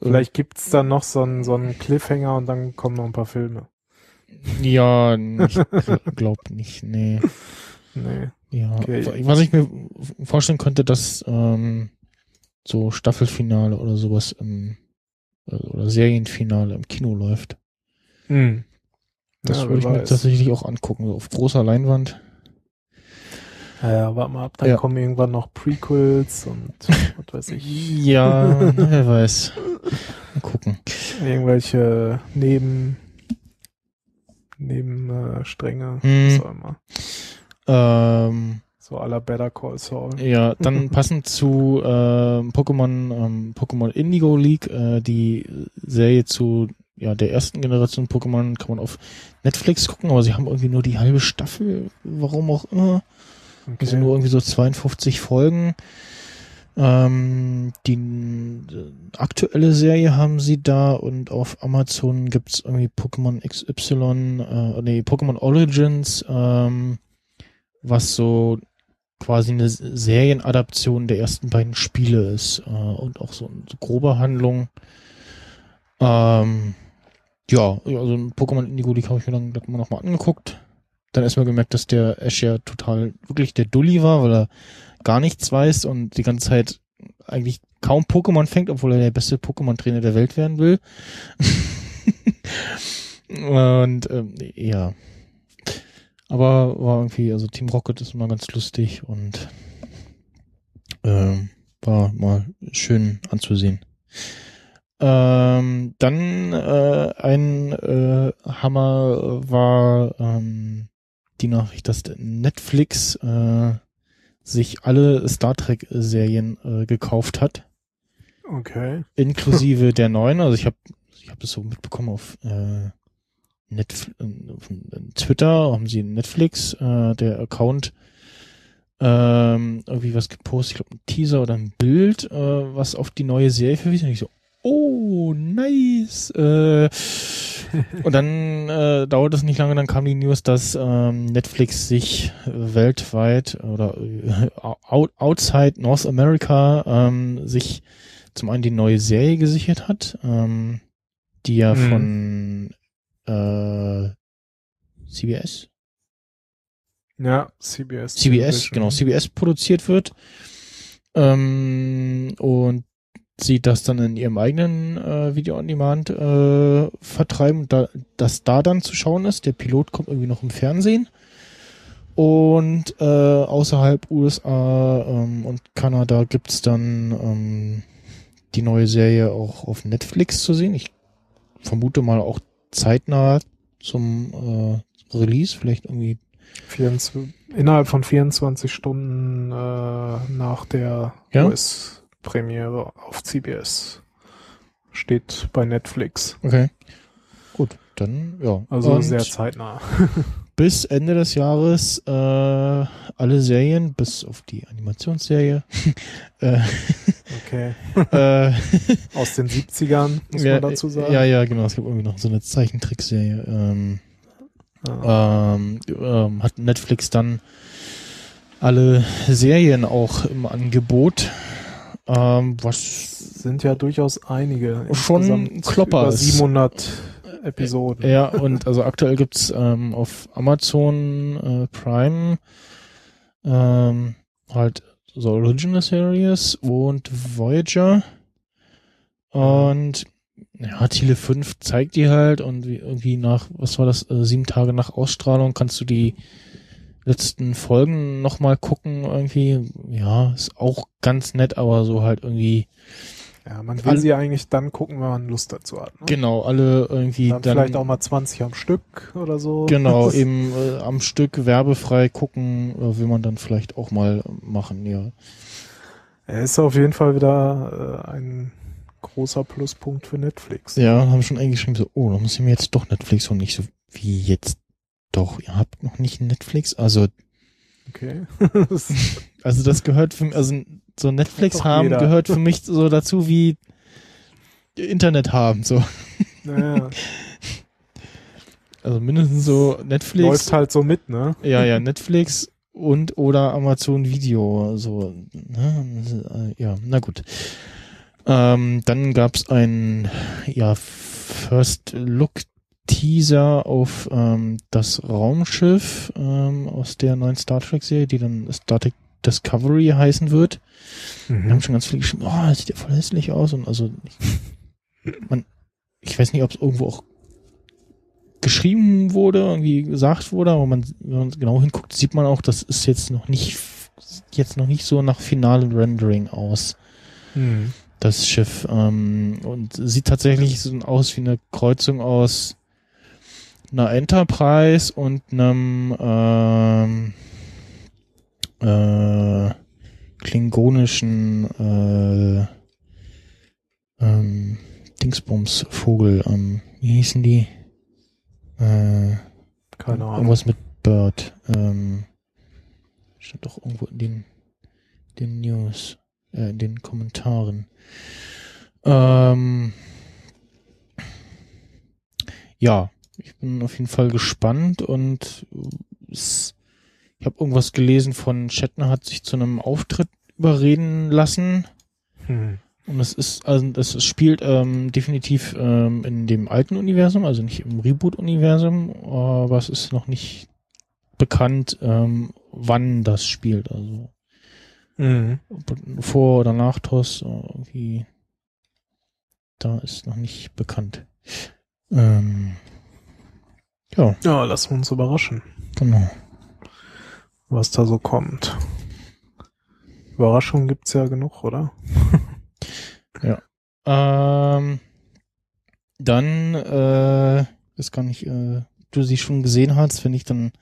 Vielleicht gibt's dann noch so einen, so einen Cliffhanger und dann kommen noch ein paar Filme. Ja, ich gl- glaub nicht, nee. Nee. Ja, Okay. was ich mir vorstellen könnte, dass ähm, so Staffelfinale oder sowas im äh, oder Serienfinale im Kino läuft. Hm. Das Ja, würde ich mir weiß. tatsächlich auch angucken, so auf großer Leinwand. Ja, ja, warte mal ab, dann Ja. kommen irgendwann noch Prequels und was weiß ich. Ja, wer weiß. Mal gucken. Irgendwelche Neben Neben äh, Stränge, Hm. was auch immer. Ähm, So aller Better Call Saul. Ja, dann passend zu ähm, Pokémon, ähm, Pokémon Indigo League, äh, die Serie zu ja der ersten Generation Pokémon kann man auf Netflix gucken, aber sie haben irgendwie nur die halbe Staffel, warum auch immer. Also nur irgendwie so 52 Folgen. Ähm, die äh, aktuelle Serie haben sie da und auf Amazon gibt's irgendwie Pokémon XY, äh, nee, Pokémon Origins, ähm, was so quasi eine Serienadaption der ersten beiden Spiele ist äh, und auch so eine grobe Handlung. Ähm, ja, also Pokémon Indigo League habe ich mir dann mal nochmal angeguckt. Dann erstmal gemerkt, dass der Ash ja total wirklich der Dulli war, weil er gar nichts weiß und die ganze Zeit eigentlich kaum Pokémon fängt, obwohl er der beste Pokémon-Trainer der Welt werden will. und ähm, ja. Aber war irgendwie, also Team Rocket ist immer ganz lustig und ähm, war mal schön anzusehen. Ähm, dann äh, ein äh, Hammer war ähm, die Nachricht, dass Netflix äh, sich alle Star Trek Serien äh, gekauft hat, Okay. inklusive der neuen. Also ich habe ich habe das so mitbekommen auf äh, Netf äh, auf Twitter haben sie Netflix äh, der Account ähm, irgendwie was gepostet, ich glaube ein Teaser oder ein Bild, äh, was auf die neue Serie verwiesen. Und ich so, oh nice. Äh, und dann äh, dauert es nicht lange, dann kam die News, dass ähm, Netflix sich weltweit oder äh, out, outside North America ähm, sich zum einen die neue Serie gesichert hat, ähm, die ja Mhm. von äh, CBS, Ja, CBS. CBS, Television. genau, CBS produziert wird ähm, und sie das dann in ihrem eigenen äh, Video on Demand äh, vertreiben, da, das da dann zu schauen ist. Der Pilot kommt irgendwie noch im Fernsehen. Und äh, außerhalb USA ähm, und Kanada gibt's dann ähm, die neue Serie auch auf Netflix zu sehen. Ich vermute mal auch zeitnah zum äh, Release, vielleicht irgendwie 24, innerhalb von 24 Stunden äh, nach der Ja? US-Premiere auf CBS. Steht bei Netflix. Okay. Gut, dann ja. Also Und sehr zeitnah. bis Ende des Jahres äh, alle Serien, bis auf die Animationsserie. äh, Okay. äh, Aus den 70ern, muss ja, man dazu sagen. Ja, ja, genau. Es gibt irgendwie noch so eine Zeichentrickserie. Ähm, Ah. ähm, ähm, hat Netflix dann alle Serien auch im Angebot. Ähm, was sind ja durchaus einige. Schon Klopper Über ist- 700 Episoden. Ja, und also aktuell gibt's ähm, auf Amazon äh, Prime ähm, halt so Original Series und Voyager. Und ja, Tele 5 zeigt die halt und wie, irgendwie nach, was war das, äh, sieben Tage nach Ausstrahlung kannst du die letzten Folgen nochmal gucken irgendwie. Ja, ist auch ganz nett, aber so halt irgendwie, Ja, man will Alle- sie eigentlich dann gucken, wenn man Lust dazu hat. Ne? genau, alle irgendwie Dann, dann, vielleicht auch mal 20 am Stück oder so. genau, Das- eben äh, am Stück werbefrei gucken, äh, will man dann vielleicht auch mal machen, ja. Er ist auf jeden Fall wieder äh, ein großer Pluspunkt für Netflix. Ja, haben schon eingeschrieben, so, oh, da muss ich mir jetzt doch Netflix und nicht so, wie jetzt doch, ihr habt noch nicht Netflix? Also, Okay. also das gehört für mich, also so Netflix haben jeder. gehört für mich so dazu wie Internet haben, so. naja, Also mindestens so Netflix. läuft halt so mit, ne? Ja, ja, Netflix und oder Amazon Video, so, ne? ja, na gut. Ähm, dann gab's ein, ja, First Look Teaser auf ähm, das Raumschiff ähm, aus der neuen Star Trek Serie, die dann Star Trek Discovery heißen wird. Wir haben schon ganz viel geschrieben, oh, das sieht ja voll hässlich aus und also ich, man, ich weiß nicht, ob es irgendwo auch geschrieben wurde, irgendwie gesagt wurde, aber man, wenn man genau hinguckt, sieht man auch, das ist jetzt noch nicht jetzt noch nicht so nach finalen Rendering aus, Mhm. das Schiff. Ähm, und sieht tatsächlich so aus wie eine Kreuzung aus einer Enterprise und einem ähm, äh, klingonischen äh, ähm, Dingsbums-Vogel. Ähm, wie hießen die? Äh, Keine Ahnung. Irgendwas mit Bird. Ähm, stand doch irgendwo in den, den News, äh, in den Kommentaren. Ähm, ja, ich bin auf jeden Fall gespannt und es, ich habe irgendwas gelesen von Shatner hat sich zu einem Auftritt überreden lassen. Mhm. Und es ist, also es spielt ähm, definitiv ähm, in dem alten Universum, also nicht im Reboot-Universum, aber es ist noch nicht bekannt, ähm, wann das spielt. Also Mhm. vor oder nach TOS, äh, irgendwie, da ist noch nicht bekannt. Ähm, ja, Ja, lassen wir uns überraschen, genau. was da so kommt. Überraschungen gibt's ja genug, oder? Ähm, dann, äh, ist gar nicht, äh, du sie schon gesehen hast, wenn ich dann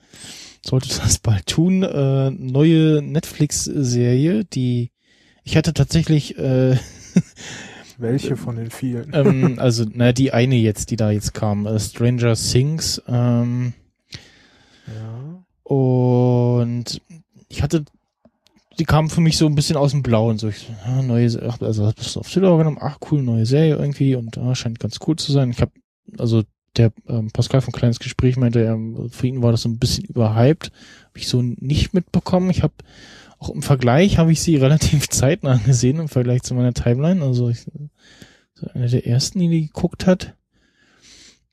solltest du das bald tun. Äh, neue Netflix-Serie, die ich hatte tatsächlich, äh, Welche von den vielen? ähm, also na die eine jetzt, die da jetzt kam, äh, Stranger Things. Ähm, ja. Und ich hatte, die kamen für mich so ein bisschen aus dem Blauen. So, ich, ja, neue, also hast du auf Twitter genommen, ach cool, neue Serie irgendwie und ah, scheint ganz cool zu sein. Ich habe, also der ähm, Pascal von Kleines Gespräch meinte, er, für ihn war das so ein bisschen überhyped. Habe ich so nicht mitbekommen. Ich habe auch im Vergleich habe ich sie relativ zeitnah gesehen im Vergleich zu meiner Timeline. Also ich, so eine der ersten, die die geguckt hat.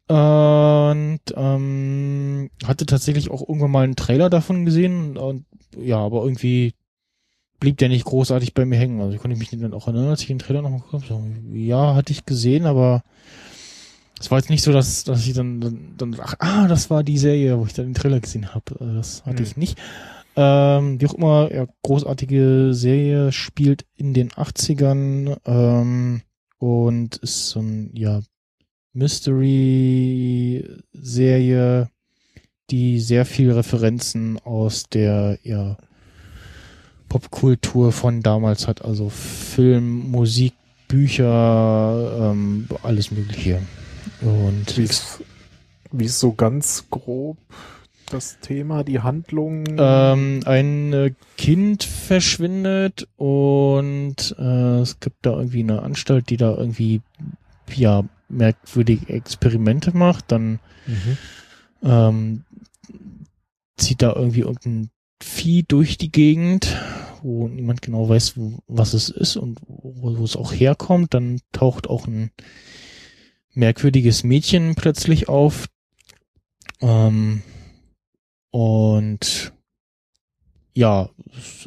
Und ähm, hatte tatsächlich auch irgendwann mal einen Trailer davon gesehen und, ja, aber irgendwie blieb der nicht großartig bei mir hängen. Also ich konnte mich dann auch erinnern, als ich den Trailer nochmal geguckt habe. Ja, hatte ich gesehen, aber es war jetzt nicht so, dass, dass ich dann, dann, dann ach, ah, das war die Serie, wo ich dann den Trailer gesehen habe. Also Das hatte Hm. ich nicht. Ähm, wie auch immer, ja, großartige Serie, spielt in den 80ern ähm, und ist so ein, ja, Mystery-Serie, die sehr viel Referenzen aus der, ja, Popkultur von damals hat, also Film, Musik, Bücher, ähm, alles Mögliche. Und Wie ist, wie ist so ganz grob das Thema, die Handlung? ähm, ein äh, Kind verschwindet und äh, es gibt da irgendwie eine Anstalt, die da irgendwie ja merkwürdige Experimente macht. Dann mhm. ähm, zieht da irgendwie irgendein Vieh durch die Gegend, wo niemand genau weiß, wo, was es ist und wo, wo es auch herkommt. Dann taucht auch ein merkwürdiges Mädchen plötzlich auf. Ähm, und ja,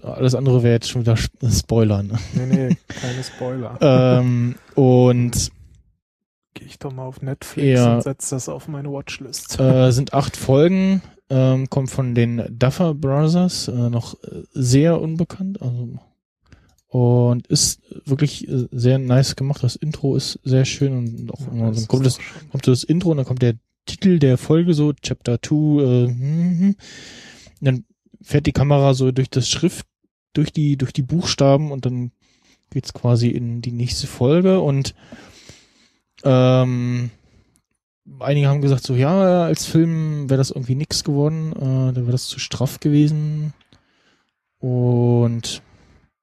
alles andere wäre jetzt schon wieder Sp- Spoiler. Ne? Nee, nee, keine Spoiler. ähm, und Gehe ich doch mal auf Netflix Ja. und setze das auf meine Watchlist. äh, sind acht Folgen. ähm, kommt von den Duffer Brothers, äh, noch äh, sehr unbekannt, also und ist wirklich äh, sehr nice gemacht. Das Intro ist sehr schön und auch immer so kommt das, kommt das Intro und dann kommt der Titel der Folge so Chapter 2 äh, hm, hm. dann fährt die Kamera so durch das Schrift durch die durch die Buchstaben und dann geht's quasi in die nächste Folge und ähm, einige haben gesagt so ja als Film wäre das irgendwie nix geworden äh, da wäre das zu straff gewesen und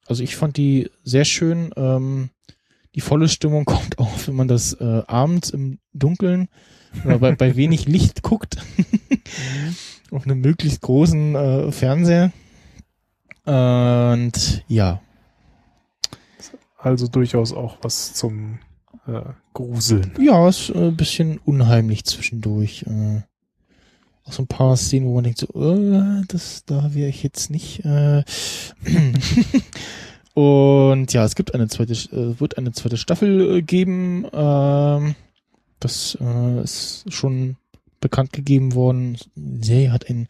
also ich fand die sehr schön ähm, die volle Stimmung kommt auch wenn man das äh, abends im Dunkeln oder bei, bei wenig Licht guckt auf einem möglichst großen äh, Fernseher und ja Also durchaus auch was zum äh, Gruseln. Ja, ist äh, ein bisschen unheimlich zwischendurch. Äh, auch so ein paar Szenen, wo man denkt so, äh, das, da wäre ich jetzt nicht. Äh. Und ja, es gibt eine zweite, äh, wird eine zweite Staffel äh, geben. Ähm, das äh, ist schon bekannt gegeben worden. Die Serie hat ein,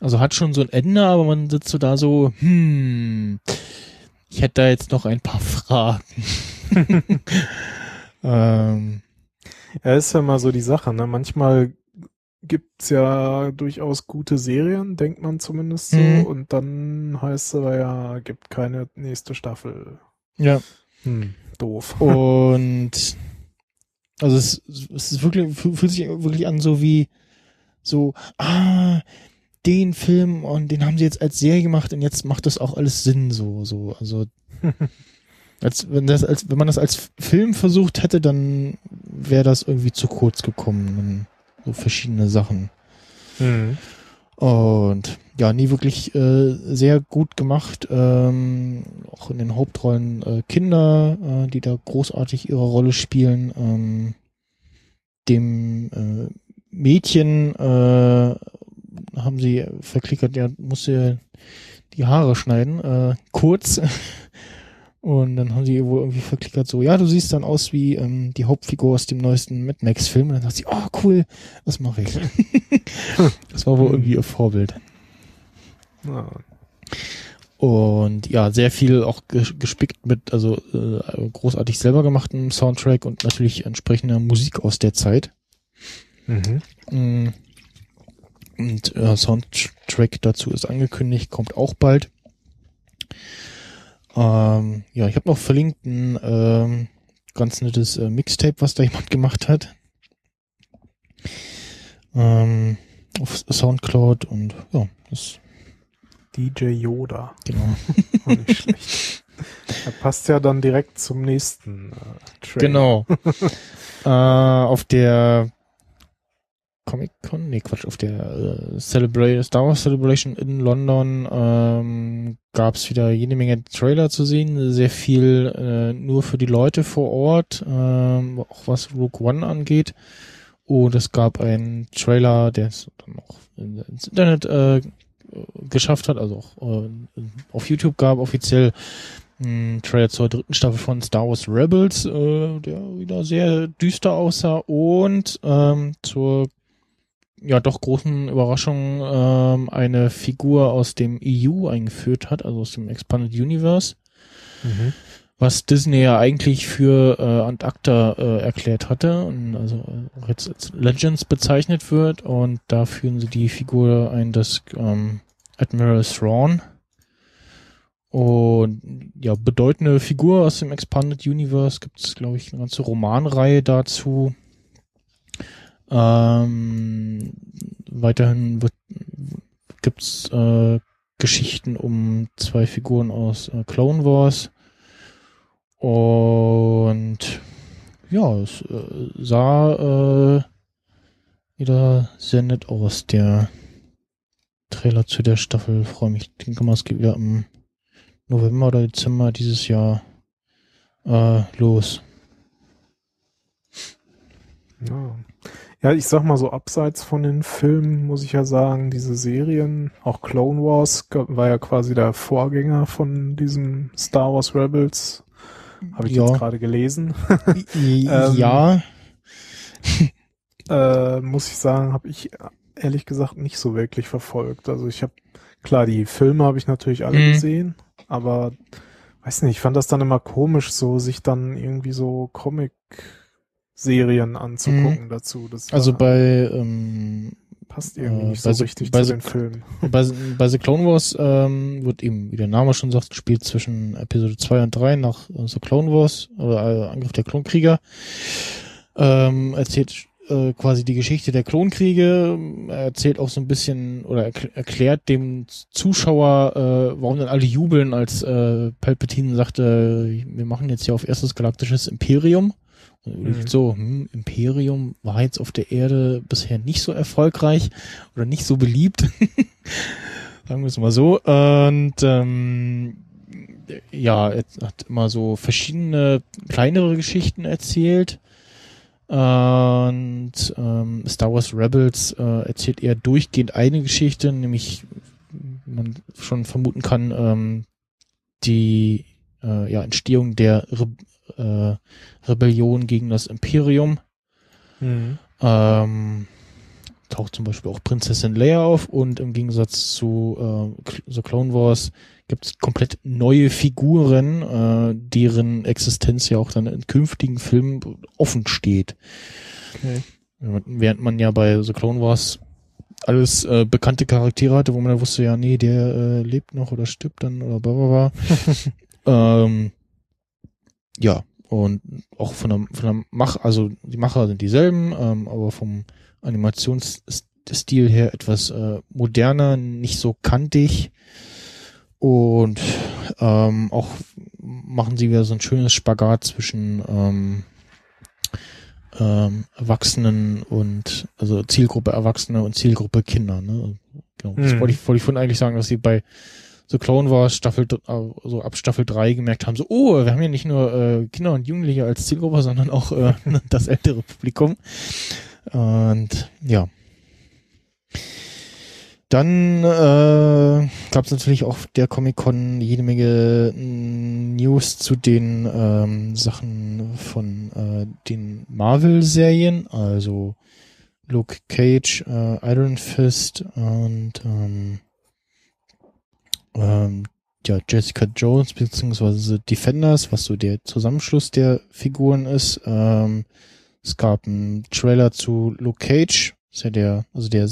also hat schon so ein Ende, aber man sitzt so da so, hm, ich hätte da jetzt noch ein paar Fragen. ähm, Ja, ist ja mal so die Sache, ne? Manchmal gibt's ja durchaus gute Serien, denkt man zumindest so, Mhm. und dann heißt es aber ja, gibt keine nächste Staffel. ja. Hm, doof. Und also es, es ist wirklich, fühlt sich wirklich an so wie so, ah, den Film und den haben sie jetzt als Serie gemacht und jetzt macht das auch alles Sinn so, so, also als wenn das als wenn man das als Film versucht hätte, dann wäre das irgendwie zu kurz gekommen. So verschiedene Sachen. Hm. Und ja, nie wirklich äh, sehr gut gemacht. Ähm, auch in den Hauptrollen äh, Kinder, äh, die da großartig ihre Rolle spielen. Ähm, dem äh, Mädchen äh, haben sie verklickert, ja, musste die Haare schneiden, äh, kurz. Und dann haben sie wohl irgendwie verklickert so, ja, du siehst dann aus wie ähm, die Hauptfigur aus dem neuesten Mad Max Film. Und dann sagt sie, oh cool, das mache ich. das war wohl irgendwie ihr Vorbild. Ja. Und ja, sehr viel auch ges- gespickt mit, also äh, großartig selber gemachten Soundtrack und natürlich entsprechender Musik aus der Zeit. Mhm. Mm. Und äh, Soundtrack dazu ist angekündigt, kommt auch bald. Ähm, ja, ich habe noch verlinkt ein ähm, ganz nettes äh, Mixtape, was da jemand gemacht hat. Ähm, auf Soundcloud und ja, das DJ Yoda. genau. Nicht schlecht. Er passt ja dann direkt zum nächsten äh, Trailer. Genau. äh, auf der Comic Con, nee Quatsch, auf der äh, Celebra Star Wars Celebration in London ähm, gab es wieder jede Menge Trailer zu sehen, sehr viel äh, nur für die Leute vor Ort, ähm, auch was Rogue One angeht. Und es gab einen Trailer, der es dann auch in- ins Internet äh, geschafft hat, also auch äh, auf YouTube gab offiziell ein Trailer zur dritten Staffel von Star Wars Rebels, äh, der wieder sehr düster aussah und ähm, zur ja doch großen Überraschung ähm, eine Figur aus dem EU eingeführt hat, also aus dem Expanded Universe, Mhm. was Disney ja eigentlich für äh, Ad acta äh, erklärt hatte und also äh, auch jetzt als Legends bezeichnet wird und da führen sie die Figur ein des ähm, Admiral Thrawn und ja, bedeutende Figur aus dem Expanded Universe gibt es, glaube ich, eine ganze Romanreihe dazu. Ähm, weiterhin wird, gibt's äh, Geschichten um zwei Figuren aus äh, Clone Wars. Und ja, es äh, sah äh, wieder sehr nett aus, der Trailer zu der Staffel. Freue mich. Ich denke mal, es geht wieder im November oder Dezember dieses Jahr äh, los. Ja. Ja, ich sag mal so, abseits von den Filmen muss ich ja sagen, diese Serien, auch Clone Wars war ja quasi der Vorgänger von diesem Star Wars Rebels. Habe ich Ja. jetzt gerade gelesen. Ähm, ja, äh, muss ich sagen, habe ich ehrlich gesagt nicht so wirklich verfolgt. Also ich habe, klar, die Filme habe ich natürlich alle Mhm. gesehen, aber weiß nicht, ich fand das dann immer komisch, so sich dann irgendwie so Comic-Serien anzugucken dazu. Das Also bei, ähm, passt irgendwie äh, nicht so bei richtig bei zu The- den Filmen. bei, bei The Clone Wars ähm, wird eben, wie der Name schon sagt, gespielt zwischen Episode 2 und 3 nach äh, The Clone Wars oder äh, Angriff der Klonkrieger. Ähm, erzählt äh, quasi die Geschichte der Klonkriege, Er erzählt auch so ein bisschen oder erkl erklärt dem Zuschauer, äh, warum dann alle jubeln, als äh, Palpatine sagte, wir machen jetzt hier auf erstes galaktisches Imperium. Mhm. so, hm, Imperium war jetzt auf der Erde bisher nicht so erfolgreich oder nicht so beliebt. Sagen wir es mal so. Und ähm, ja, er hat immer so verschiedene kleinere Geschichten erzählt. Und ähm, Star Wars Rebels äh, erzählt eher durchgehend eine Geschichte, nämlich, man schon vermuten kann, ähm, die äh, ja, Entstehung der Re äh, Rebellion gegen das Imperium. Mhm. Ähm, taucht zum Beispiel auch Prinzessin Leia auf und im Gegensatz zu äh, The Clone Wars gibt es komplett neue Figuren, äh, deren Existenz ja auch dann in künftigen Filmen offen steht. Okay. Während man ja bei The Clone Wars alles äh, bekannte Charaktere hatte, wo man dann wusste, ja, nee, der äh, lebt noch oder stirbt dann oder bla bla bla. ähm, ja, und auch von der, von der Mach, also die Macher sind dieselben, ähm, aber vom Animationsstil her etwas äh, moderner, nicht so kantig. Und ähm, auch machen sie wieder so ein schönes Spagat zwischen ähm, ähm, Erwachsenen und also Zielgruppe Erwachsene und Zielgruppe Kinder. Ne? Genau. Das Mhm. wollte ich, wollte ich vorhin eigentlich sagen, dass sie bei The Clone Wars Staffel, so ab Staffel 3 gemerkt haben, so, oh, wir haben ja nicht nur äh, Kinder und Jugendliche als Zielgruppe, sondern auch äh, das ältere Publikum. Und ja. Dann äh, gab es natürlich auch auf der Comic-Con jede Menge mm, News zu den ähm, Sachen von äh, den Marvel-Serien, also Luke Cage, äh, Iron Fist und ähm, ähm, ja, Jessica Jones beziehungsweise Defenders, was so der Zusammenschluss der Figuren ist. Ähm, es gab einen Trailer zu Luke Cage, ist ja der, also der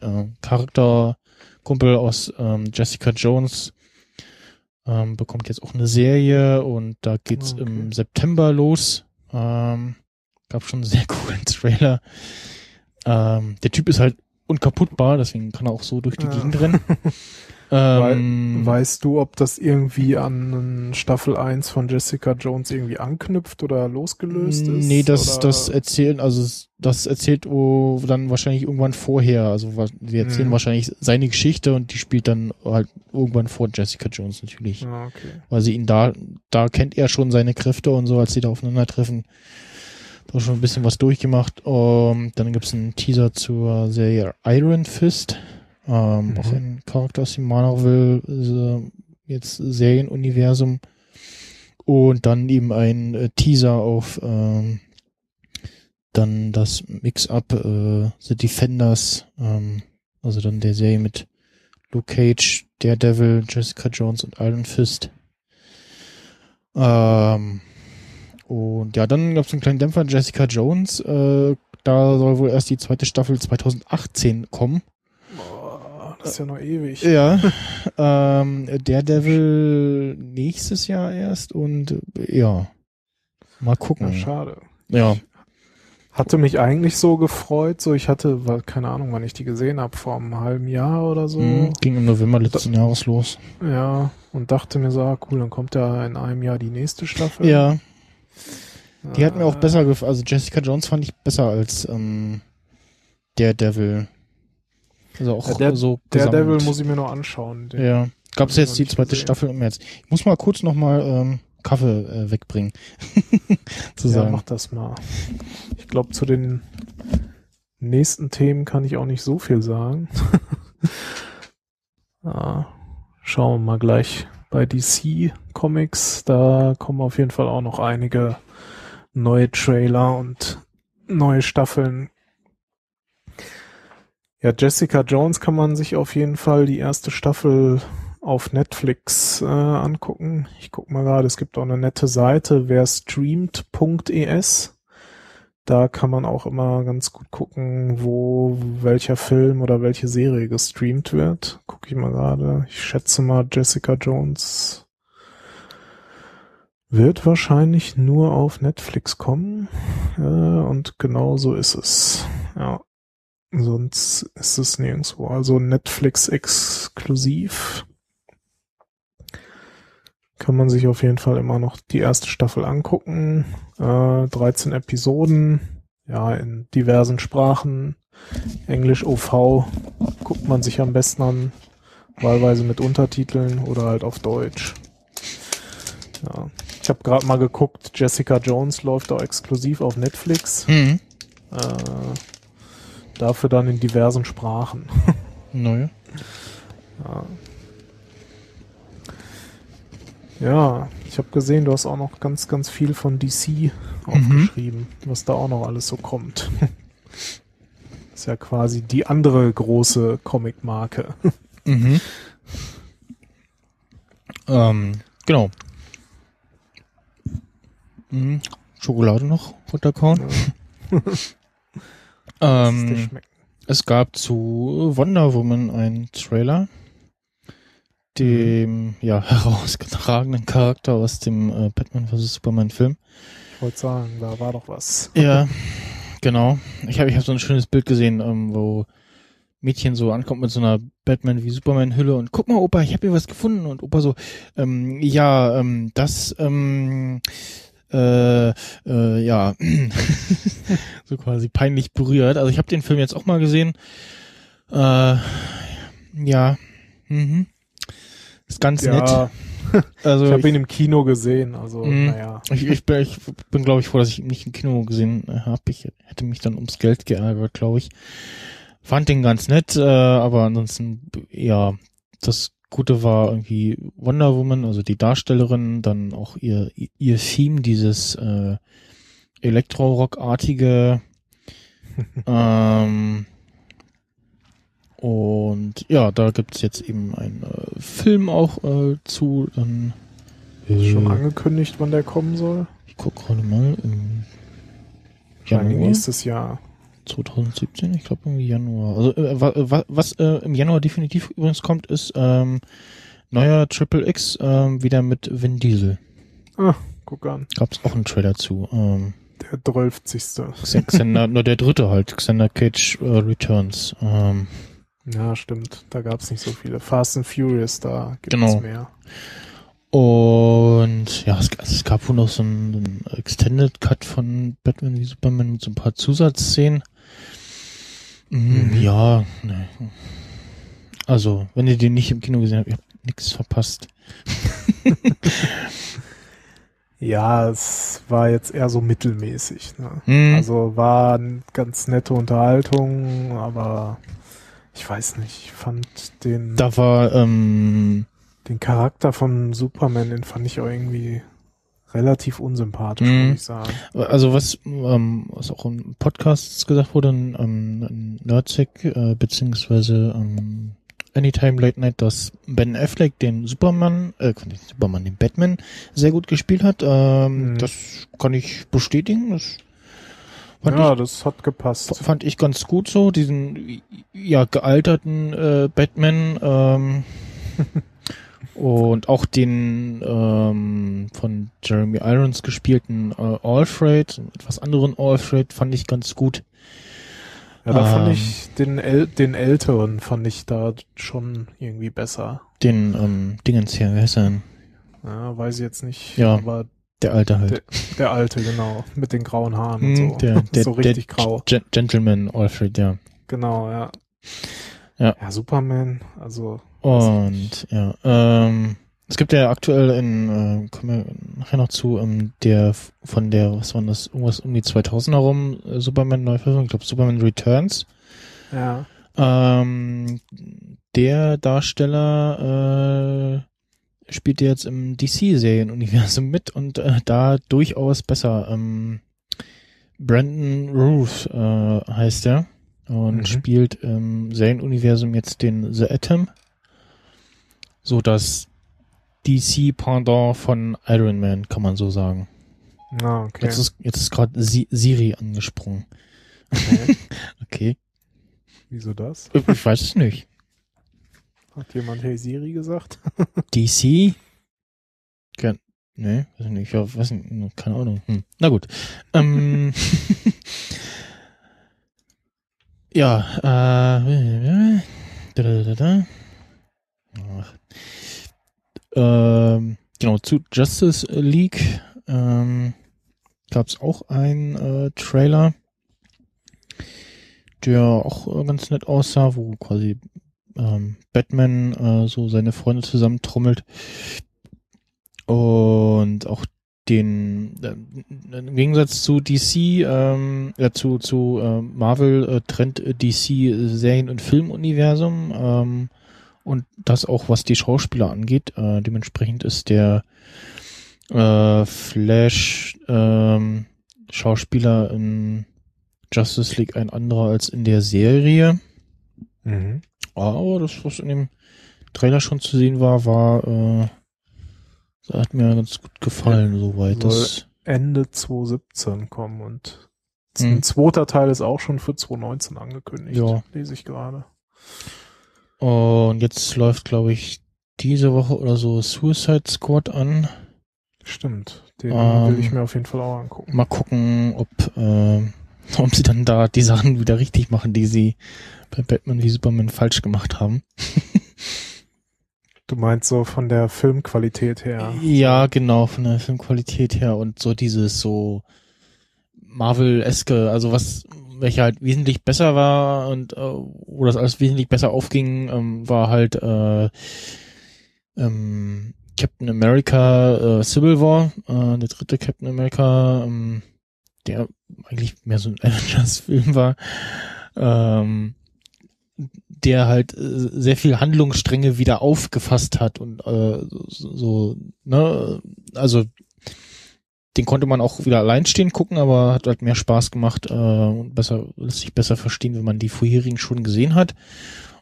äh, Charakterkumpel aus ähm, Jessica Jones ähm, bekommt jetzt auch eine Serie und da geht's Okay. im September los. Ähm, gab schon einen sehr coolen Trailer. Ähm, der Typ ist halt unkaputtbar, deswegen kann er auch so durch die Ja. Gegend rennen. ähm, Weißt du, ob das irgendwie an Staffel 1 von Jessica Jones irgendwie anknüpft oder losgelöst ist? Nee, das, oder? das erzählen, also es- das erzählt oh, dann wahrscheinlich irgendwann vorher. Also wir erzählen Mhm. wahrscheinlich seine Geschichte und die spielt dann halt irgendwann vor Jessica Jones natürlich. Ah, okay. Weil sie ihn da, da kennt er schon seine Kräfte und so, als sie da aufeinandertreffen. Da schon ein bisschen was durchgemacht. Um, dann gibt's einen Teaser zur Serie Iron Fist. Ähm, Mhm. Auch ein Charakter aus dem Marvel äh, jetzt Serienuniversum. Und dann eben ein äh, Teaser auf ähm, dann das Mix-up äh, The Defenders, ähm, also dann der Serie mit Luke Cage, Daredevil, Jessica Jones und Iron Fist. Ähm, und ja, dann gab es einen kleinen Dämpfer, Jessica Jones. Äh, da soll wohl erst die zweite Staffel 2018 kommen. Das ist ja noch ewig. Ja. ähm, Daredevil nächstes Jahr erst und äh, ja. Mal gucken. schade. Ja. Hatte mich eigentlich so gefreut, so ich hatte, weil, keine Ahnung, wann ich die gesehen habe, vor einem halben Jahr oder so. Mhm. Ging im November letzten Jahres los. Ja, und dachte mir so, ah, cool, dann kommt ja in einem Jahr die nächste Staffel. Ja. Die hat mir auch Äh, besser gefallen. Also Jessica Jones fand ich besser als ähm, Daredevil. Also auch Ja, der- so Der. Devil muss ich mir noch anschauen. Ja. Hab ich jetzt die zweite gesehen. Staffel im März. Ich muss mal kurz noch mal ähm, Kaffee äh, wegbringen. Zu Ja, sagen. mach das mal. Ich glaube, zu den nächsten Themen kann ich auch nicht so viel sagen. ah, schauen wir mal gleich bei DC Comics. Da kommen auf jeden Fall auch noch einige neue Trailer und neue Staffeln. Ja, Jessica Jones kann man sich auf jeden Fall die erste Staffel auf Netflix äh, angucken. Ich guck mal gerade, es gibt auch eine nette Seite, wer. Da kann man auch immer ganz gut gucken, wo welcher Film oder welche Serie gestreamt wird. Guck ich mal gerade. Ich schätze mal, Jessica Jones wird wahrscheinlich nur auf Netflix kommen. Ja, und genau so ist es. Ja. Sonst ist es nirgendwo. Also Netflix exklusiv. Kann man sich auf jeden Fall immer noch die erste Staffel angucken. Äh, 13 Episoden. Ja, in diversen Sprachen. Englisch OV guckt man sich am besten an. Wahlweise mit Untertiteln oder halt auf Deutsch. Ja. Ich habe gerade mal geguckt, Jessica Jones läuft auch exklusiv auf Netflix. Mhm. Äh, dafür dann in diversen Sprachen. Neue. Ja. Ja, ich habe gesehen, du hast auch noch ganz, ganz viel von DC aufgeschrieben, was da auch noch alles so kommt. ist ja quasi die andere große Comic-Marke. Mhm. ähm, genau. Mhm. Schokolade noch runterkauen. Ja, ähm, es gab zu Wonder Woman einen Trailer, dem ja herausgetragenen Charakter aus dem äh, Batman vs Superman Film. Ich wollte sagen, da war doch was. Ja, genau. Ich habe ich hab so ein schönes Bild gesehen, ähm, wo Mädchen so ankommt mit so einer Batman wie Superman Hülle und guck mal, Opa, ich habe hier was gefunden und Opa so, ähm, ja, ähm, das, ähm, äh, äh, ja, so quasi peinlich berührt. Also ich habe den Film jetzt auch mal gesehen. Äh, ja, mhm. ist ganz nett. Ja, Also ich habe ihn im Kino gesehen, also Mhm. naja. ich, ich bin, ich bin glaube ich froh, dass ich ihn nicht im Kino gesehen habe. Ich hätte mich dann ums Geld geärgert, glaube ich. Fand den ganz nett, äh, aber ansonsten, ja, das Gute war irgendwie Wonder Woman, also die Darstellerin, dann auch ihr, ihr Theme, dieses äh, Elektro-Rock-artige. ähm, und ja, da gibt's jetzt eben einen äh, Film auch äh, zu. Dann, Schon äh, angekündigt, wann der kommen soll? ich guck gerade mal. Im Januar nächstes Jahr. 2017, ich glaube irgendwie Januar. Also äh, wa, was äh, im Januar definitiv übrigens kommt, ist ähm, neuer Triple X ähm, wieder mit Vin Diesel. Ah, guck an. Gab's auch einen Trailer zu. Ähm, Der 12. Xen- Xander, nur der dritte halt, Xander Cage äh, Returns. Ähm, Ja, stimmt. Da gab's nicht so viele. Fast and Furious, da gibt's Genau. mehr. und ja, es, also es gab wohl noch so einen, einen Extended Cut von Batman wie Superman mit so ein paar Zusatzszenen. Mhm. Ja, ne. Also, wenn ihr den nicht im Kino gesehen habt, ihr habt nichts verpasst. Ja, es war jetzt eher so mittelmäßig. Ne? Mhm. Also war eine ganz nette Unterhaltung, aber ich weiß nicht, ich fand den, Da war, ähm, den Charakter von Superman, den fand ich auch irgendwie relativ unsympathisch, Mhm. muss ich sagen. also was, ähm, was auch in Podcasts gesagt wurde, ein, ähm, Nerdsec, äh, beziehungsweise ähm, Anytime Late Night, dass Ben Affleck den Superman, äh, den Superman, den Batman sehr gut gespielt hat. Ähm, Mhm. Das kann ich bestätigen. Das fand ja, ich das hat gepasst. fand ich ganz gut so, diesen ja gealterten äh, Batman ähm, und auch den ähm, von Jeremy Irons gespielten äh, Alfred, etwas anderen Alfred, fand ich ganz gut. Ja, da fand ähm, ich den, äl den älteren fand ich da schon irgendwie besser. Den ähm, Dingens hier, wer ist er denn? Ja, weiß ich jetzt nicht. Ja. Aber Der alte halt. Der- der alte, genau, mit den grauen Haaren und Hm, so. der, der, so der richtig grau. Gen- Gentleman Alfred, ja. Genau, ja. Ja. Ja, Superman, also Und ja, ähm, es gibt ja aktuell in, äh, kommen wir nachher noch zu, ähm, der von der, was war das, irgendwas um die 2000er rum, äh, Superman Neuverfilmung, ich glaube Superman Returns. ja. Ähm, der Darsteller äh, spielt jetzt im DC-Serienuniversum mit und äh, da durchaus besser. Ähm, Brandon Ruth äh, heißt er. und Mhm. spielt im Serienuniversum jetzt den The Atom. So das DC-Pendant von Iron Man, kann man so sagen. Ah, okay. Jetzt ist, jetzt ist gerade Si Siri angesprungen. okay. Okay. Wieso das? Ich weiß es nicht. Hat jemand Hey Siri gesagt? DC? Ke nee, weiß ich nicht. Ja, weiß nicht. Keine Ahnung. Hm. Na gut. Ähm, ja, äh, da, da, da, da. Ähm, genau, zu Justice League ähm, gab es auch einen äh, Trailer, der auch äh, ganz nett aussah, wo quasi ähm, Batman äh, so seine Freunde zusammentrommelt und auch den äh, im Gegensatz zu DC ähm, ja, zu zu äh, Marvel äh, trennt äh, DC Serien und Filmuniversum ähm, und das auch was die Schauspieler angeht äh, dementsprechend ist der äh, Flash ähm, Schauspieler in Justice League ein anderer als in der Serie Mhm. aber das, was in dem Trailer schon zu sehen war, war, äh, hat mir ganz gut gefallen, soweit. Soll- Das, Ende 2017 kommen und Mhm. ein zweiter Teil ist auch schon für 2019 angekündigt. Ja. Lese ich gerade. Und jetzt läuft, glaube ich, diese Woche oder so Suicide Squad an. Stimmt. Den Ähm, will ich mir auf jeden Fall auch angucken. Mal gucken, ob, äh, ob sie dann da die Sachen wieder richtig machen, die sie bei Batman wie Superman falsch gemacht haben. Du meinst so von der Filmqualität her. Ja, genau, von der Filmqualität her und so dieses so Marvel-eske, also was, welcher halt wesentlich besser war und äh, wo das alles wesentlich besser aufging, ähm, war halt äh, ähm, Captain America äh, Civil War, äh, der dritte Captain America, ähm, der eigentlich mehr so ein Avengers-Film war, ähm, der halt äh, sehr viel Handlungsstränge wieder aufgefasst hat und äh, so, so, ne, also den konnte man auch wieder alleinstehend gucken, aber hat halt mehr Spaß gemacht äh, und besser lässt sich besser verstehen, wenn man die vorherigen schon gesehen hat.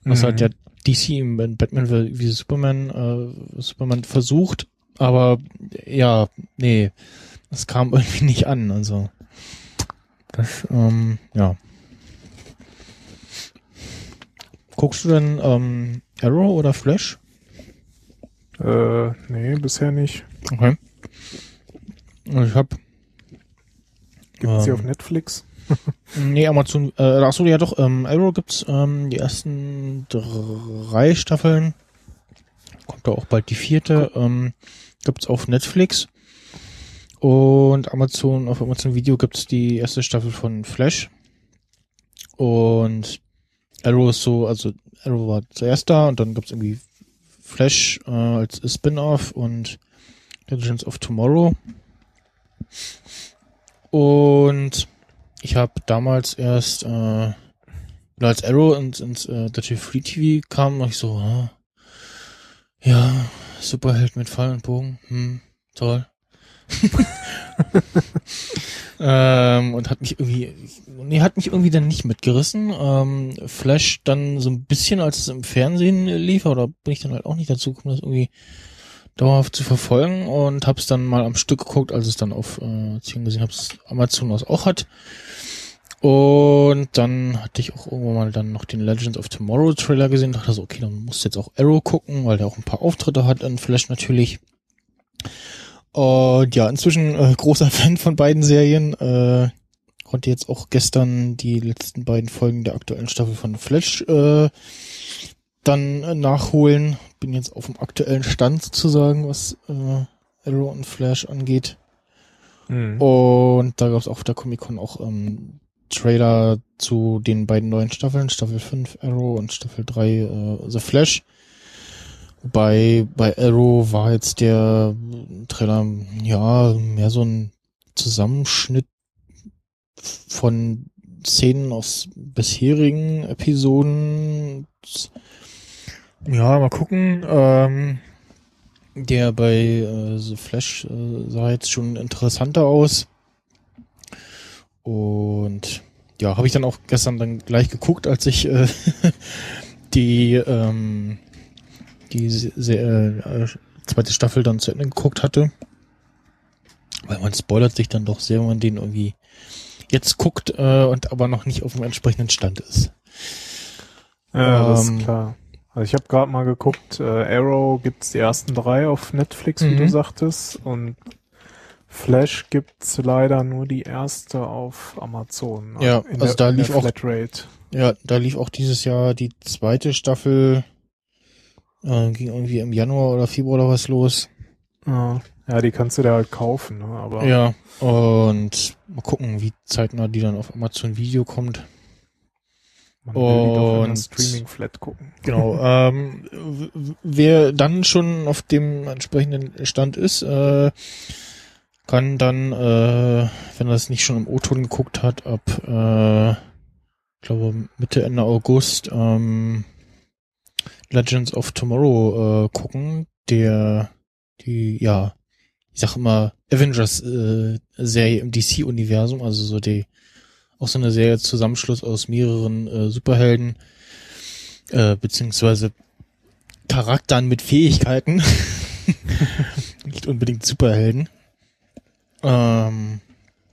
Und das Mhm. hat ja DC im in Batman wie Superman äh, Superman versucht, aber ja, nee, das kam irgendwie nicht an, also das ähm, ja. Guckst du denn ähm, Arrow oder Flash? Äh, nee, bisher nicht. Okay. Ich hab Gibt's die Ähm. auf Netflix? Nee, Amazon, äh, achso, ja doch, ähm, Arrow gibt's ähm, die ersten drei Staffeln. Kommt da auch bald die vierte. Ähm, gibt's auf Netflix. Und Amazon, auf Amazon Video gibt's die erste Staffel von Flash. Und Arrow ist so, also Arrow war zuerst da und dann gibt's irgendwie Flash äh, als Spin-off und Legends of Tomorrow. Und ich habe damals erst, äh, als Arrow ins, ins äh, deutsche Free TV kam, war ich so, ah, ja, Superheld mit Pfeil und Bogen, hm, toll. ähm, und hat mich irgendwie, nee, hat mich irgendwie dann nicht mitgerissen. Ähm, Flash dann so ein bisschen, als es im Fernsehen lief, oder bin ich dann halt auch nicht dazu gekommen, das irgendwie dauerhaft zu verfolgen und hab's dann mal am Stück geguckt, als es dann auf äh, gesehen habe, Amazon das auch hat. Und dann hatte ich auch irgendwann mal dann noch den Legends of Tomorrow Trailer gesehen, dachte so, okay, dann musst du jetzt auch Arrow gucken, weil der auch ein paar Auftritte hat in Flash natürlich. Und ja, inzwischen äh, großer Fan von beiden Serien. Äh, konnte jetzt auch gestern die letzten beiden Folgen der aktuellen Staffel von Flash äh, dann äh, nachholen. Bin jetzt auf dem aktuellen Stand sozusagen, was äh, Arrow und Flash angeht. Mhm. Und da gab es auf der Comic-Con auch ähm, Trailer zu den beiden neuen Staffeln, Staffel 5 Arrow und Staffel 3 äh, The Flash. Wobei bei Arrow war jetzt der Trailer ja mehr so ein Zusammenschnitt von Szenen aus bisherigen Episoden. Ja, mal gucken. Ähm, der bei äh, The Flash äh, sah jetzt schon interessanter aus. Und ja, habe ich dann auch gestern dann gleich geguckt, als ich äh, die ähm, die se äh, zweite Staffel dann zu Ende geguckt hatte. Weil man spoilert sich dann doch sehr, wenn man den irgendwie jetzt guckt äh, und aber noch nicht auf dem entsprechenden Stand ist. Ja, das Ähm, ist klar. Also ich habe gerade mal geguckt, äh, Arrow gibt's die ersten drei auf Netflix, wie Mhm. du sagtest, und Flash gibt's leider nur die erste auf Amazon. Ja, in also da lief auch-. Ja, da lief auch dieses Jahr die zweite Staffel. Äh, ging irgendwie im Januar oder Februar oder was los. Ja. ja, die kannst du dir halt kaufen, ne? aber Ja, und mal gucken, wie zeitnah die dann auf Amazon Video kommt. Man will und- Streaming-Flat gucken. Genau. ähm, wer dann schon auf dem entsprechenden Stand ist, äh, kann dann, äh, wenn er es nicht schon im O-Ton geguckt hat, ab, äh, ich glaube Mitte, Ende August, ähm, Legends of Tomorrow äh, gucken, der, die, ja, ich sag immer Avengers-Serie im DC-Universum, also so die, auch so eine Serie Zusammenschluss aus mehreren äh, Superhelden, äh, beziehungsweise Charakteren mit Fähigkeiten. Nicht unbedingt Superhelden. Ähm,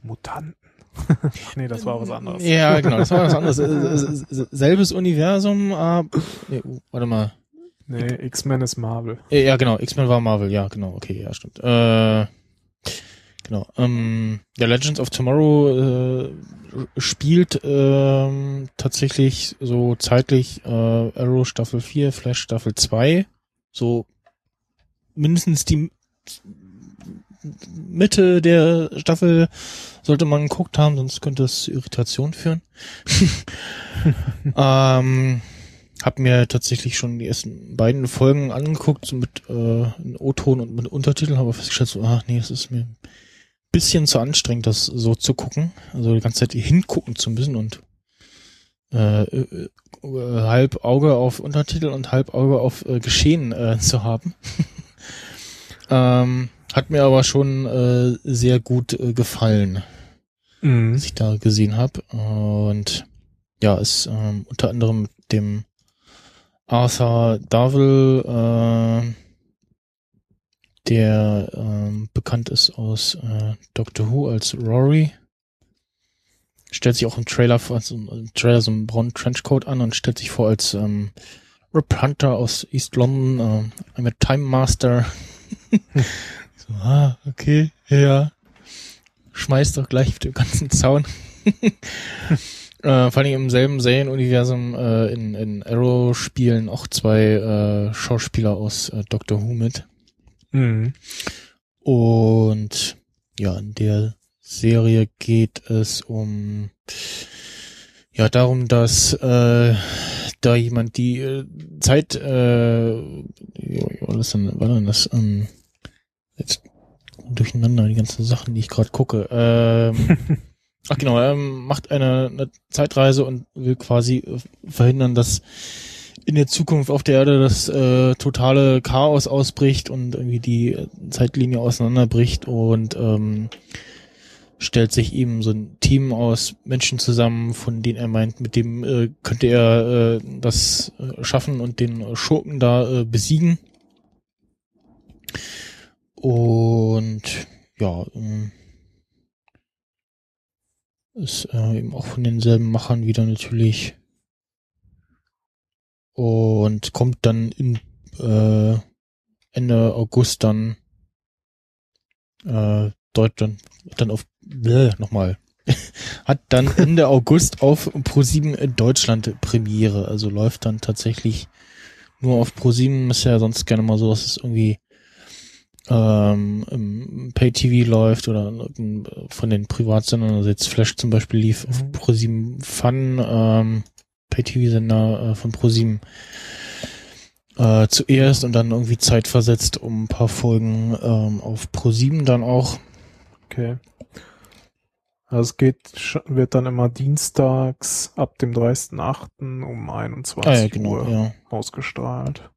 Mutanten. Ach nee, das war was anderes. ja, genau, das war was anderes. Äh, äh, äh, Selbes Universum, äh, nee, uh, warte mal. Nee, X-Men ist Marvel. Ja, genau, X-Men war Marvel, ja, genau, okay, ja, stimmt. Äh, genau. Ähm, ja, Legends of Tomorrow äh, spielt ähm, tatsächlich so zeitlich äh, Arrow Staffel 4, Flash Staffel 2. So mindestens die Mitte der Staffel sollte man geguckt haben, sonst könnte es zu Irritation führen. ähm, hab mir tatsächlich schon die ersten beiden Folgen angeguckt, so mit äh, O-Ton und mit Untertiteln, habe halb so, ach nee, es ist mir bisschen zu anstrengend, das so zu gucken. Also die ganze Zeit hingucken zu müssen und äh, äh, äh, halb Auge auf Untertitel und halb Auge auf äh, Geschehen äh, zu haben. ähm, hat mir aber schon äh, sehr gut äh, gefallen Mhm. was ich da gesehen habe. Und ja, ist ähm, unter anderem mit dem Arthur Darvill, äh, der ähm, bekannt ist aus äh, Doctor Who als Rory. Stellt sich auch im Trailer vor, also im Trailer so einen braunen Trenchcoat an und stellt sich vor als ähm, Rip Hunter aus East London, äh, I'm a Time Master. so, ah, okay, ja schmeißt doch gleich auf den ganzen Zaun. äh, vor allem im selben Serienuniversum äh, in, in Arrow spielen auch zwei äh, Schauspieler aus äh, Doctor Who mit. Mhm. Und ja, in der Serie geht es um ja darum, dass äh, da jemand die äh, Zeit äh, was ist denn, war denn das? Ähm, jetzt durcheinander die ganzen Sachen, die ich gerade gucke. Ähm, ach genau, er ähm, macht eine, eine Zeitreise und will quasi verhindern, dass in der Zukunft auf der Erde das äh, totale Chaos ausbricht und irgendwie die Zeitlinie auseinanderbricht und ähm, stellt sich eben so ein Team aus Menschen zusammen, von denen er meint, mit dem äh, könnte er äh, das äh, schaffen und den Schurken da äh, besiegen. Und ja, ähm, ist äh, eben auch von denselben Machern wieder natürlich. Und kommt dann in äh, Ende August dann äh, Deutschland dann auf bläh, nochmal hat dann Ende August auf Pro7 in Deutschland Premiere. Also läuft dann tatsächlich nur auf Pro7. Ist ja sonst gerne mal so, dass es irgendwie ähm, im Pay-TV läuft oder irgendeinem von den Privatsendern. Also jetzt Flash zum Beispiel lief auf Mhm. Pro7 Fun, ähm, Pay-TV-Sender äh, von Pro7 äh, zuerst und dann irgendwie zeitversetzt um ein paar Folgen ähm, auf Pro7 dann auch. Okay. Also es geht, wird dann immer dienstags ab dem 30.08. um 21 Ah ja, genau, Uhr ja. ausgestrahlt.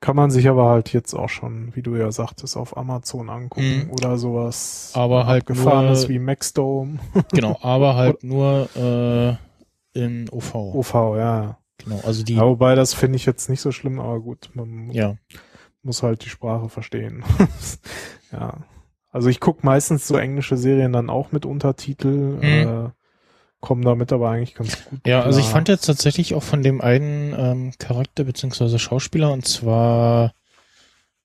Kann man sich aber halt jetzt auch schon, wie du ja sagtest, auf Amazon angucken Mhm. oder sowas. Aber halt Gefahrenes nur- wie Maxdome, Genau, aber halt nur äh, in OV. OV, ja. Genau, also die, ja. Wobei, das finde ich jetzt nicht so schlimm, aber gut, man ja, muss halt die Sprache verstehen. ja. Also ich gucke meistens so englische Serien dann auch mit Untertitel, äh, komme damit aber eigentlich ganz gut. Mhm. ja, also ich klar. fand jetzt tatsächlich auch von dem einen ähm, Charakter beziehungsweise Schauspieler und zwar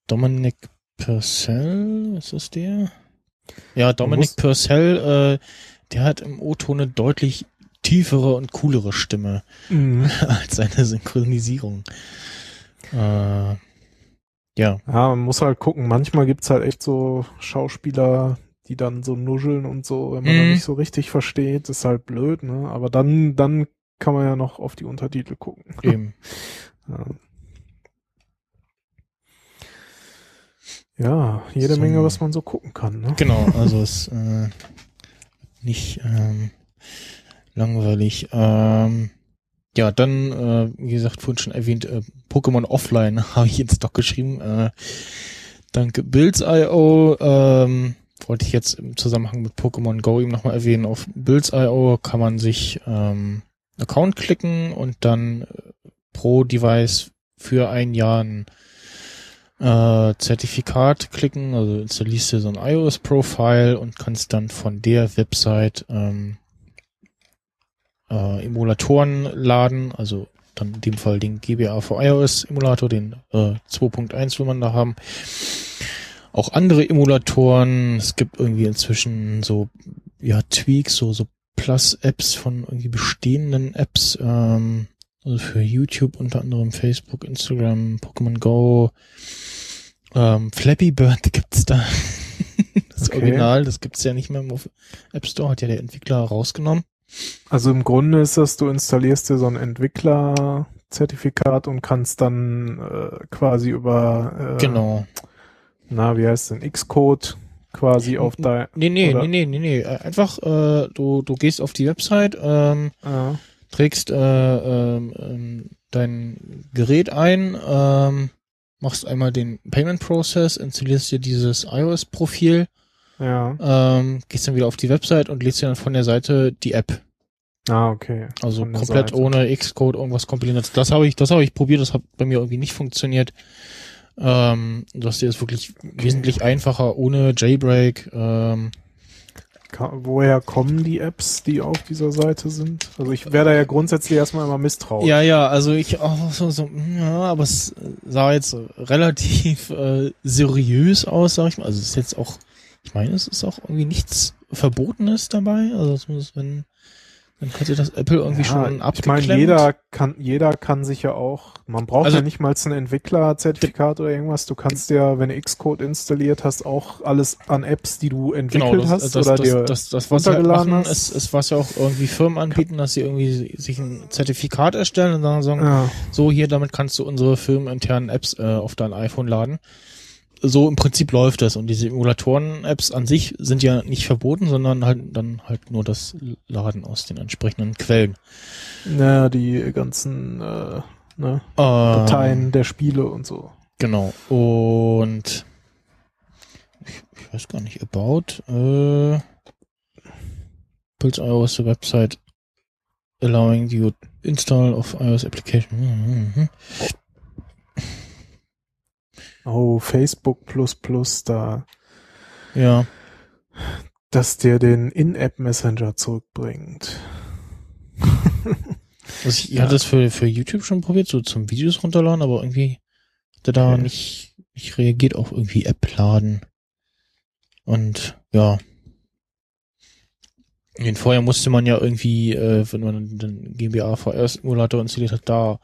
Dominic Purcell, ist das der? Ja, Dominic Purcell, äh, der hat im O-Ton eine deutlich tiefere und coolere Stimme Mhm. als seine Synchronisierung. Äh, ja, Ja, man muss halt gucken. Manchmal gibt's halt echt so Schauspieler, die dann so nuscheln und so, wenn man Mhm. nicht so richtig versteht, ist halt blöd, ne? Aber dann, dann kann man ja noch auf die Untertitel gucken. eben. Ja, ja jede So. Menge, was man so gucken kann, ne? Genau, also es äh, nicht ähm, langweilig. Ähm, ja, dann, äh, wie gesagt, vorhin schon erwähnt, äh, Pokémon Offline habe ich jetzt doch geschrieben. Äh, dank Builds.io ähm, wollte ich jetzt im Zusammenhang mit Pokémon Go eben nochmal erwähnen. Auf Builds.io kann man sich ähm, Account klicken und dann äh, pro Device für ein Jahr ein äh, Zertifikat klicken, also installierst du so ein iOS-Profile und kannst dann von der Website ähm, äh, Emulatoren laden, also dann in dem Fall den GBA für iOS Emulator, den äh, 2.1 will man da haben. Auch andere Emulatoren, es gibt irgendwie inzwischen so ja Tweaks, so so Plus-Apps von irgendwie bestehenden Apps, ähm, also für YouTube unter anderem Facebook, Instagram, Pokémon Go, ähm, Flappy Bird gibt's da. das Okay. Original, das gibt's ja nicht mehr im App Store, hat ja der Entwickler rausgenommen. Also im Grunde ist das, du installierst dir so ein Entwicklerzertifikat und kannst dann äh, quasi über, äh, Genau. na, wie heißt denn, Xcode quasi auf dein, Nee, nee, Oder- nee, nee, nee, nee. Äh, Einfach, äh, du, du gehst auf die Website, ähm, äh, trägst äh, ähm, ähm, dein Gerät ein, ähm, machst einmal den Payment Process, installierst dir dieses iOS-Profil, ja, ähm, gehst dann wieder auf die Website und lädst dir dann von der Seite die App. ah, okay. Also Von komplett Seite. ohne Xcode irgendwas kompiliert. Das habe ich, das habe ich probiert, das hat bei mir irgendwie nicht funktioniert. Ähm, das hier ist wirklich wesentlich einfacher, ohne Jailbreak. Ähm, woher kommen die Apps, die auf dieser Seite sind? Also ich wäre da ja grundsätzlich erstmal immer misstrauisch. Ja, ja, also ich auch so, so, ja, aber es sah jetzt relativ äh, seriös aus, sag ich mal. Also es ist jetzt auch, ich meine, es ist auch irgendwie nichts Verbotenes dabei. Also es muss, wenn, dann könnte das Apple irgendwie schon ich abgeklemmt. meine, jeder kann, jeder kann sich ja auch, man braucht Also- ja nicht mal ein Entwicklerzertifikat oder irgendwas. Du kannst ja, wenn du Xcode installiert hast, auch alles an Apps, die du entwickelt Genau, das, hast das, oder das, dir das, das, was halt runtergeladen machen, hast. ist, ist, was ja auch irgendwie Firmen anbieten, dass sie irgendwie sich ein Zertifikat erstellen und dann sagen, ja, so hier, damit kannst du unsere firmeninternen Apps äh, auf dein iPhone laden. So im Prinzip läuft das und diese Emulatoren-Apps an sich sind ja nicht verboten, sondern halt dann halt nur das Laden aus den entsprechenden Quellen. naja, die ganzen äh, ne, Ähm, Dateien der Spiele und so. Genau. Und ich, ich weiß gar nicht, about äh, Pulse iOS the website allowing you install of iOS application. Mhm, mhm. Oh, Facebook plus plus da, Ja. dass der den In-App Messenger zurückbringt. Also ich Ja. hatte das für, für YouTube schon probiert, so zum Videos runterladen, aber irgendwie hat er da Okay. nicht, nicht reagiert auf irgendwie App-Laden. Und ja. Den vorher musste man ja irgendwie, äh, wenn man den GmbA VR-Simulator installiert hat, da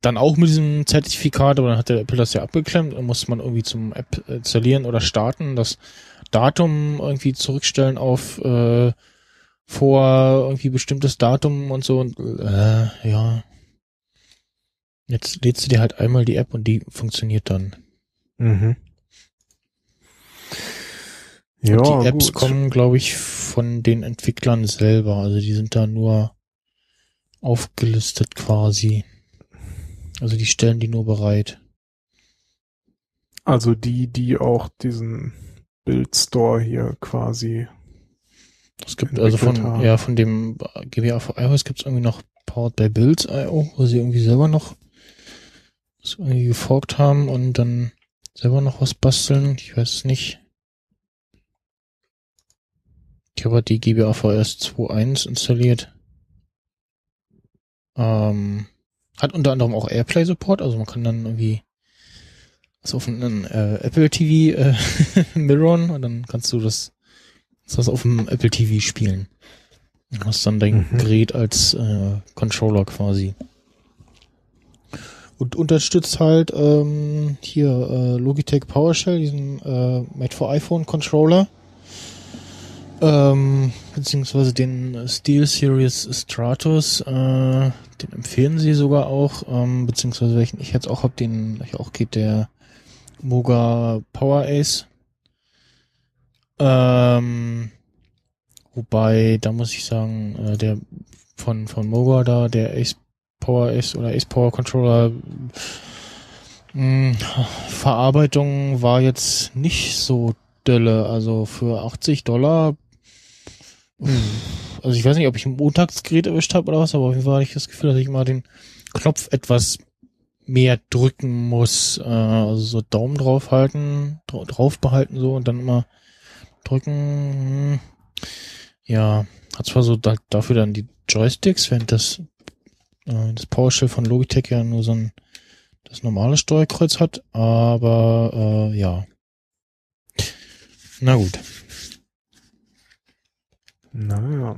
dann auch mit diesem Zertifikat, aber dann hat der Apple das ja abgeklemmt, dann musste man irgendwie zum App installieren oder starten, das Datum irgendwie zurückstellen auf äh, vor irgendwie bestimmtes Datum und so und äh, ja. Jetzt lädst du dir halt einmal die App und die funktioniert dann. Mhm. Ja, und die Apps gut. kommen, glaube ich, von den Entwicklern selber. Also die sind da nur aufgelistet quasi. Also die stellen die nur bereit. Also die, die auch diesen Build-Store hier quasi Es gibt also von, haben. ja, von dem GBA für iOS gibt es irgendwie noch Powered by Builds.io, wo sie irgendwie selber noch was irgendwie geforkt haben und dann selber noch was basteln. Ich weiß es nicht. Ich habe halt die GBA VS 2.1 installiert. Ähm, hat unter anderem auch Airplay Support, also man kann dann irgendwie was auf einen äh, Apple TV äh, mirrorn und dann kannst du das, das auf dem Apple TV spielen. Und hast dann dein Mhm. Gerät als äh, Controller quasi. Und unterstützt halt ähm, hier äh, Logitech PowerShell, diesen äh, Made for iPhone Controller. Ähm, beziehungsweise den Steel Series Stratus, äh, den empfehlen sie sogar auch, ähm, beziehungsweise welchen ich jetzt auch hab, den ich auch geht der Moga Power Ace. Ähm, wobei, da muss ich sagen, äh, der von, von Moga da, der Ace Power Ace oder Ace Power Controller, mh, Verarbeitung war jetzt nicht so Dölle. Also für 80 Dollar. Also ich weiß nicht, ob ich ein Montagsgerät erwischt habe oder was, aber auf jeden Fall hatte ich das Gefühl, dass ich mal den Knopf etwas mehr drücken muss. Äh, also so Daumen drauf halten, dra drauf behalten so und dann immer drücken. Hm. Ja, hat zwar so da, dafür dann die Joysticks, während das, äh, das PowerShell von Logitech ja nur so ein das normale Steuerkreuz hat, aber äh, ja. Na gut. Naja.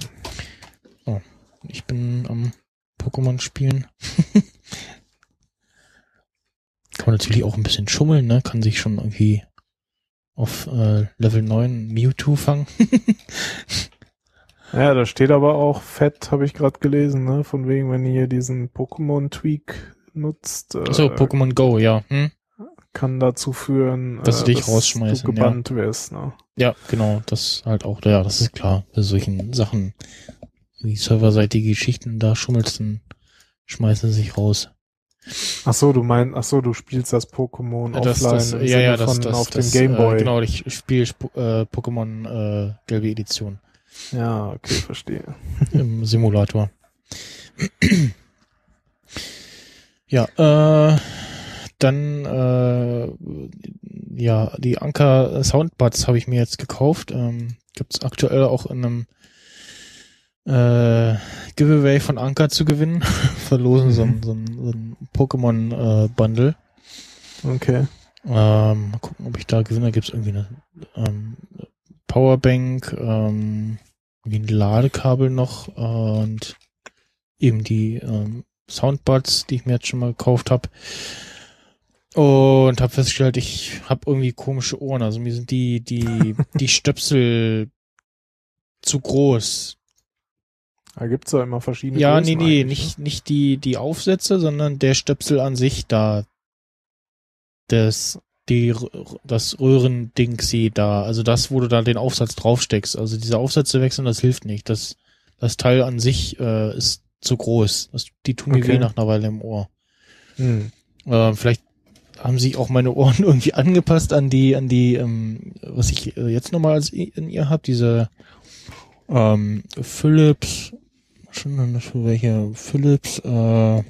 Ich bin am Pokémon spielen. Kann man natürlich auch ein bisschen schummeln, ne? Kann sich schon irgendwie auf äh, Level 9 Mewtwo fangen. Ja, da steht aber auch fett, habe ich gerade gelesen, ne? Von wegen, wenn ihr diesen Pokémon-Tweak nutzt, äh, so, Pokémon Go, ja. Hm? Kann dazu führen, Dass äh, sie dich rausschmeißen, du gebannt wirst, ne? Ja, genau, das halt auch, ja, das ist klar. Bei solchen Sachen, wie serverseitige Geschichten, da schummelst, dann schmeißen sie sich raus. Ach so, du meinst, ach so, du spielst das Pokémon Das, offline das, im ja, Sinne ja, das, von das, auf das, dem Gameboy. Äh, genau, ich spiele Sp äh, Pokémon äh, gelbe Edition Ja, okay, verstehe. im Simulator. ja, äh, dann äh, ja, die Anker Soundbuds habe ich mir jetzt gekauft. Ähm, gibt's aktuell auch in einem äh, Giveaway von Anker zu gewinnen. Verlosen so ein, so ein, so ein Pokémon äh, Bundle. Okay. Ähm, mal gucken, ob ich da gewinne. Gibt es irgendwie eine ähm, Powerbank, ähm, irgendwie ein Ladekabel noch äh, und eben die ähm, Soundbuds, die ich mir jetzt schon mal gekauft habe. Und habe festgestellt, ich habe irgendwie komische Ohren. Also mir sind die die die Stöpsel zu groß. Da gibt's ja immer verschiedene Ja, Größen nee, nee, nicht nicht die die Aufsätze, sondern der Stöpsel an sich da. Das die das Röhrendingsi da, also das, wo du da den Aufsatz draufsteckst. Also diese Aufsätze wechseln, das hilft nicht. Das das Teil an sich äh, ist zu groß. Das, die tun mir Okay. weh nach einer Weile im Ohr. ne? Hm. Äh, vielleicht haben sich auch meine Ohren irgendwie angepasst an die, an die, ähm, was ich äh, jetzt nochmal in ihr habe, diese ähm, Philips, schon für welche Philips, äh,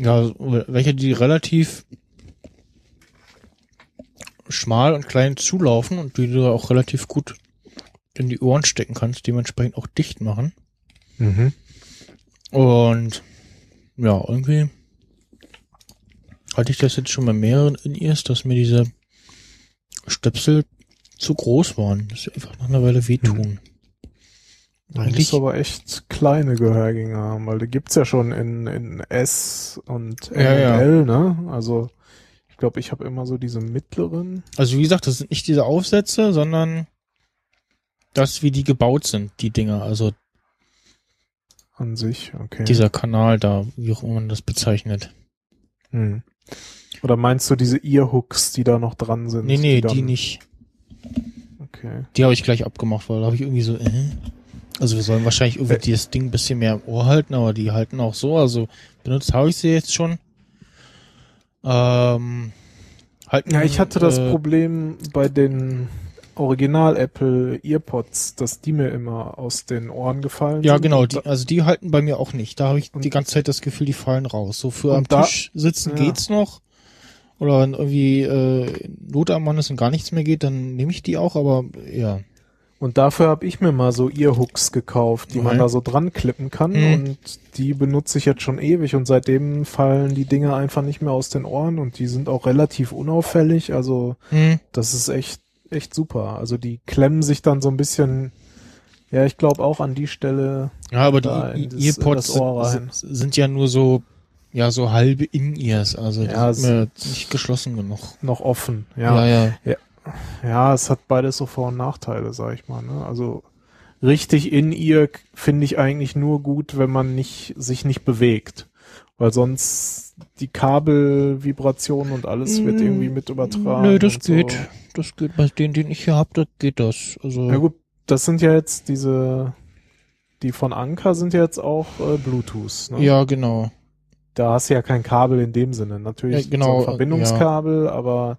ja, welche die relativ schmal und klein zulaufen und die du auch relativ gut in die Ohren stecken kannst, dementsprechend auch dicht machen. Mhm. Und ja, irgendwie hatte ich das jetzt schon bei mehreren in ears, dass mir diese Stöpsel zu groß waren, dass sie einfach nach einer Weile wehtun. Du Eigentlich- musst aber echt kleine Gehörgänge haben, weil die gibt's ja schon in, in S und M Ja, ja. L, ne? Also ich glaube, ich habe immer so diese mittleren. Also wie gesagt, das sind nicht diese Aufsätze, sondern das, wie die gebaut sind, die Dinger. Also An sich, okay. dieser Kanal da, wie auch immer man das bezeichnet. Hm. Oder meinst du diese Earhooks, die da noch dran sind? Nee, nee, dann, die nicht. Okay. Die habe ich gleich abgemacht, weil da habe ich irgendwie so, äh. Also wir sollen wahrscheinlich irgendwie Äh. dieses Ding ein bisschen mehr im Ohr halten, aber die halten auch so. Also benutzt habe ich sie jetzt schon. Ähm, halten, Ja, ich hatte das äh, Problem bei den Original Apple Earpods, dass die mir immer aus den Ohren gefallen Ja, sind. genau, Und die, also die halten bei mir auch nicht. Da habe ich die ganze Zeit das Gefühl, die fallen raus. So für am da- Tisch sitzen ja. geht's noch. Oder wenn irgendwie äh, Not am Mann ist und gar nichts mehr geht, dann nehme ich die auch, aber ja. Und dafür habe ich mir mal so Earhooks gekauft, die man Okay. da so dran klippen kann. Mhm. Und die benutze ich jetzt schon ewig und seitdem fallen die Dinge einfach nicht mehr aus den Ohren und die sind auch relativ unauffällig. Also Hm. das ist echt, echt super. Also die klemmen sich dann so ein bisschen, ja, ich glaube auch an die Stelle. Ja, aber die Earpods sind, sind ja nur so, ja, so halbe In-Ears. Also Ja, nicht geschlossen genug. noch offen. Ja, Ja, ja. ja, es hat beides so Vor- und Nachteile, sag ich mal. Ne? Also richtig in ihr k- finde ich eigentlich nur gut, wenn man nicht sich nicht bewegt, weil sonst die Kabelvibration und alles wird Mm, irgendwie mit übertragen. Nö, das und so. geht. Das geht. Bei denen, den ich hier hab, da geht das. Also, Ja gut, das sind ja jetzt diese, die von Anker sind ja jetzt auch äh, Bluetooth. Ne? ja, genau. Da hast du ja kein Kabel in dem Sinne. Natürlich Ja, genau, so ein Verbindungskabel, aber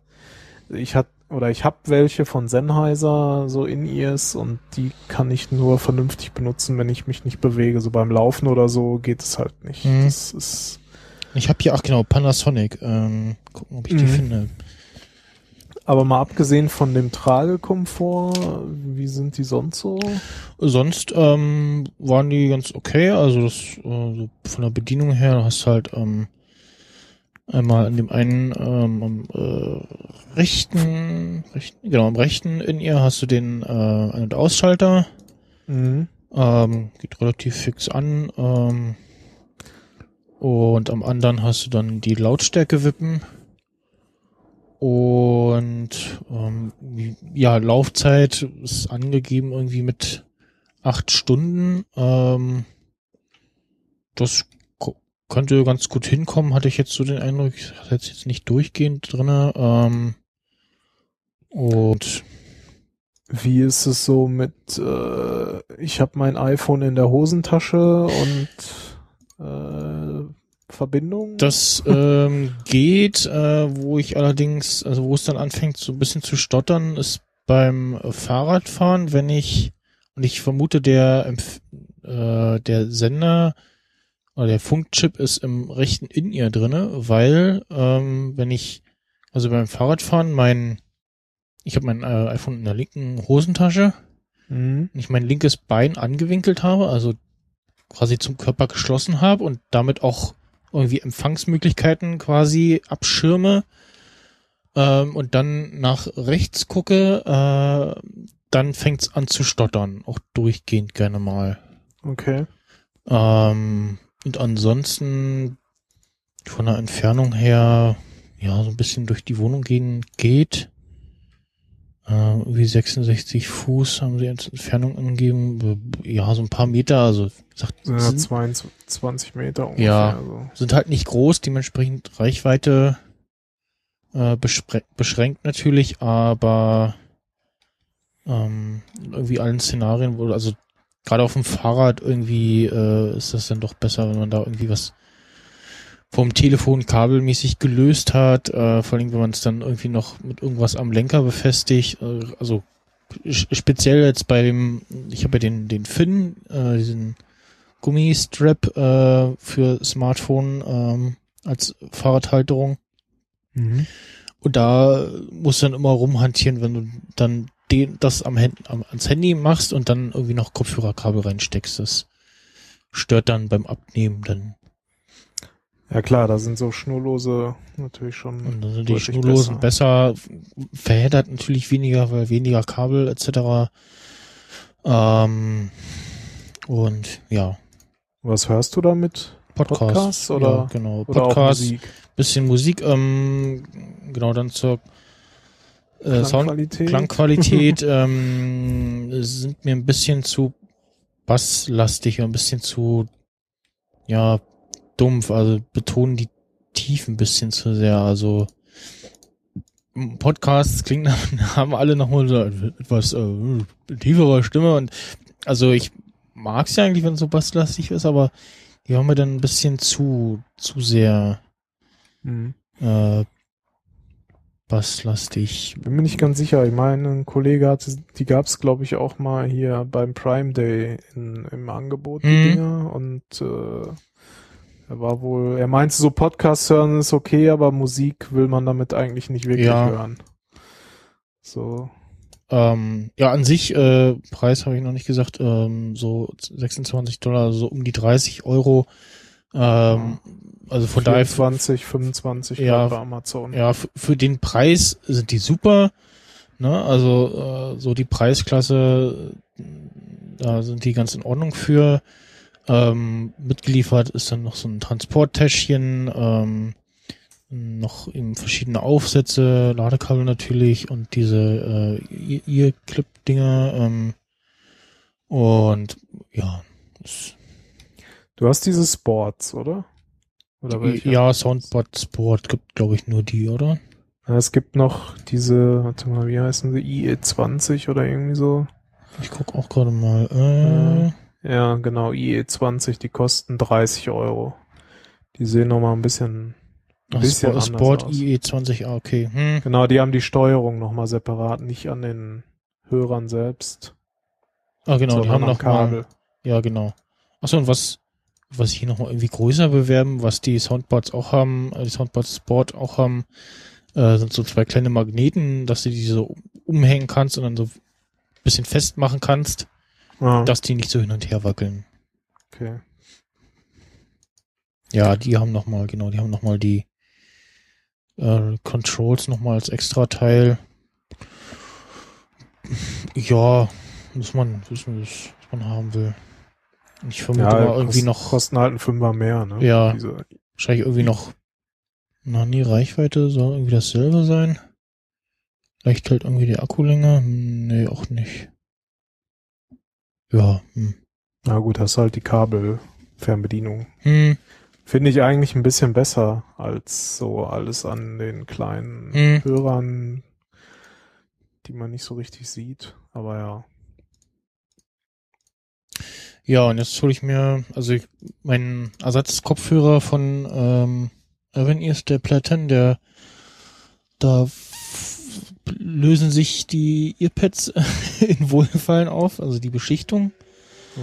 ich hat oder ich habe welche von Sennheiser so in ears und die kann ich nur vernünftig benutzen, wenn ich mich nicht bewege. So beim Laufen oder so geht es halt nicht. Mhm. Das ist Ich habe hier, ach genau, Panasonic. Ähm, gucken, ob ich die Mhm. finde. aber mal abgesehen von dem Tragekomfort, wie sind die sonst so? Sonst ähm, waren die ganz okay. Also das äh, von der Bedienung her hast halt ähm, einmal an dem einen ähm, am äh, rechten, rechten, genau am rechten in ihr hast du den äh, Ein- und Ausschalter. Mhm. Ähm, geht relativ fix an. Ähm, und am anderen hast du dann die Lautstärke wippen. Und ähm, ja, Laufzeit ist angegeben irgendwie mit acht Stunden. Ähm, das könnte ganz gut hinkommen, hatte ich jetzt so den Eindruck. Ich hatte jetzt, jetzt nicht durchgehend drinne. Ähm, und Wie ist es so mit, äh, ich habe mein iPhone in der Hosentasche und äh, Verbindung? Das ähm, geht, äh, wo ich allerdings, also wo es dann anfängt, so ein bisschen zu stottern, ist beim Fahrradfahren, wenn ich, und ich vermute, der, äh, der Sender oder der Funkchip ist im rechten In-Ear drinne, weil ähm, wenn ich, also beim Fahrradfahren, mein, ich habe mein äh, iPhone in der linken Hosentasche, Mhm. ich mein linkes Bein angewinkelt habe, also quasi zum Körper geschlossen habe und damit auch irgendwie Empfangsmöglichkeiten quasi abschirme ähm, und dann nach rechts gucke, äh, dann fängt's an zu stottern, auch durchgehend gerne mal. Okay. Ähm, und ansonsten von der Entfernung her, ja, so ein bisschen durch die Wohnung gehen geht. Äh, wie 66 Fuß haben sie als Entfernung angegeben. Ja, so ein paar Meter, also sagt, ja sind, 22 Meter ungefähr. Ja. Also. sind halt nicht groß, dementsprechend Reichweite äh, beschränkt natürlich, aber ähm, irgendwie allen Szenarien, wo, also gerade auf dem Fahrrad irgendwie äh, ist das dann doch besser, wenn man da irgendwie was vom Telefon kabelmäßig gelöst hat, äh, vor allem wenn man es dann irgendwie noch mit irgendwas am Lenker befestigt, äh, also speziell jetzt bei dem, ich habe ja den, den Finn, äh, diesen Gummistrap äh, für Smartphone ähm, als Fahrradhalterung. Mhm. Und da musst du dann immer rumhantieren, wenn du dann den, das am, am ans Handy machst und dann irgendwie noch Kopfhörerkabel reinsteckst. Das stört dann beim Abnehmen dann. Ja klar, da sind so schnurlose natürlich schon. Und dann sind die Schnurlosen besser. verheddert natürlich weniger, weil weniger Kabel etc. Ähm, und ja, Was hörst du damit? Podcast. Podcasts oder- ja, genau, Oder Podcast. Musik? bisschen Musik, ähm, genau dann zur äh, Sound Klangqualität? Klangqualität ähm, sind mir ein bisschen zu basslastig und ein bisschen zu ja dumpf, also betonen die Tiefen ein bisschen zu sehr. Also Podcasts klingen haben alle nochmal so etwas äh, tiefere Stimme und also ich mag es ja eigentlich, wenn es so basslastig ist, aber die haben mir dann ein bisschen zu zu sehr Mhm. äh, basslastig. Bin mir nicht ganz sicher. Ich meine, ein Kollege hatte, die gab es, glaube ich, auch mal hier beim Prime Day in, im Angebot, die Mhm. Dinger. Und äh, er war wohl, er meinte so Podcast hören ist okay, aber Musik will man damit eigentlich nicht wirklich Ja. hören. So, Ähm, ja, an sich, äh, Preis habe ich noch nicht gesagt, ähm, so 26 Dollar, so um die 30 Euro. Ähm, also von daher, 20, 25 Ja. bei Amazon. ja, für den Preis sind die super. Ne? Also äh, so die Preisklasse, äh, da sind die ganz in Ordnung für. Ähm, mitgeliefert ist dann noch so ein Transporttäschchen, ähm, noch eben verschiedene Aufsätze, Ladekabel natürlich und diese äh, Ear-Clip-Dinger. Ähm, und ja, Du hast diese Sports, oder? Oder welche? ja, Soundboard Sport gibt, glaube ich, nur die, oder? Es gibt noch diese, warte mal, wie heißen sie? IE20 oder irgendwie so. Ich guck auch gerade mal. Äh, Ja, genau, IE20, die kosten 30 Euro. Die sehen nochmal ein bisschen, ein Ach, bisschen Sport, anders Sport aus. IE20, ah, okay. Hm. Genau, die haben die Steuerung nochmal separat, nicht an den Hörern selbst. Ah, genau, die haben noch mal, Kabel. Ja, genau. Achso, und was, was sie hier nochmal irgendwie größer bewerben, was die Soundboards auch haben, äh, die Soundboards Sport auch haben, äh, sind so zwei kleine Magneten, dass du die so umhängen kannst und dann so ein bisschen festmachen kannst, Ah, dass die nicht so hin und her wackeln. okay. Ja, die haben nochmal, genau, die haben nochmal die äh, Controls nochmal als extra Teil. Ja, muss man wissen, was man haben will. Ich vermute Ja, mal irgendwie kost- noch, Kosten halt einen Fünfer mehr, ne? Ja. Diese, wahrscheinlich irgendwie noch, na nee, Reichweite soll irgendwie dasselbe sein. Vielleicht halt irgendwie die Akkulänge. Hm, Nee, auch nicht. Ja, hm. na gut, hast halt die Kabelfernbedienung. Hm, Finde ich eigentlich ein bisschen besser als so alles an den kleinen Hm. Hörern, die man nicht so richtig sieht. Aber ja. Ja, und jetzt hole ich mir, also ich, meinen Ersatzkopfhörer von ähm, Irvin ist der Platten, der da lösen sich die Earpads in Wohlgefallen auf, also die Beschichtung.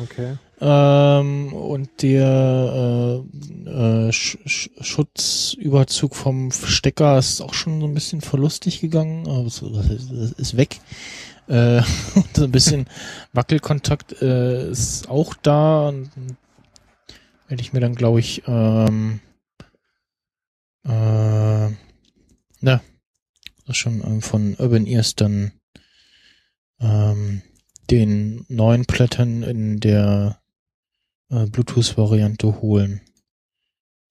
Okay. Ähm, und der äh, äh, Sch Sch Schutzüberzug vom Stecker ist auch schon so ein bisschen verlustig gegangen, es ist weg. Äh, und so ein bisschen Wackelkontakt äh, ist auch da. Und werde ich mir dann, glaube ich, ähm, äh, na, schon ähm, von Urban Ears dann ähm, den neuen Plättern in der äh, Bluetooth-Variante holen.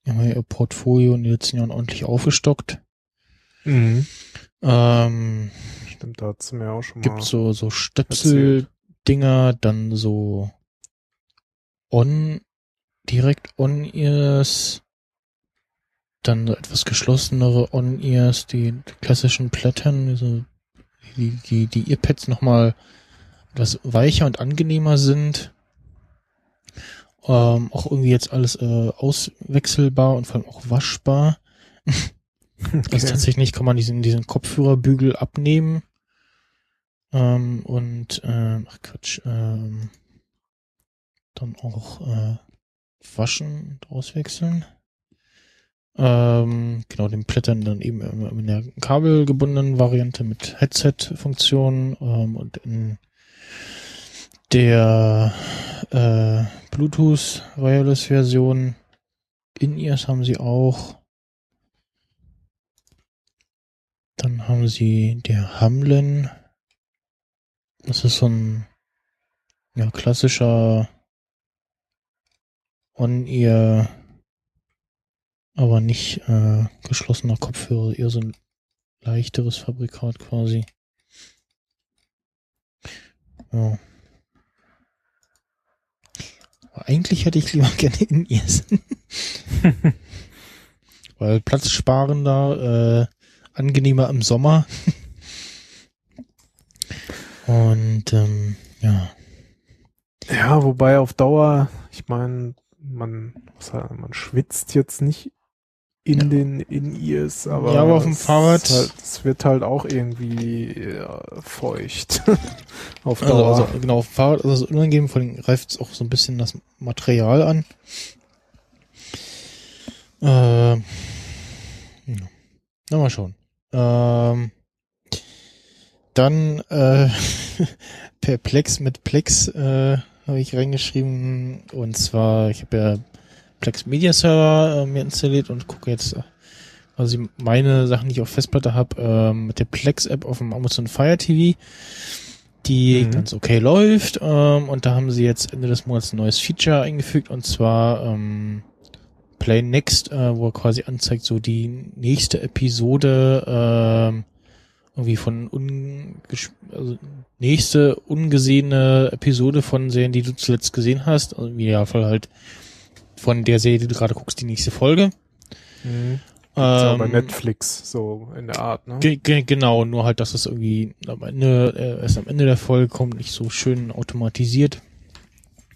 Die haben ja ihr Portfolio in den letzten Jahren ordentlich aufgestockt. Mhm. Ähm, Stimmt, da hat's mir auch schon mal. gibt so, so Stöpsel-Dinger, dann so on, direkt on-ears, dann so etwas geschlossenere on-ears, die klassischen Plättern, also die, die, die Earpads nochmal etwas weicher und angenehmer sind. Ähm, auch irgendwie jetzt alles äh, auswechselbar und vor allem auch waschbar. Also tatsächlich kann man diesen, diesen Kopfhörerbügel abnehmen. Ähm, und, ähm, ach Quatsch, ähm, dann auch äh, waschen und auswechseln. Ähm, genau, den Plättern dann eben in der kabelgebundenen Variante mit Headset-Funktion ähm, und in der äh, Bluetooth Wireless Version In-Ears haben sie auch. Dann haben sie der Hamlin. Das ist so ein ja, klassischer On-Ear, aber nicht äh, geschlossener Kopfhörer, eher so ein leichteres Fabrikat quasi. Ja. Aber eigentlich hätte ich lieber gerne In-Ears. Weil platzsparender, äh, angenehmer im Sommer. Und ähm, ja. Ja, wobei auf Dauer, ich meine, man, man schwitzt jetzt nicht in Ja. den In-Ears, aber, Ja, aber auf dem Fahrrad- ist Halt, es wird halt auch irgendwie ja, feucht. auf Also, Dauer. also genau, auf dem Fahrrad ist es unangenehm, vor allem greift es auch so ein bisschen das Material an. Ähm, ja. Na, mal schauen. Ähm, dann äh, Perplex mit Plex äh, habe ich reingeschrieben. Und zwar, ich habe ja Plex Media Server äh, mir installiert und gucke jetzt äh, quasi meine Sachen, die ich auf Festplatte habe, ähm, mit der Plex-App auf dem Amazon Fire TV, die Mhm. ganz okay läuft. Ähm, und da haben sie jetzt Ende des Monats ein neues Feature eingefügt und zwar ähm, Play Next, äh, wo er quasi anzeigt, so die nächste Episode ähm, irgendwie von also nächste ungesehene Episode von Serien, die du zuletzt gesehen hast. Also im Idealfall halt von der Serie, die du gerade guckst, die nächste Folge. Mhm. Ja bei Ähm, Netflix so in der Art, ne? Ge ge genau, nur halt, dass es irgendwie am Ende, äh, erst am Ende der Folge kommt, nicht so schön automatisiert.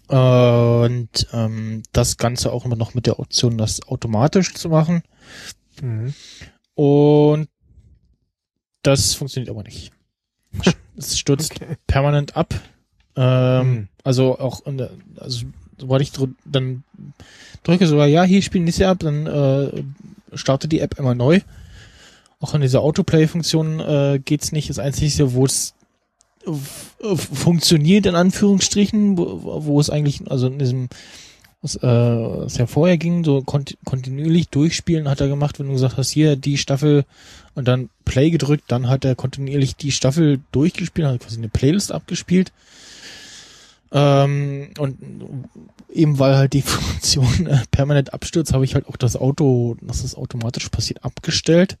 Und ähm, das Ganze auch immer noch mit der Option, das automatisch zu machen. Mhm. Und das funktioniert aber nicht. Es stürzt Okay. permanent ab. Ähm, Mhm. Also auch, in der, also sobald ich drü dann drücke so, ja, hier spielen diese ab, dann äh, startet die App immer neu. Auch an dieser Autoplay-Funktion äh, geht's nicht. Das Einzige, wo es funktioniert, in Anführungsstrichen, wo, wo es eigentlich, also in diesem, was, äh, was ja vorher ging, so kont kontinuierlich durchspielen hat er gemacht, wenn du gesagt hast, hier die Staffel und dann Play gedrückt, dann hat er kontinuierlich die Staffel durchgespielt, hat quasi eine Playlist abgespielt. Ähm, und eben weil halt die Funktion äh, permanent abstürzt, habe ich halt auch das Auto, dass das automatisch passiert, abgestellt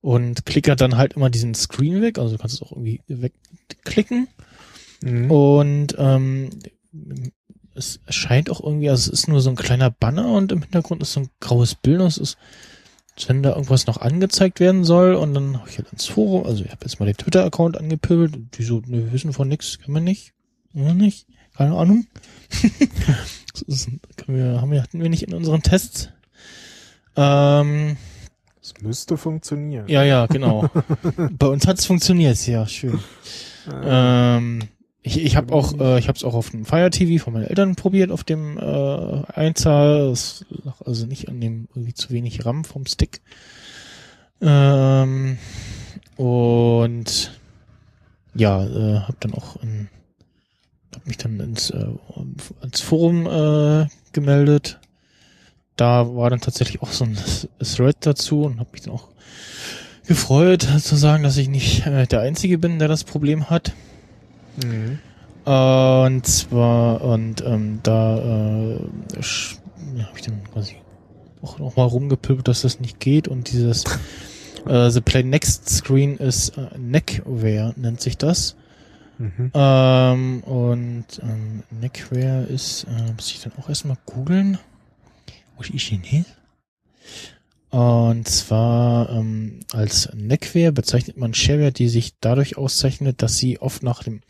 und klicke dann halt immer diesen Screen weg, also du kannst es auch irgendwie wegklicken Mhm. und ähm, es scheint auch irgendwie, also es ist nur so ein kleiner Banner und im Hintergrund ist so ein graues Bild. und Es ist, wenn da irgendwas noch angezeigt werden soll. Und dann habe ich halt ins Forum, also ich habe jetzt mal den Twitter-Account angepöbelt. Die so, ne, wir wissen von nix, kann man nicht. Ja, nicht. Keine Ahnung. das ist, wir, haben wir, hatten wir nicht in unseren Tests. Ähm, Es müsste funktionieren. ja, ja, genau. Bei uns hat es funktioniert, ja, schön. Äh, Ähm, ich ich habe auch, äh, ich habe es auch auf dem Fire TV von meinen Eltern probiert, auf dem äh, Einzahl. Das lag also nicht an dem irgendwie zu wenig RAM vom Stick. Ähm, und ja, äh, habe dann auch in, hab mich dann ins äh, ans Forum äh, gemeldet. Da war dann tatsächlich auch so ein Thread dazu und habe mich dann auch gefreut zu sagen, dass ich nicht äh, der Einzige bin, der das Problem hat. mhm. Und zwar, und ähm, da äh, ja, habe ich dann quasi auch noch mal rumgepöbelt, dass das nicht geht und dieses äh, The Play Next Screen ist äh, Neckware, nennt sich das. Mhm. Ähm, und ähm, Neckware ist, äh, muss ich dann auch erstmal googeln, wo ich ihn hin? Und zwar ähm, als Neckware bezeichnet man Shareware, die sich dadurch auszeichnet, dass sie oft nach dem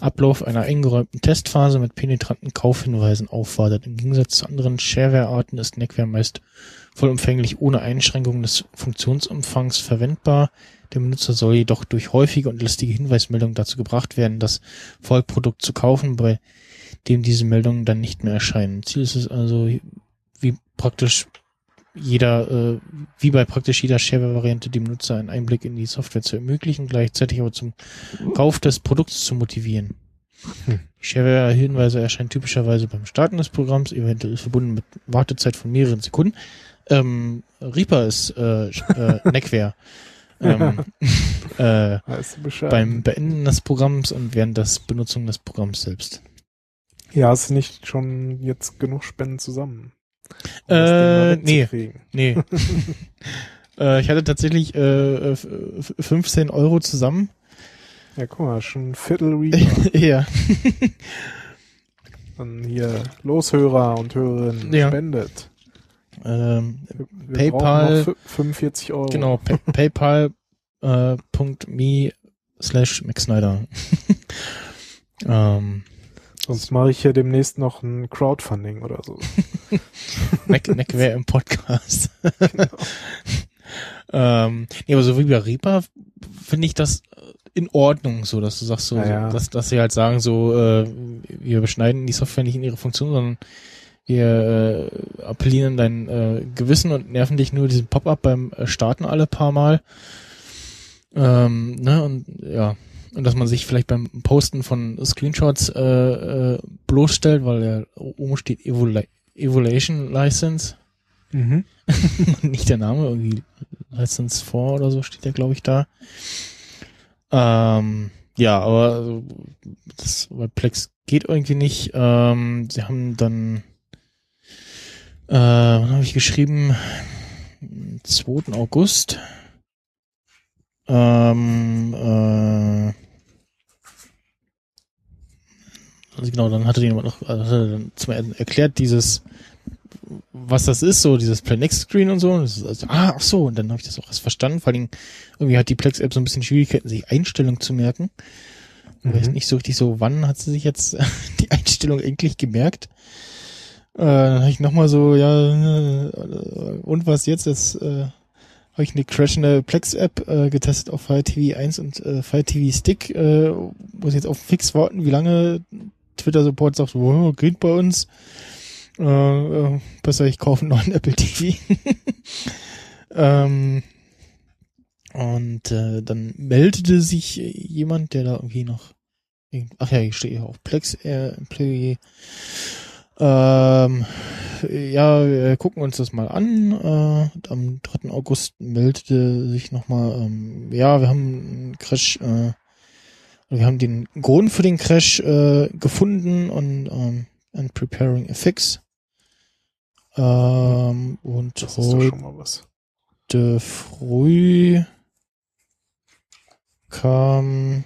Ablauf einer eingeräumten Testphase mit penetranten Kaufhinweisen aufwartet. Im Gegensatz zu anderen Shareware-Arten ist Neckware meist vollumfänglich ohne Einschränkung des Funktionsumfangs verwendbar. Der Benutzer soll jedoch durch häufige und listige Hinweismeldungen dazu gebracht werden, das Folgeprodukt zu kaufen, bei dem diese Meldungen dann nicht mehr erscheinen. Ziel ist es also, wie praktisch jeder, äh, wie bei praktisch jeder Shareware-Variante, dem Nutzer einen Einblick in die Software zu ermöglichen, gleichzeitig aber zum Kauf des Produkts zu motivieren. Hm. Shareware-Hinweise erscheinen typischerweise beim Starten des Programms, eventuell verbunden mit Wartezeit von mehreren Sekunden. Ähm, Reaper ist äh, äh, Neckware. Ähm, äh, du beim Beenden des Programms und während des Benutzung des Programms selbst. ja, ist nicht schon jetzt genug Spenden zusammen? um Äh, nee. Nee. äh, ich hatte tatsächlich äh, f- f- 15 Euro zusammen. Ja, guck mal, schon ein Viertel Reaper. ja. Dann hier Loshörer und Hörerinnen Ja. spendet. Ähm, Wir PayPal- brauchen noch fü- 45 Euro. genau, pa paypal.me slash Max Snyder. ähm, Sonst mache ich hier demnächst noch ein Crowdfunding oder so. Neck, Neck wäre im Podcast. ähm, nee, aber so wie bei Reaper finde ich das in Ordnung, so dass du sagst, so, Ja, ja. Dass, dass sie halt sagen, so, äh, wir beschneiden die Software nicht in ihre Funktion, sondern wir äh, appellieren dein äh, Gewissen und nerven dich nur diesen Pop-up beim äh, Starten alle paar Mal. Ähm, ne, und ja, und dass man sich vielleicht beim Posten von Screenshots äh, äh, bloßstellt, weil ja oben steht Evol Evaluation License Mhm. nicht der Name, irgendwie License 4 oder so steht der, glaube ich, da. Ähm, ja, aber also, das bei Plex geht irgendwie nicht. Ähm, sie haben dann, äh, wann habe ich geschrieben? Am 2. August. Ähm, äh, also genau, dann hatte jemand noch also hat er dann zum er- erklärt, dieses was das ist, so dieses Play Next Screen und so. Und das ist also, ah, ach so, und dann habe ich das auch erst verstanden. Vor allem irgendwie hat die Plex App so ein bisschen Schwierigkeiten, sich Einstellungen zu merken. Ich weiß Mhm. nicht so richtig so, wann hat sie sich jetzt die Einstellung endlich gemerkt? Äh, dann habe ich nochmal so, ja, äh, und was jetzt? Jetzt äh, habe ich eine crashende Plex-App äh, getestet auf Fire TV 1 und äh, Fire TV Stick. Äh, muss jetzt auf Fix warten, wie lange Twitter-Support sagt, oh, geht bei uns. Äh, äh, besser, ich kaufe einen neuen Apple TV. ähm, und äh, dann meldete sich jemand, der da irgendwie noch, ach ja, ich stehe hier auf Plex äh, Employee. Ähm, ja, wir gucken uns das mal an. Äh, am 3. August meldete sich nochmal, ähm, ja, wir haben einen Crash, äh, wir haben den Grund für den Crash äh, gefunden und ähm, and preparing a fix. Ähm, und Das heute früh kam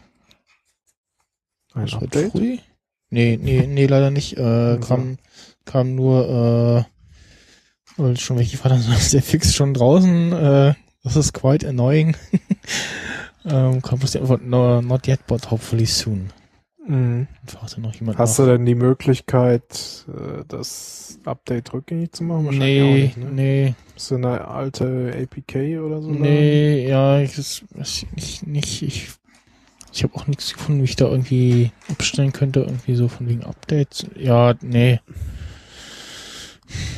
Ein Update? früh? Nee, nee, nee, leider nicht. Äh, Also. kam, kam nur, äh, schon welche war dann so ist der Fix schon draußen. Äh, das ist quite annoying. ähm, kam bloß die Antwort, no, not yet, but hopefully soon. Mhm. Noch jemand Hast nach. du denn die Möglichkeit, äh, das Update rückgängig zu machen? Wahrscheinlich Nee, auch nicht, ne? nee, Ist das eine alte APK oder so? nee, ja, ich, ich nicht, ich, ich habe auch nichts gefunden, wie ich da irgendwie abstellen könnte, irgendwie so von wegen Updates. Ja, nee.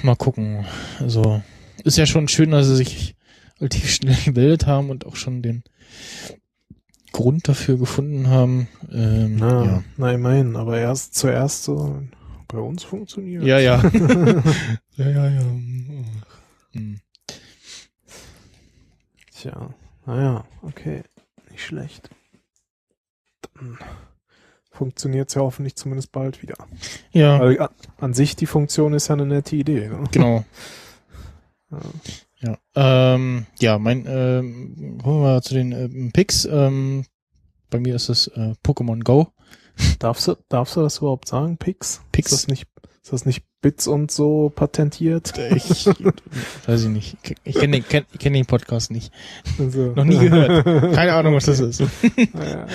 Mal gucken. Also, ist ja schon schön, dass sie sich relativ schnell gebildet haben und auch schon den Grund dafür gefunden haben. Ähm, Na, ja. na immerhin, aber erst zuerst so bei uns funktioniert. Ja, ja. ja, ja, ja. Hm. Tja, naja, okay. Nicht schlecht. Dann funktioniert's ja hoffentlich zumindest bald wieder. Ja, Weil an, sich die Funktion ist ja eine nette Idee. Ne? genau. Ja. Ja, ähm, ja, mein, ähm, kommen wir mal zu den ähm, Picks. Ähm, bei mir ist es äh, Pokémon Go. Darfst du, darfst du das überhaupt sagen, Pix? Pix. Ist das nicht, ist das nicht Bits und so patentiert? Ich weiß ich nicht. Ich kenne den, kenn, kenn den Podcast nicht. Also, Noch nie gehört. Keine Ahnung, was das ist. ja,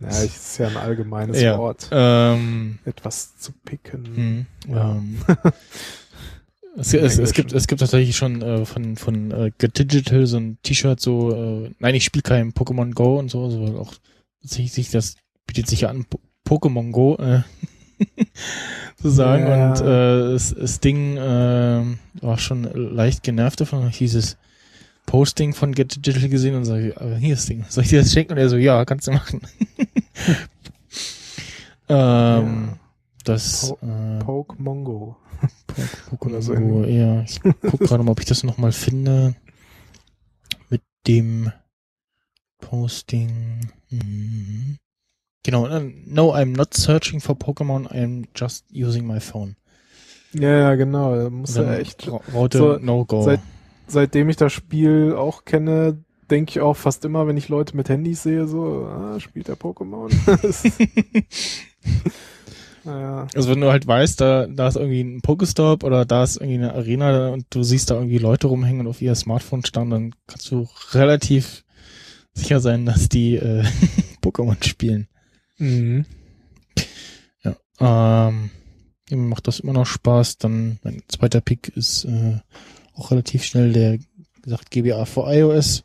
ja, ich- ist ja ein allgemeines Ja. Wort. Ähm, Etwas zu picken. hm, Ja. ähm, es, es, es gibt es gibt tatsächlich schon äh, von von äh, Get Digital so ein T-Shirt so äh, nein ich spiele kein Pokémon Go und so weil auch sich das bietet sich ja an Po- Pokémon Go äh, zu sagen Ja. und äh, das, das Ding äh, war schon leicht genervt davon ich dieses Posting von Get Digital gesehen und sage aber hier ist das Ding soll ich dir das schenken und er so ja kannst du machen ähm, das äh, Poke Mongo. Pokémon Oder so ja. Ich guck gerade mal, ob ich das nochmal finde. Mit dem Posting. Mhm. Genau, äh, no, I'm not searching for Pokémon, I'm just using my phone. Ja, ja, genau. Da muss er echt. Ra- Raute So, No Go. seit- Seitdem ich das Spiel auch kenne, denke ich auch fast immer, wenn ich Leute mit Handys sehe, so, ah, spielt der Pokémon. Naja. Also wenn du halt weißt, da, da ist irgendwie ein Pokestop oder da ist irgendwie eine Arena und du siehst da irgendwie Leute rumhängen und auf ihr Smartphone starren, dann kannst du relativ sicher sein, dass die äh, Pokémon spielen. Mhm. Ähm, mir macht das immer noch Spaß. Dann mein zweiter Pick ist äh, auch relativ schnell der gesagt GBA für iOS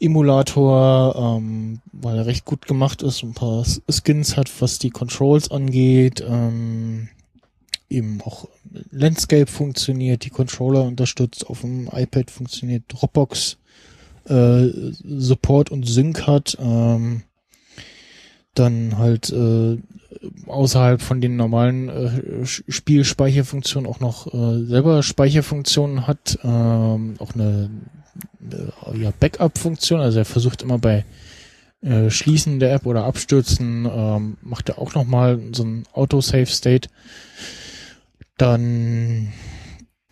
Emulator, ähm, weil er recht gut gemacht ist, ein paar Skins hat, was die Controls angeht, ähm, eben auch Landscape funktioniert, die Controller unterstützt, auf dem iPad funktioniert Dropbox äh, Support und Sync hat, ähm, dann halt äh, außerhalb von den normalen äh, Spielspeicherfunktionen auch noch äh, selber Speicherfunktionen hat, ähm, auch eine, eine ja, Backup-Funktion, also er versucht immer bei äh, Schließen der App oder Abstürzen, ähm, macht er auch nochmal so ein Autosave-State. Dann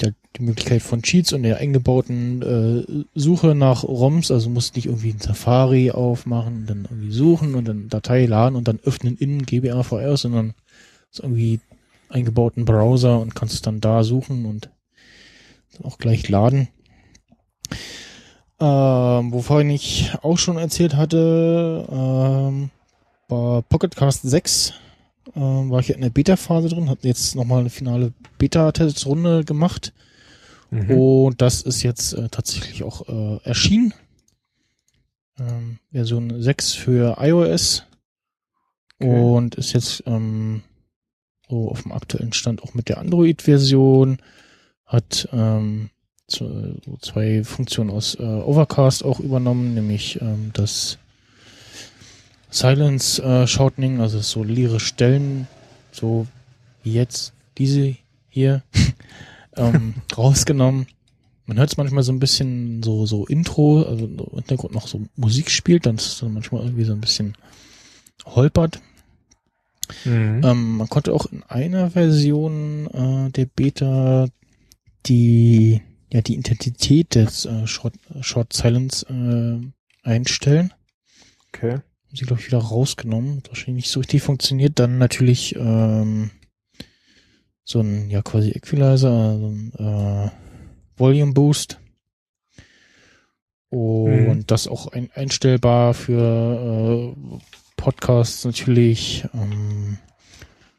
die Möglichkeit von Cheats und der eingebauten äh, Suche nach ROMs, also musst nicht irgendwie ein Safari aufmachen, dann irgendwie suchen und dann Datei laden und dann öffnen in GBA-VR, sondern ist irgendwie eingebauten Browser und kannst dann da suchen und auch gleich laden. Ähm, wovon ich auch schon erzählt hatte, ähm, bei Pocketcast 6 äh, war ich in der Beta-Phase drin, hat jetzt nochmal eine finale Beta-Testrunde gemacht. Mhm. Und das ist jetzt äh, tatsächlich auch äh, erschienen. Ähm, Version 6 für iOS. Okay. Und ist jetzt ähm, so auf dem aktuellen Stand auch mit der Android-Version. Hat ähm, so, so zwei Funktionen aus äh, Overcast auch übernommen, nämlich ähm, das Silence äh, Shortening, also so leere Stellen, so wie jetzt diese hier, ähm, rausgenommen. Man hört es manchmal so ein bisschen so, so Intro, also im Hintergrund noch so Musik spielt, dann ist es dann manchmal irgendwie so ein bisschen holpert. Mhm. Ähm, man konnte auch in einer Version äh, der Beta die, ja, die Intensität des äh, Short, Short Silence äh, einstellen. Okay. Haben sie, glaube ich, wieder rausgenommen. Hat wahrscheinlich nicht so richtig funktioniert. Dann natürlich ähm, so ein, ja, quasi Equalizer, so ein äh, Volume Boost. Und Mhm. das auch ein, einstellbar für äh, Podcasts natürlich. Ähm,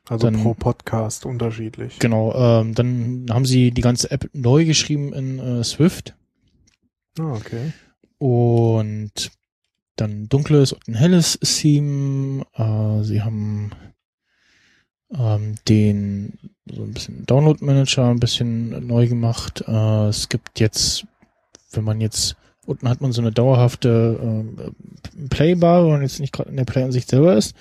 Also Dann- pro Podcast unterschiedlich. genau, ähm, dann haben sie die ganze App neu geschrieben in äh, Swift. Ah, okay. Und dann dunkles und ein helles Theme. Äh, sie haben ähm, den so ein bisschen Download Manager ein bisschen neu gemacht. Äh, es gibt jetzt, wenn man jetzt unten hat man so eine dauerhafte ähm, Playbar, wenn man jetzt nicht gerade in der Play-Ansicht selber ist.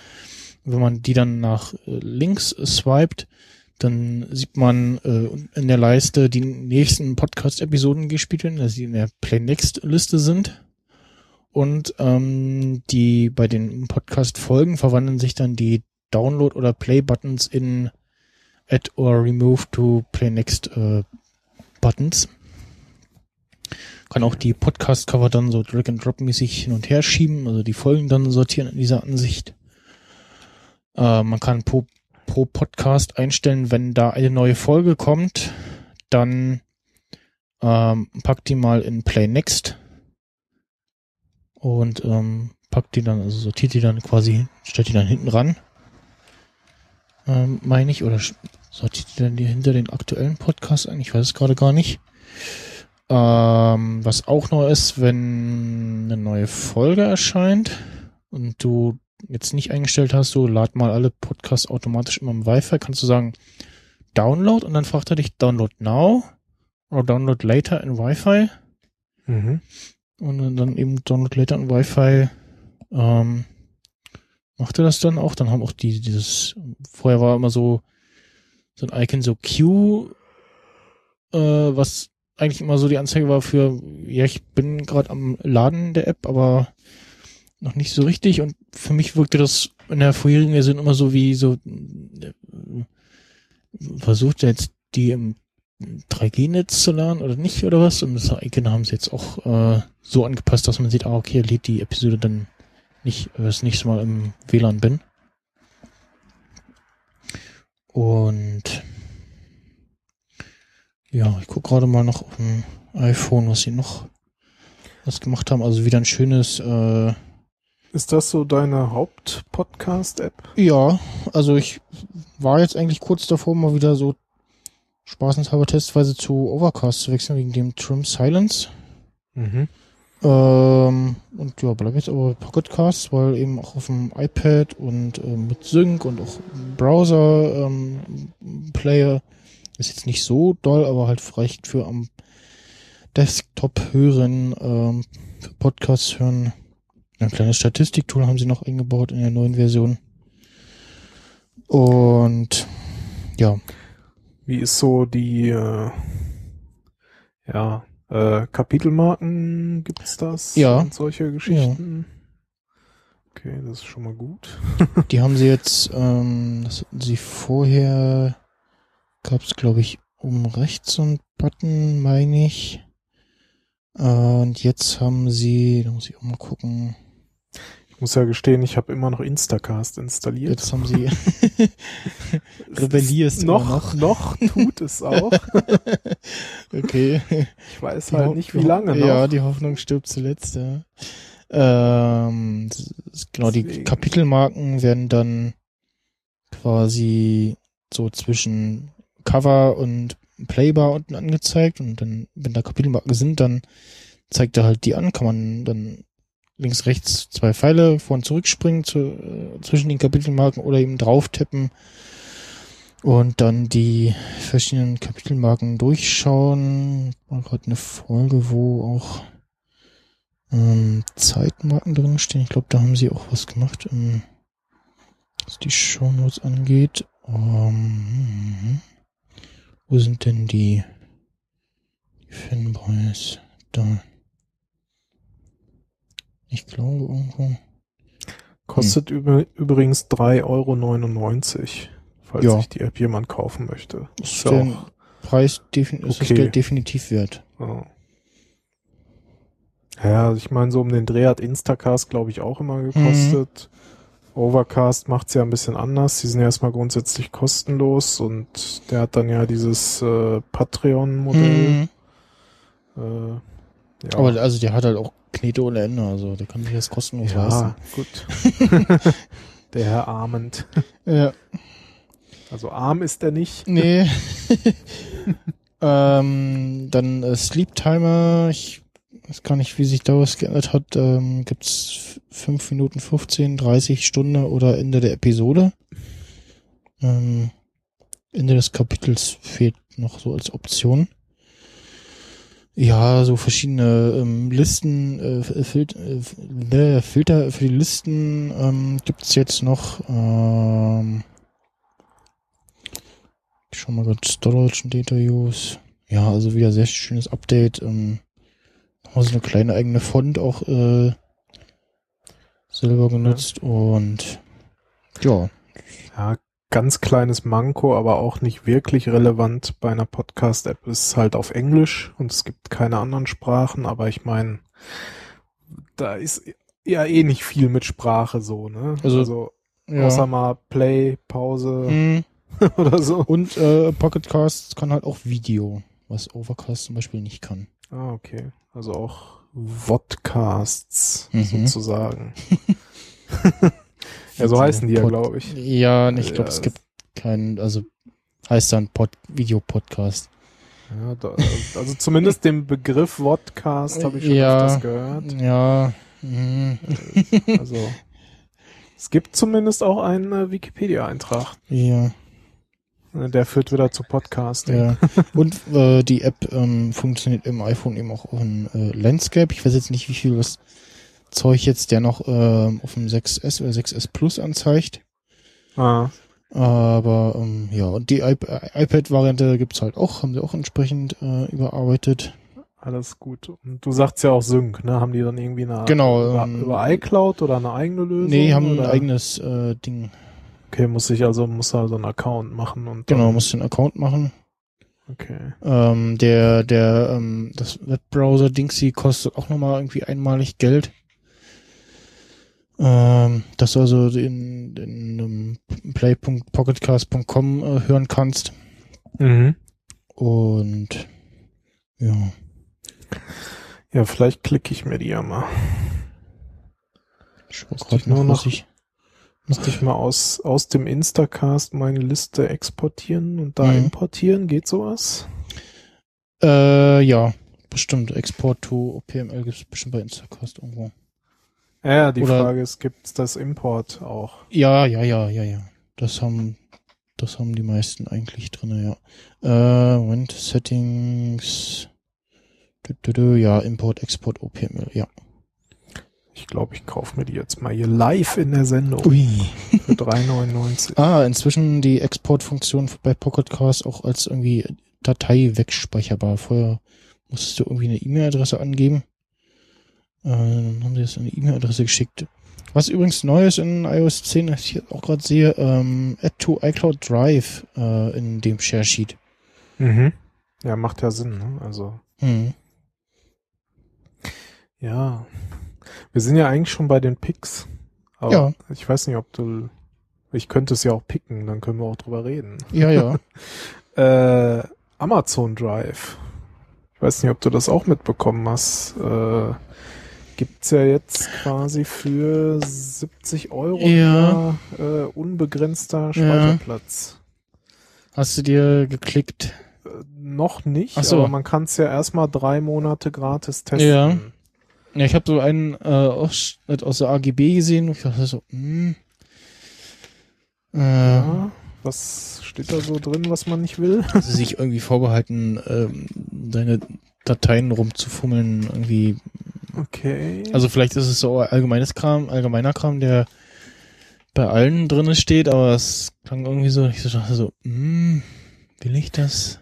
Wenn man die dann nach äh, links swiped, dann sieht man äh, in der Leiste die nächsten Podcast-Episoden gespielt werden, also die in der Play Next-Liste sind. Und ähm, die bei den Podcast-Folgen verwandeln sich dann die Download- oder Play-Buttons in Add or Remove to Play Next äh, Buttons. Kann auch die Podcast-Cover dann so Drag-and-Drop-mäßig hin und her schieben, also die Folgen dann sortieren in dieser Ansicht. Äh, man kann pro, pro Podcast einstellen, wenn da eine neue Folge kommt, dann ähm, packt die mal in Play Next und ähm, packt die dann, also sortiert die dann quasi, stellt die dann hinten ran, ähm, meine ich, oder sortiert die dann hinter den aktuellen Podcast ein, ich weiß es gerade gar nicht. Ähm, was auch neu ist, wenn eine neue Folge erscheint und du jetzt nicht eingestellt hast, du lad mal alle Podcasts automatisch immer im Wi-Fi, kannst du sagen Download und dann fragt er dich Download now oder Download later in Wi-Fi Mhm. Und dann eben Download later in Wi-Fi ähm, macht er das dann auch. Dann haben auch die dieses vorher war immer so so ein Icon so Q, äh, was eigentlich immer so die Anzeige war für ja ich bin gerade am Laden der App, aber noch nicht so richtig und für mich wirkte das in der vorherigen Version immer so wie so äh, versucht er jetzt die im 3G-Netz zu laden oder nicht oder was und das Icon haben sie jetzt auch äh, so angepasst, dass man sieht, ah okay, er lädt die Episode dann nicht, äh, das nächste Mal im WLAN bin. Und ja, ich gucke gerade mal noch auf dem iPhone, was sie noch was gemacht haben. Also wieder ein schönes äh, Ist das so deine Haupt-Podcast-App? Ja, also ich war jetzt eigentlich kurz davor, mal wieder so spaßenshalber testweise zu Overcast zu wechseln, wegen dem Trim Silence. Mhm. Ähm, und ja, bleib jetzt aber bei Pocketcast, weil eben auch auf dem iPad und ähm, mit Sync und auch Browser ähm, Player ist jetzt nicht so doll, aber halt reicht für am Desktop hören, ähm, für Podcasts hören. Ein kleines Statistiktool haben sie noch eingebaut in der neuen Version. Und ja, Wie ist so die, äh, ja, äh, Kapitelmarken, gibt's das? Ja. Und solche Geschichten? Okay, das ist schon mal gut. Die haben sie jetzt, ähm, das hatten sie vorher, gab es glaube ich oben rechts so einen Button, meine ich. Äh, und jetzt haben sie, da muss ich auch mal gucken, muss ja gestehen, ich habe immer noch Instacast installiert. jetzt haben sie rebellierst immer noch, noch tut es auch. okay. Ich weiß Die halt Ho- nicht, wie die lange noch. Ja, die Hoffnung stirbt zuletzt, ja. Ähm, genau, die Deswegen. Kapitelmarken werden dann quasi so zwischen Cover und Playbar unten angezeigt und dann, wenn da Kapitelmarken sind, dann zeigt er halt die an, kann man dann links, rechts zwei Pfeile vor und zurück springen zu, äh, zwischen den Kapitelmarken oder eben drauf tippen und dann die verschiedenen Kapitelmarken durchschauen. War gerade eine Folge, wo auch ähm, Zeitmarken drin stehen. Ich glaube, da haben sie auch was gemacht, ähm, was die Shownotes angeht. Ähm, wo sind denn die, die Fanboys? Da. Ich glaube irgendwo. Kostet üb übrigens 3,99 Euro, falls Ja. sich die App jemand kaufen möchte. Ist Ist auch, Preis defin ist das okay. Geld definitiv wert. ja. ja, ich meine, so um den Dreh hat Instacast, glaube ich, auch immer gekostet. Overcast macht's ja ein bisschen anders. Die sind ja erstmal grundsätzlich kostenlos und der hat dann ja dieses äh, Patreon-Modell. Mhm. Äh, ja. Aber also der hat halt auch Knete ohne Ende, also der kann sich das kostenlos leisten. ja, gut. der Herr Arment. Ja. Also arm ist er nicht. Nee. ähm, dann äh, Sleep Timer. Ich weiß gar nicht, wie sich da was geändert hat. Ähm, gibt's 5 Minuten 15, 30 Stunden oder Ende der Episode. Ähm, Ende des Kapitels fehlt noch so als Option. Ja, so verschiedene ähm, Listen, äh, Fil äh, äh, Filter für die Listen ähm, gibt's jetzt noch. Ähm, ich schau mal gerade Storage und Data Use. Ja, also wieder sehr schönes Update. Ähm, haben sie eine kleine eigene Font auch äh, selber genutzt und ja, Ja, ganz kleines Manko, aber auch nicht wirklich relevant bei einer Podcast-App ist halt auf Englisch und es gibt keine anderen Sprachen, aber ich meine, da ist ja eh nicht viel mit Sprache so, ne? Also, ja. außer mal Play, Pause Mhm. oder so. Und äh, Pocket Cast kann halt auch Video, was Overcast zum Beispiel nicht kann. Ah, okay. Also auch Vodcasts Mhm. sozusagen. ja, so heißen die ja, glaube ich. Ja, ich glaube, Ja, es gibt keinen, also heißt dann Pod Video-Podcast. Ja, da, also zumindest den Begriff Vodcast habe ich schon Ja. öfters gehört. Ja. mhm. Also es gibt zumindest auch einen äh, Wikipedia-Eintrag. Ja. Äh, Der führt wieder zu Podcasting. Ja. Und äh, die App ähm, funktioniert im iPhone eben auch auf dem äh, Landscape. Ich weiß jetzt nicht, wie viel das Zeug jetzt der noch ähm, auf dem 6S oder 6S Plus anzeigt. Ah, Aber ähm, ja, und die äh, iPad-Variante gibt's halt auch, haben sie auch entsprechend äh, überarbeitet. alles gut. Und du sagst ja auch Sync, ne? Haben die dann irgendwie eine Genau, über, ähm, über iCloud oder eine eigene Lösung? Nee, haben oder? ein eigenes äh, Ding. Okay, muss ich also muss also einen Account machen und Genau, musst du einen Account machen. Okay. Ähm, der, der, ähm, das Webbrowser Dingsy kostet auch nochmal irgendwie einmalig Geld. Ähm, dass du also in, in um, play.pocketcast.com äh, hören kannst. Mhm. Und ja. Ja, vielleicht klicke ich mir die ja mal. Ich grad ich nur noch- ich- Müsste ich mal aus, aus dem Instacast meine Liste exportieren und da Mhm. importieren? Geht sowas? Äh, ja, bestimmt. Export to OPML gibt's bestimmt bei Instacast irgendwo. Ja, die Oder- Frage ist, gibt's das Import auch? Ja, ja, ja, ja, ja. Das haben, das haben die meisten eigentlich drinne, ja. Äh, Moment, Settings. Du, du, du, ja, Import, Export, OPML, ja. Ich glaube, ich kaufe mir die jetzt mal hier live in der Sendung Ui. für 3,99. Ah, inzwischen die Exportfunktion bei Pocketcast auch als irgendwie Datei wegspeicherbar. Vorher musstest du irgendwie eine E-Mail-Adresse angeben. Äh, dann haben sie jetzt eine E-Mail-Adresse geschickt. Was übrigens neu ist in iOS 10, was ich jetzt auch gerade sehe, ähm, Add to iCloud Drive äh, in dem Share Sheet. Mhm. Ja, macht ja Sinn, ne? Also, Hm. ja. Wir sind ja eigentlich schon bei den Picks. Aber Ja. ich weiß nicht, ob du. Ich könnte es ja auch picken, dann können wir auch drüber reden. Ja, ja. Äh, Amazon Drive. Ich weiß nicht, ob du das auch mitbekommen hast. Äh, gibt's ja jetzt quasi für 70 Euro Ja. im Jahr, äh, unbegrenzter Speicherplatz. Hast du dir geklickt? Äh, noch nicht, so. aber man kann es ja erstmal drei Monate gratis testen. Ja. Ja, ich habe so einen äh, Ausschnitt aus der AGB gesehen und ich dachte so, hm. Äh, Ja. Was steht da so drin, was man nicht will? sie sich irgendwie vorbehalten, ähm, deine Dateien rumzufummeln, irgendwie. Okay. Also vielleicht ist es so allgemeines Kram, allgemeiner Kram, der bei allen drinne steht, aber es klang irgendwie so, ich dachte so, hm, will ich das?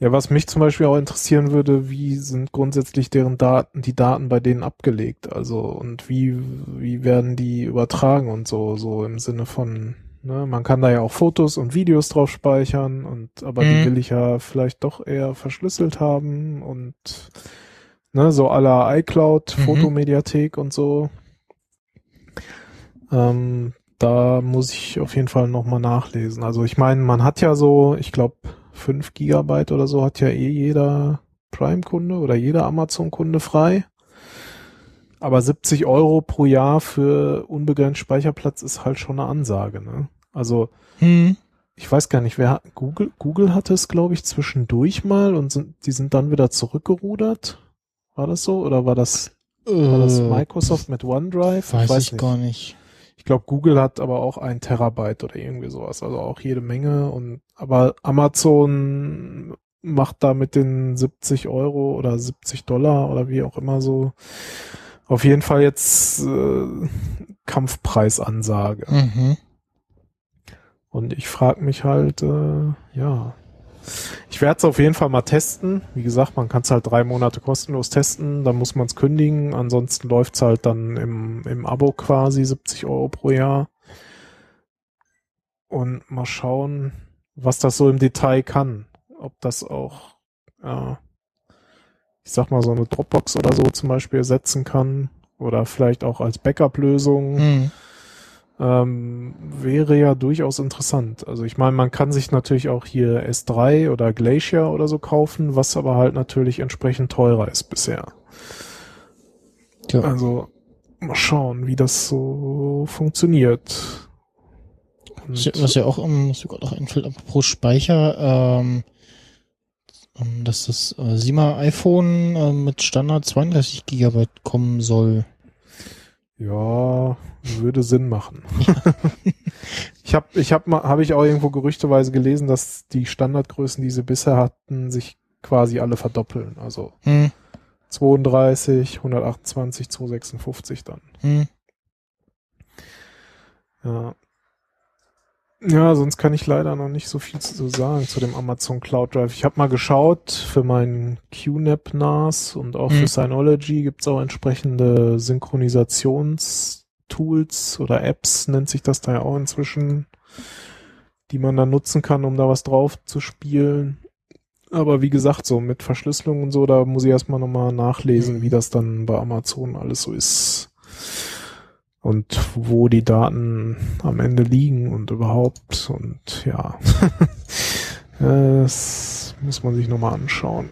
Ja, was mich zum Beispiel auch interessieren würde, wie sind grundsätzlich deren Daten, die Daten bei denen abgelegt? Also und wie, wie werden die übertragen und so, so im Sinne von, ne, man kann da ja auch Fotos und Videos drauf speichern und aber die Mhm. will ich ja vielleicht doch eher verschlüsselt haben und ne, so aller iCloud, Mhm. Fotomediathek und so. Ähm, da muss ich auf jeden Fall nochmal nachlesen. Also ich meine, man hat ja so, ich glaube, 5 Gigabyte oder so hat ja eh jeder Prime-Kunde oder jeder Amazon-Kunde frei. Aber 70 Euro pro Jahr für unbegrenzt Speicherplatz ist halt schon eine Ansage, ne? Also, Hm. ich weiß gar nicht, wer hat, Google, Google hatte es, glaube ich, zwischendurch mal und sind, die sind dann wieder zurückgerudert. War das so? Oder war das, war das Äh, Microsoft mit OneDrive? weiß ich gar nicht. Ich glaube, Google hat aber auch ein Terabyte oder irgendwie sowas, also auch jede Menge. Und aber Amazon macht da mit den 70 Euro oder 70 Dollar oder wie auch immer so auf jeden Fall jetzt äh, Kampfpreisansage. Mhm. Und ich frage mich halt, äh, ja. Ich werde es auf jeden Fall mal testen. Wie gesagt, man kann es halt drei Monate kostenlos testen, dann muss man es kündigen. Ansonsten läuft es halt dann im, im Abo quasi 70 Euro pro Jahr. Und mal schauen, was das so im Detail kann. Ob das auch, ja, ich sag mal, so eine Dropbox oder so zum Beispiel ersetzen kann. Oder vielleicht auch als Backup-Lösung Hm. Ähm, wäre ja durchaus interessant. Also ich meine, man kann sich natürlich auch hier S3 oder Glacier oder so kaufen, was aber halt natürlich entsprechend teurer ist bisher. Ja. Also mal schauen, wie das so funktioniert. Und, was ja auch, was mir gerade noch einfällt, apropos Speicher, ähm, ähm, dass das äh, Sima iPhone äh, mit Standard 32 Gigabyte kommen soll. Ja, würde Sinn machen. ich habe ich hab mal habe ich auch irgendwo gerüchteweise gelesen, dass die Standardgrößen, die sie bisher hatten, sich quasi alle verdoppeln. Also Hm, 32, 128, 256 dann. hm. Ja. Ja, sonst kann ich leider noch nicht so viel zu sagen zu dem Amazon Cloud Drive. Ich habe mal geschaut für meinen QNAP NAS und auch Mhm. für Synology gibt's auch entsprechende Synchronisationstools oder Apps, nennt sich das da ja auch inzwischen, die man dann nutzen kann, um da was drauf zu spielen. Aber wie gesagt, so mit Verschlüsselung und so, da muss ich erstmal nochmal nachlesen, wie das dann bei Amazon alles so ist und wo die Daten am Ende liegen und überhaupt und ja, das muss man sich nochmal anschauen.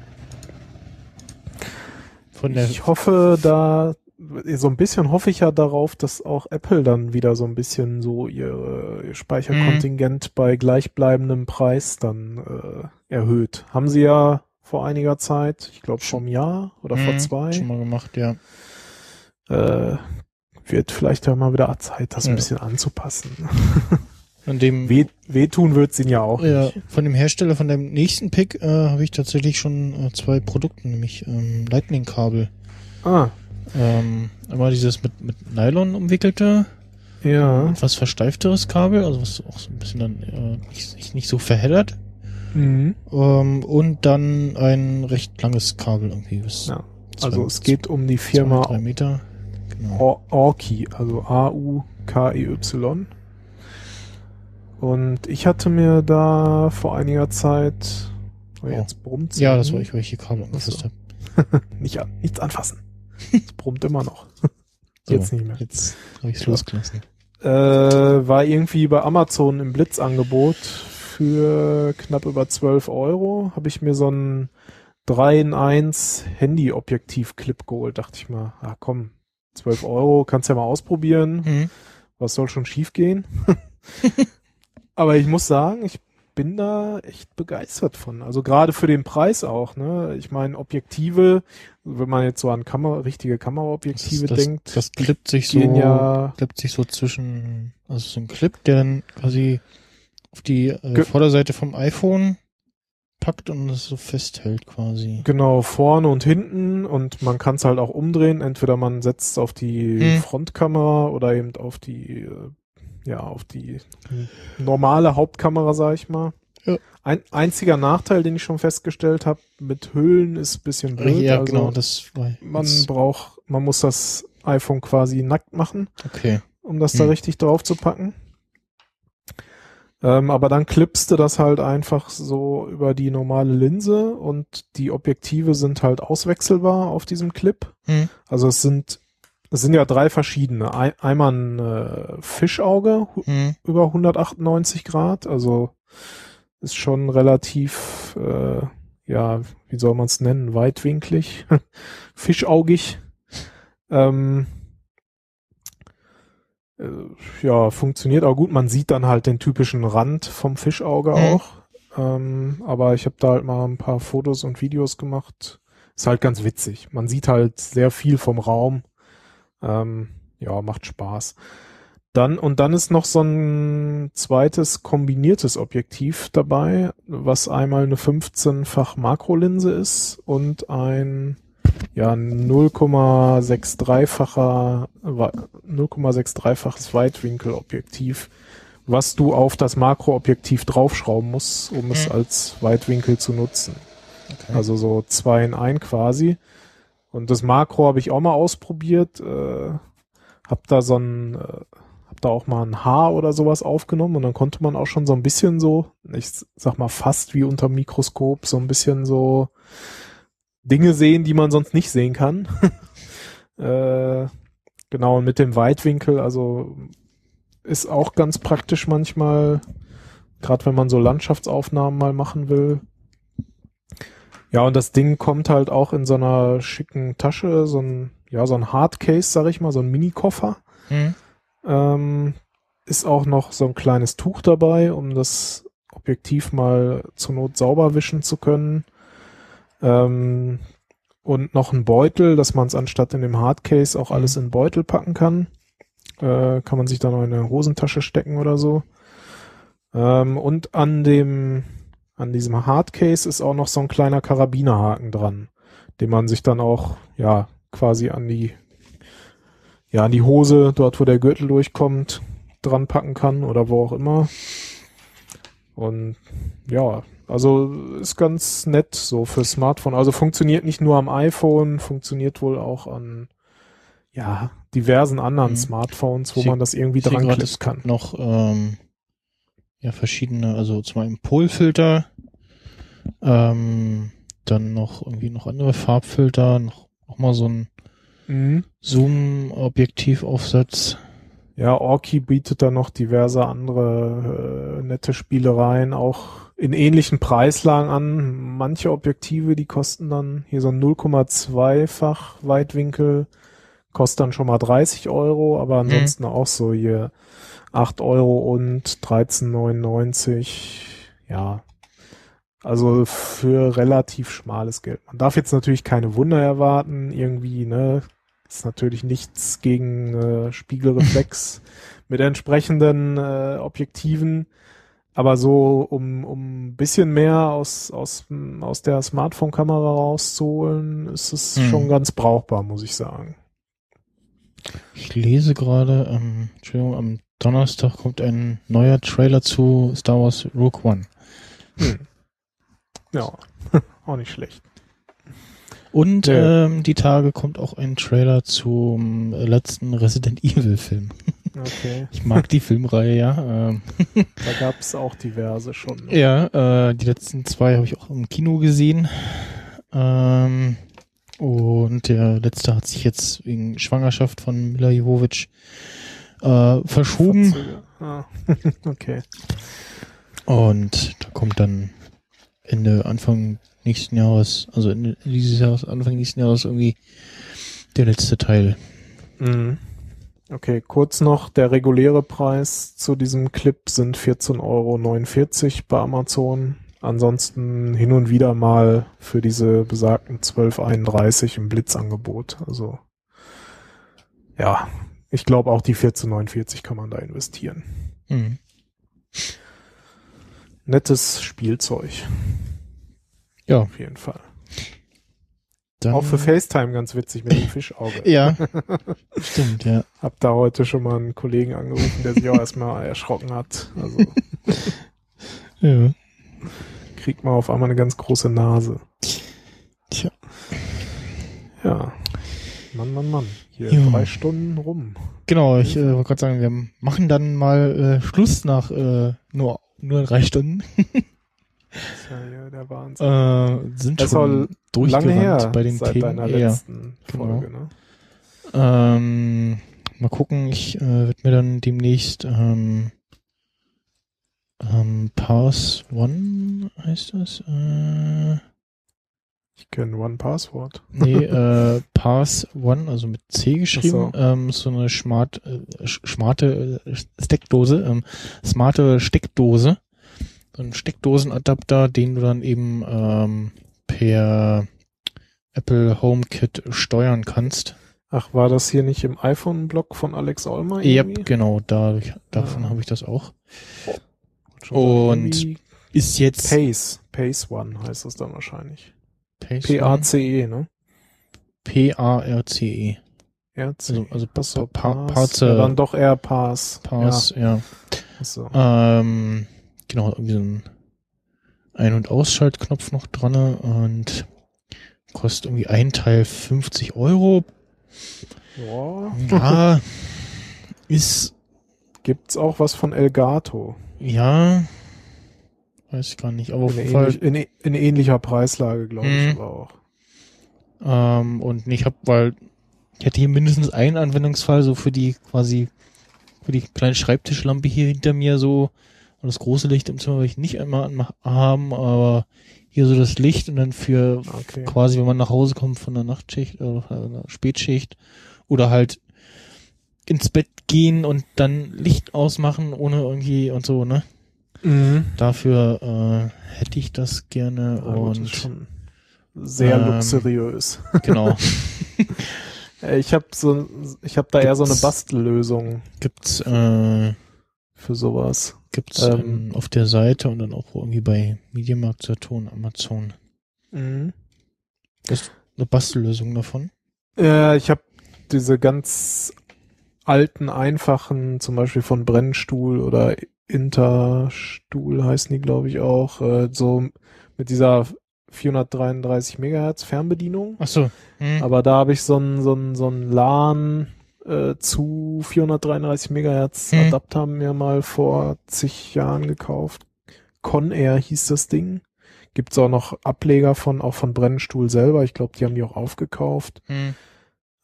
Ich hoffe, da so ein bisschen hoffe ich ja darauf, dass auch Apple dann wieder so ein bisschen so ihr, ihr Speicherkontingent bei gleichbleibendem Preis dann äh, erhöht. Haben sie ja vor einiger Zeit, ich glaube vor einem Jahr oder vor Mhm, zwei. Schon mal gemacht, ja. Äh, wird vielleicht ja mal wieder Zeit, das Ja. ein bisschen anzupassen. An dem, Weh, wehtun wird's ihnen ja auch ja, nicht. von dem Hersteller von dem nächsten Pick äh, habe ich tatsächlich schon äh, zwei Produkte, nämlich ähm, Lightning-Kabel. Ah, Ähm, einmal dieses mit, mit Nylon umwickelte, ja. etwas versteifteres Kabel, also was auch so ein bisschen dann äh, nicht, nicht, so verheddert. Mhm. Ähm, und dann ein recht langes Kabel irgendwie. Ja. zwei- Also es geht um die zwei, Firma drei Meter. Or- Orki, also A-U-K-E-Y. Und ich hatte mir da vor einiger Zeit, oh, jetzt brummt's Ja, das war ich, weil ich hier Kabel angefasst so. habe. Nicht an, nichts anfassen. Es brummt immer noch. Jetzt nicht mehr. Jetzt habe ich es losgelassen. Äh, war irgendwie bei Amazon im Blitzangebot für knapp über 12 Euro. Habe ich mir so ein 3 in 1 Handy-Objektiv-Clip geholt. Dachte ich mal, ah komm, 12 Euro, kannst ja mal ausprobieren. Mhm. Was soll schon schief gehen? Aber ich muss sagen, ich bin da echt begeistert von. Also gerade für den Preis auch, ne? Ich meine, Objektive, wenn man jetzt so an Kamera, richtige Kameraobjektive das, denkt, Das klippt sich so, ja klippt sich so zwischen, also so ein Clip, der dann quasi auf die äh, Vorderseite vom iPhone packt und es so festhält quasi. Genau, vorne und hinten und man kann es halt auch umdrehen. Entweder man setzt es auf die Hm. Frontkamera oder eben auf die, äh, ja, auf die normale Hauptkamera, sag ich mal. Ja. Ein einziger Nachteil, den ich schon festgestellt habe, mit Hüllen ist ein bisschen blöd. ja, also genau, das war man braucht, man muss das iPhone quasi nackt machen, okay. um das da Hm. richtig drauf zu packen. Ähm, aber dann klippst du das halt einfach so über die normale Linse und die Objektive sind halt auswechselbar auf diesem Clip. Hm. Also es sind, es sind ja drei verschiedene. Ein, einmal ein äh, Fischauge hu- Hm. über 198 Grad, also ist schon relativ, äh, ja, wie soll man es nennen, weitwinklig, fischaugig. Ähm, äh, ja, funktioniert auch gut. Man sieht dann halt den typischen Rand vom Fischauge Mhm. auch. Ähm, aber ich habe da halt mal ein paar Fotos und Videos gemacht. Ist halt ganz witzig. Man sieht halt sehr viel vom Raum. Ähm, ja, macht Spaß. Dann, und dann ist noch so ein zweites kombiniertes Objektiv dabei, was einmal eine 15-fach Makrolinse ist und ein ja, 0,63-facher, 0,63-faches Weitwinkelobjektiv, was du auf das Makroobjektiv draufschrauben musst, um es Mhm. als Weitwinkel zu nutzen. Okay. Also so zwei in ein quasi. Und das Makro habe ich auch mal ausprobiert. Äh, hab da so ein, äh, hab da auch mal ein Haar oder sowas aufgenommen und dann konnte man auch schon so ein bisschen so, ich sag mal fast wie unter dem Mikroskop, so ein bisschen so Dinge sehen, die man sonst nicht sehen kann. äh, genau, und mit dem Weitwinkel, also ist auch ganz praktisch manchmal, gerade wenn man so Landschaftsaufnahmen mal machen will. Ja, und das Ding kommt halt auch in so einer schicken Tasche, so ein, ja, so ein Hardcase, sag ich mal, so ein Mini-Koffer. Hm. Ähm, ist auch noch so ein kleines Tuch dabei, um das Objektiv mal zur Not sauber wischen zu können. Ähm, und noch ein Beutel, dass man es anstatt in dem Hardcase auch alles in den Beutel packen kann. Äh, kann man sich dann noch in eine Hosentasche stecken oder so. Ähm, und an dem, an diesem Hardcase ist auch noch so ein kleiner Karabinerhaken dran, den man sich dann auch, ja, quasi an die, ja, an die Hose, dort wo der Gürtel durchkommt, dran packen kann oder wo auch immer. Und ja, also ist ganz nett so für Smartphone. Also funktioniert nicht nur am iPhone, funktioniert wohl auch an ja diversen anderen Mhm. Smartphones, wo Ich man das irgendwie dran es kann. noch ähm, ja verschiedene, also zum einen Polfilter, ähm, dann noch irgendwie noch andere Farbfilter, noch, noch mal so ein Mhm. Zoom-Objektivaufsatz. Ja, Orki bietet da noch diverse andere äh, nette Spielereien, auch in ähnlichen Preislagen an. Manche Objektive, die kosten dann hier so ein 0,2-fach Weitwinkel, kostet dann schon mal 30 Euro, aber ansonsten auch so hier 8 Euro und 13,99. Ja. Also für relativ schmales Geld. Man darf jetzt natürlich keine Wunder erwarten, irgendwie, ne? Ist natürlich nichts gegen äh, Spiegelreflex mit entsprechenden äh, Objektiven. Aber so, um, um ein bisschen mehr aus, aus, aus der Smartphone-Kamera rauszuholen, ist es Hm. schon ganz brauchbar, muss ich sagen. Ich lese gerade, ähm, Entschuldigung, am Donnerstag kommt ein neuer Trailer zu Star Wars Rogue One. Hm. Ja, auch nicht schlecht. Und Ja. ähm, die Tage kommt auch ein Trailer zum letzten Resident Evil Film. Okay. Ich mag die Filmreihe, ja. Ähm, Da gab es auch diverse schon. ne? ja, äh, die letzten zwei habe ich auch im Kino gesehen. Ähm, und der letzte hat sich jetzt wegen Schwangerschaft von Mila Jovovich äh, verschoben. Ah. okay. Und da kommt dann Ende, Anfang nächsten Jahres, also Ende dieses Jahres, Anfang nächsten Jahres irgendwie der letzte Teil. Mhm. Okay, kurz noch, der reguläre Preis zu diesem Clip sind 14,49 Euro bei Amazon. Ansonsten hin und wieder mal für diese besagten 12,31 im Blitzangebot. Also ja, ich glaube auch die 14,49 kann man da investieren. Mhm. Nettes Spielzeug, Ja, auf jeden Fall. dann. Auch für FaceTime ganz witzig mit dem Fischauge. Ja, stimmt, ja. Hab da heute schon mal einen Kollegen angerufen, der sich auch erstmal erschrocken hat. Also ja. kriegt man auf einmal eine ganz große Nase. Tja. Ja. Mann, Mann, Mann. Hier Ja. drei Stunden rum. Genau, ich äh, wollte gerade sagen, wir machen dann mal äh, Schluss nach äh, nur, nur drei Stunden. Das ist ja der Wahnsinn. Äh, sind Das schon war durchgerannt Lange her bei den seit Themen. deiner Ja. letzten genau. Folge, ne? Ähm, mal gucken, ich äh, werde mir dann demnächst ähm, ähm, Pass One heißt das? Äh, Ich kenne One Password. nee, äh, Pass One, also mit C geschrieben, so. ähm, so eine smart, äh, smarte äh, Steckdose, ähm, smarte Steckdose, so ein Steckdosenadapter, den du dann eben ähm, per Apple HomeKit steuern kannst. Ach, war das hier nicht im iPhone-Blog von Alex Olmer? Ja, irgendwie? genau, da, davon Ah. habe ich das auch. Und Ist jetzt Pace. Pace One heißt das dann wahrscheinlich. Pace P-A-C-E, ne? P-A-R-C-E. R-C. Also, also Ach so, pa Pass. Parts, ja, dann doch eher Pass. Pass, ja. Ja, so. Ähm, genau, irgendwie so ein Ein- und Ausschaltknopf noch dran und kostet irgendwie ein Teil 50 Euro. Ja. Ja, ist, Gibt's auch was von Elgato? ja, weiß ich gar nicht, aber auf In, Fall, ähnlich, in, in ähnlicher Preislage, glaube ich, Mhm. aber auch. ähm, und ich habe, weil ich hätte hier mindestens einen Anwendungsfall so für die quasi für die kleine Schreibtischlampe hier hinter mir so und das große Licht im Zimmer will ich nicht einmal haben, aber hier so das Licht und dann für Okay. quasi, wenn man nach Hause kommt von der Nachtschicht oder von der Spätschicht oder halt ins Bett gehen und dann Licht ausmachen ohne irgendwie und so, ne? Mhm. Dafür äh, hätte ich das gerne Ja, und ist schon sehr ähm, luxuriös. genau. Äh, Ich habe so, ich habe da eher so eine Gibt's- Bastellösung Gibt's äh, für sowas. Gibt's Ähm, auf der Seite und dann auch irgendwie bei Mediamarkt, Saturn, Amazon. Mhm. Eine Bastellösung davon. Äh, ich habe diese ganz alten, einfachen, zum Beispiel von Brennstuhl oder Interstuhl heißen die, glaube ich, auch, äh, so mit dieser 433 Megahertz Fernbedienung. Ach so. Hm. Aber da habe ich so ein so ein so ein LAN äh, zu 433 Megahertz Hm. Adapter mir mal vor zig Jahren gekauft. Conair hieß das Ding. Gibt's auch noch Ableger von auch von Brennstuhl selber. Ich glaube, die haben die auch aufgekauft. Hm.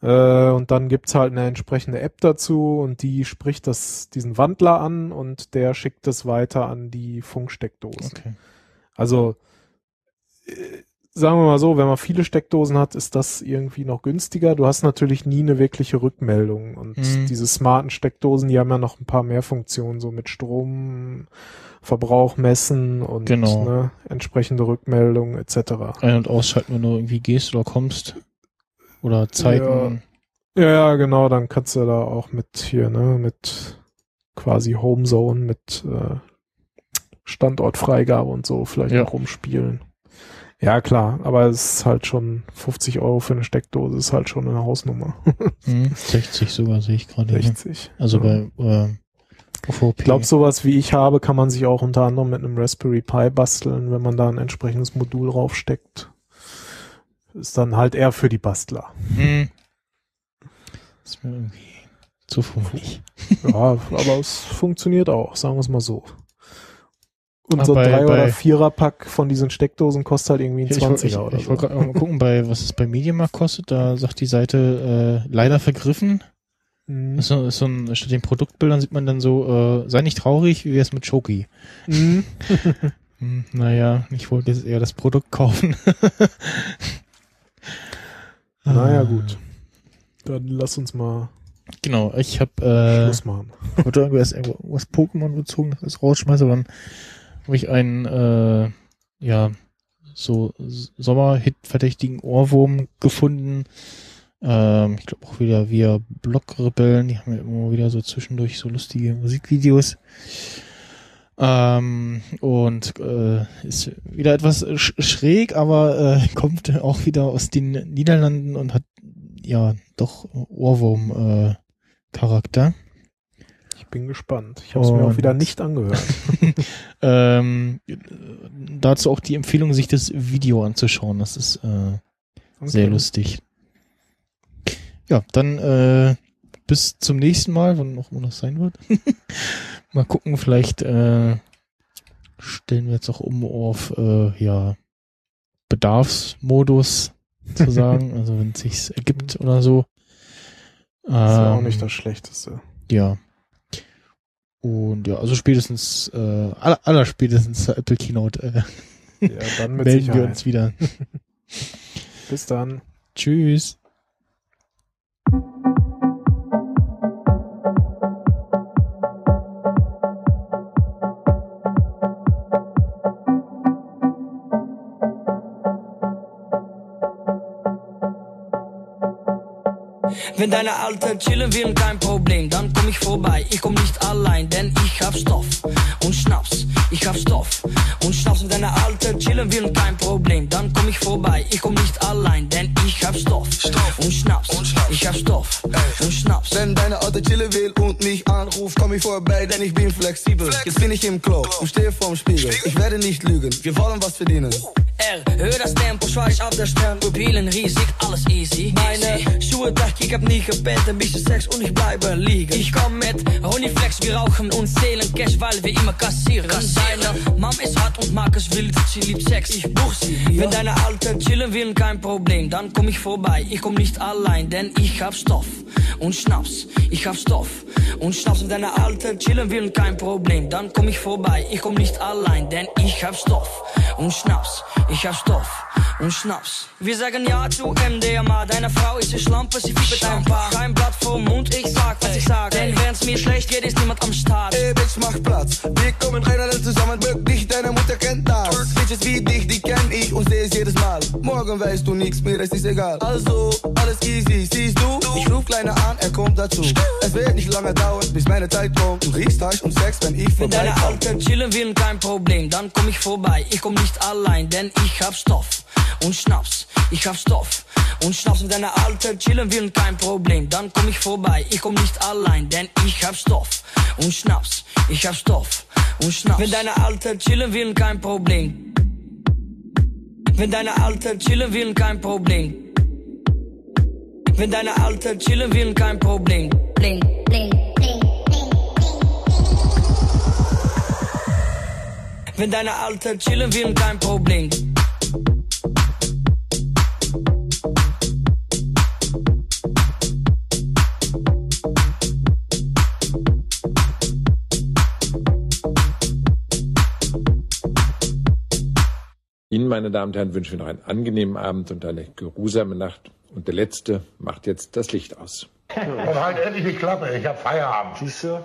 Äh, und dann gibt's halt eine entsprechende App dazu und die spricht das diesen Wandler an und der schickt es weiter an die Funksteckdosen. Okay. Also äh, sagen wir mal so, wenn man viele Steckdosen hat, ist das irgendwie noch günstiger. Du hast natürlich nie eine wirkliche Rückmeldung. Und Mhm. diese smarten Steckdosen, die haben ja noch ein paar mehr Funktionen, so mit Stromverbrauch messen und Genau. ne, entsprechende Rückmeldungen etc. Ein- und ausschalten, wenn du irgendwie gehst oder kommst. Oder Zeiten. Ja, ja, genau, dann kannst du da auch mit hier, ne, mit quasi Homezone, mit äh, Standortfreigabe und so vielleicht Ja. noch rumspielen. Ja, klar, aber es ist halt schon 50 Euro für eine Steckdose, ist halt schon eine Hausnummer. Hm, 60 sogar sehe ich gerade. hier. 60. Also ja. bei äh, OVP. Ich glaube, sowas wie ich habe, kann man sich auch unter anderem mit einem Raspberry Pi basteln, wenn man da ein entsprechendes Modul raufsteckt. Ist dann halt eher für die Bastler. Hm. Ist mir irgendwie zu fummelig. Ja, aber es funktioniert auch, sagen wir es mal so. Und Ah, so ein bei- Drei- bei- oder Vierer-Pack von diesen Steckdosen kostet halt irgendwie ein Ich, wollte- 20er ich, oder ich so. wollte gerade mal gucken, bei, was es bei Mediamarkt kostet. Da sagt die Seite äh, leider vergriffen. Mhm. Ist so, ist so ein, statt den Produktbildern sieht man dann so, äh, sei nicht traurig, wie wär's mit Choki. Mhm. Hm, naja, ich wollte jetzt eher das Produkt kaufen. Naja, Ah. gut. Dann lass uns mal Genau, ich habe äh, Schluss machen. wollte irgendwas, irgendwas Pokémon bezogen, das ist rausschmeiße, aber dann habe ich einen, äh, ja, so Sommerhit-verdächtigen Ohrwurm gefunden. Ähm, ich glaube auch wieder via Blockrebellen, die haben ja immer wieder so zwischendurch so lustige Musikvideos. Ähm, und äh, ist wieder etwas sch schräg, aber äh, kommt auch wieder aus den Niederlanden und hat ja doch Ohrwurm äh, bin gespannt. Ich habe es mir auch wieder nicht angehört. Ähm, äh, dazu auch die Empfehlung, sich das Video anzuschauen. Das ist äh, sehr Okay. lustig. Ja, dann äh, bis zum nächsten Mal, wann auch immer das sein wird. Mal gucken, vielleicht äh, stellen wir jetzt auch um auf äh, ja Bedarfsmodus zu sagen, also wenn es sich ergibt oder so. Das ist ja auch Ähm, nicht das Schlechteste. Ja. Und ja, also spätestens, äh, aller, aller spätestens zur Apple Keynote äh, Ja, melden Sicherheit. wir uns wieder. Bis dann. Tschüss. Wenn deine Alte chillen will, kein Problem, dann komm ich vorbei. Ich komm nicht allein, denn ich hab Stoff und Schnaps. Ich hab Stoff und Schnaps. Wenn deine Alte chillen will, kein Problem, dann komm ich vorbei. Ich komm nicht allein, denn ich hab Stoff, und Schnaps. Ich hab Stoff und Schnaps. Wenn deine Alte chillen will und mich anruft, komm ich vorbei, denn ich bin flexibel. Jetzt bin ich im Club und stehe vorm Spiegel. Ich werde nicht lügen, wir wollen was verdienen. R, hör das Tempo, schweiß auf der Stirn. Pupillen riesig, alles easy. Meine Schuhe dacht, ich hab nie gepennt, ein bisschen Sex und ich bleibe liegen. Ich komm mit Ronnie Flex, wir rauchen und zählen Cash, weil wir immer kassieren. Deine Mom ist hart und mag es wild, sie liebt Sex, ich buch sie. Wenn deine Alte chillen will, kein Problem, dann komm ich vorbei. Ich komm nicht allein, denn ich hab Stoff und Schnaps. Ich hab Stoff und Schnaps. Wenn deine Alte chillen will, kein Problem, dann komm ich vorbei. Ich komm nicht allein, denn ich hab Stoff und Schnaps. Ich hab Stoff und Schnaps. Wir sagen ja zu MDMA. Deine Frau ist eine Schlampe, sie fiebt ein paar. Kein Blatt vor Mund, ich sag, was ich sag. Denn wenn's mir schlecht geht, ist niemand am Start. Ey, Bitch, mach Platz. Wir kommen rein alle zusammen, wirklich, deine Mutter kennt das. Bitches wie dich, die kenn ich und seh es jedes Mal. Morgen weißt du nix, mir ist es egal. Also, alles easy, siehst du? Ich ruf Kleiner an, er kommt dazu. Es wird nicht lange dauern, bis meine Zeit kommt. Du riechst Hasch und Sex, wenn ich Wenn deine vorbeikomme. Alte chillen will, kein Problem, dann komm ich vorbei. Ich komm nicht allein, denn ich hab Stoff und Schnaps. Ich hab Stoff und Schnaps. Wenn deine Alte chillen will, kein Problem, dann komm ich vorbei. Ich komm nicht allein, denn ich hab Stoff und Schnaps. Ich hab Stoff und Schnaps. Wenn deine Alte chillen will, kein Problem. Wenn deine Alte chillen will, kein Problem. Wenn deine Alte chillen will, kein Problem. bling, bling. Wenn deine Alte chillen will, kein Problem. Ihnen, meine Damen und Herren, wünschen wir noch einen angenehmen Abend und eine geruhsame Nacht. Und der Letzte macht jetzt das Licht aus. Und halt endlich die Klappe, ich hab Feierabend. Siehst du?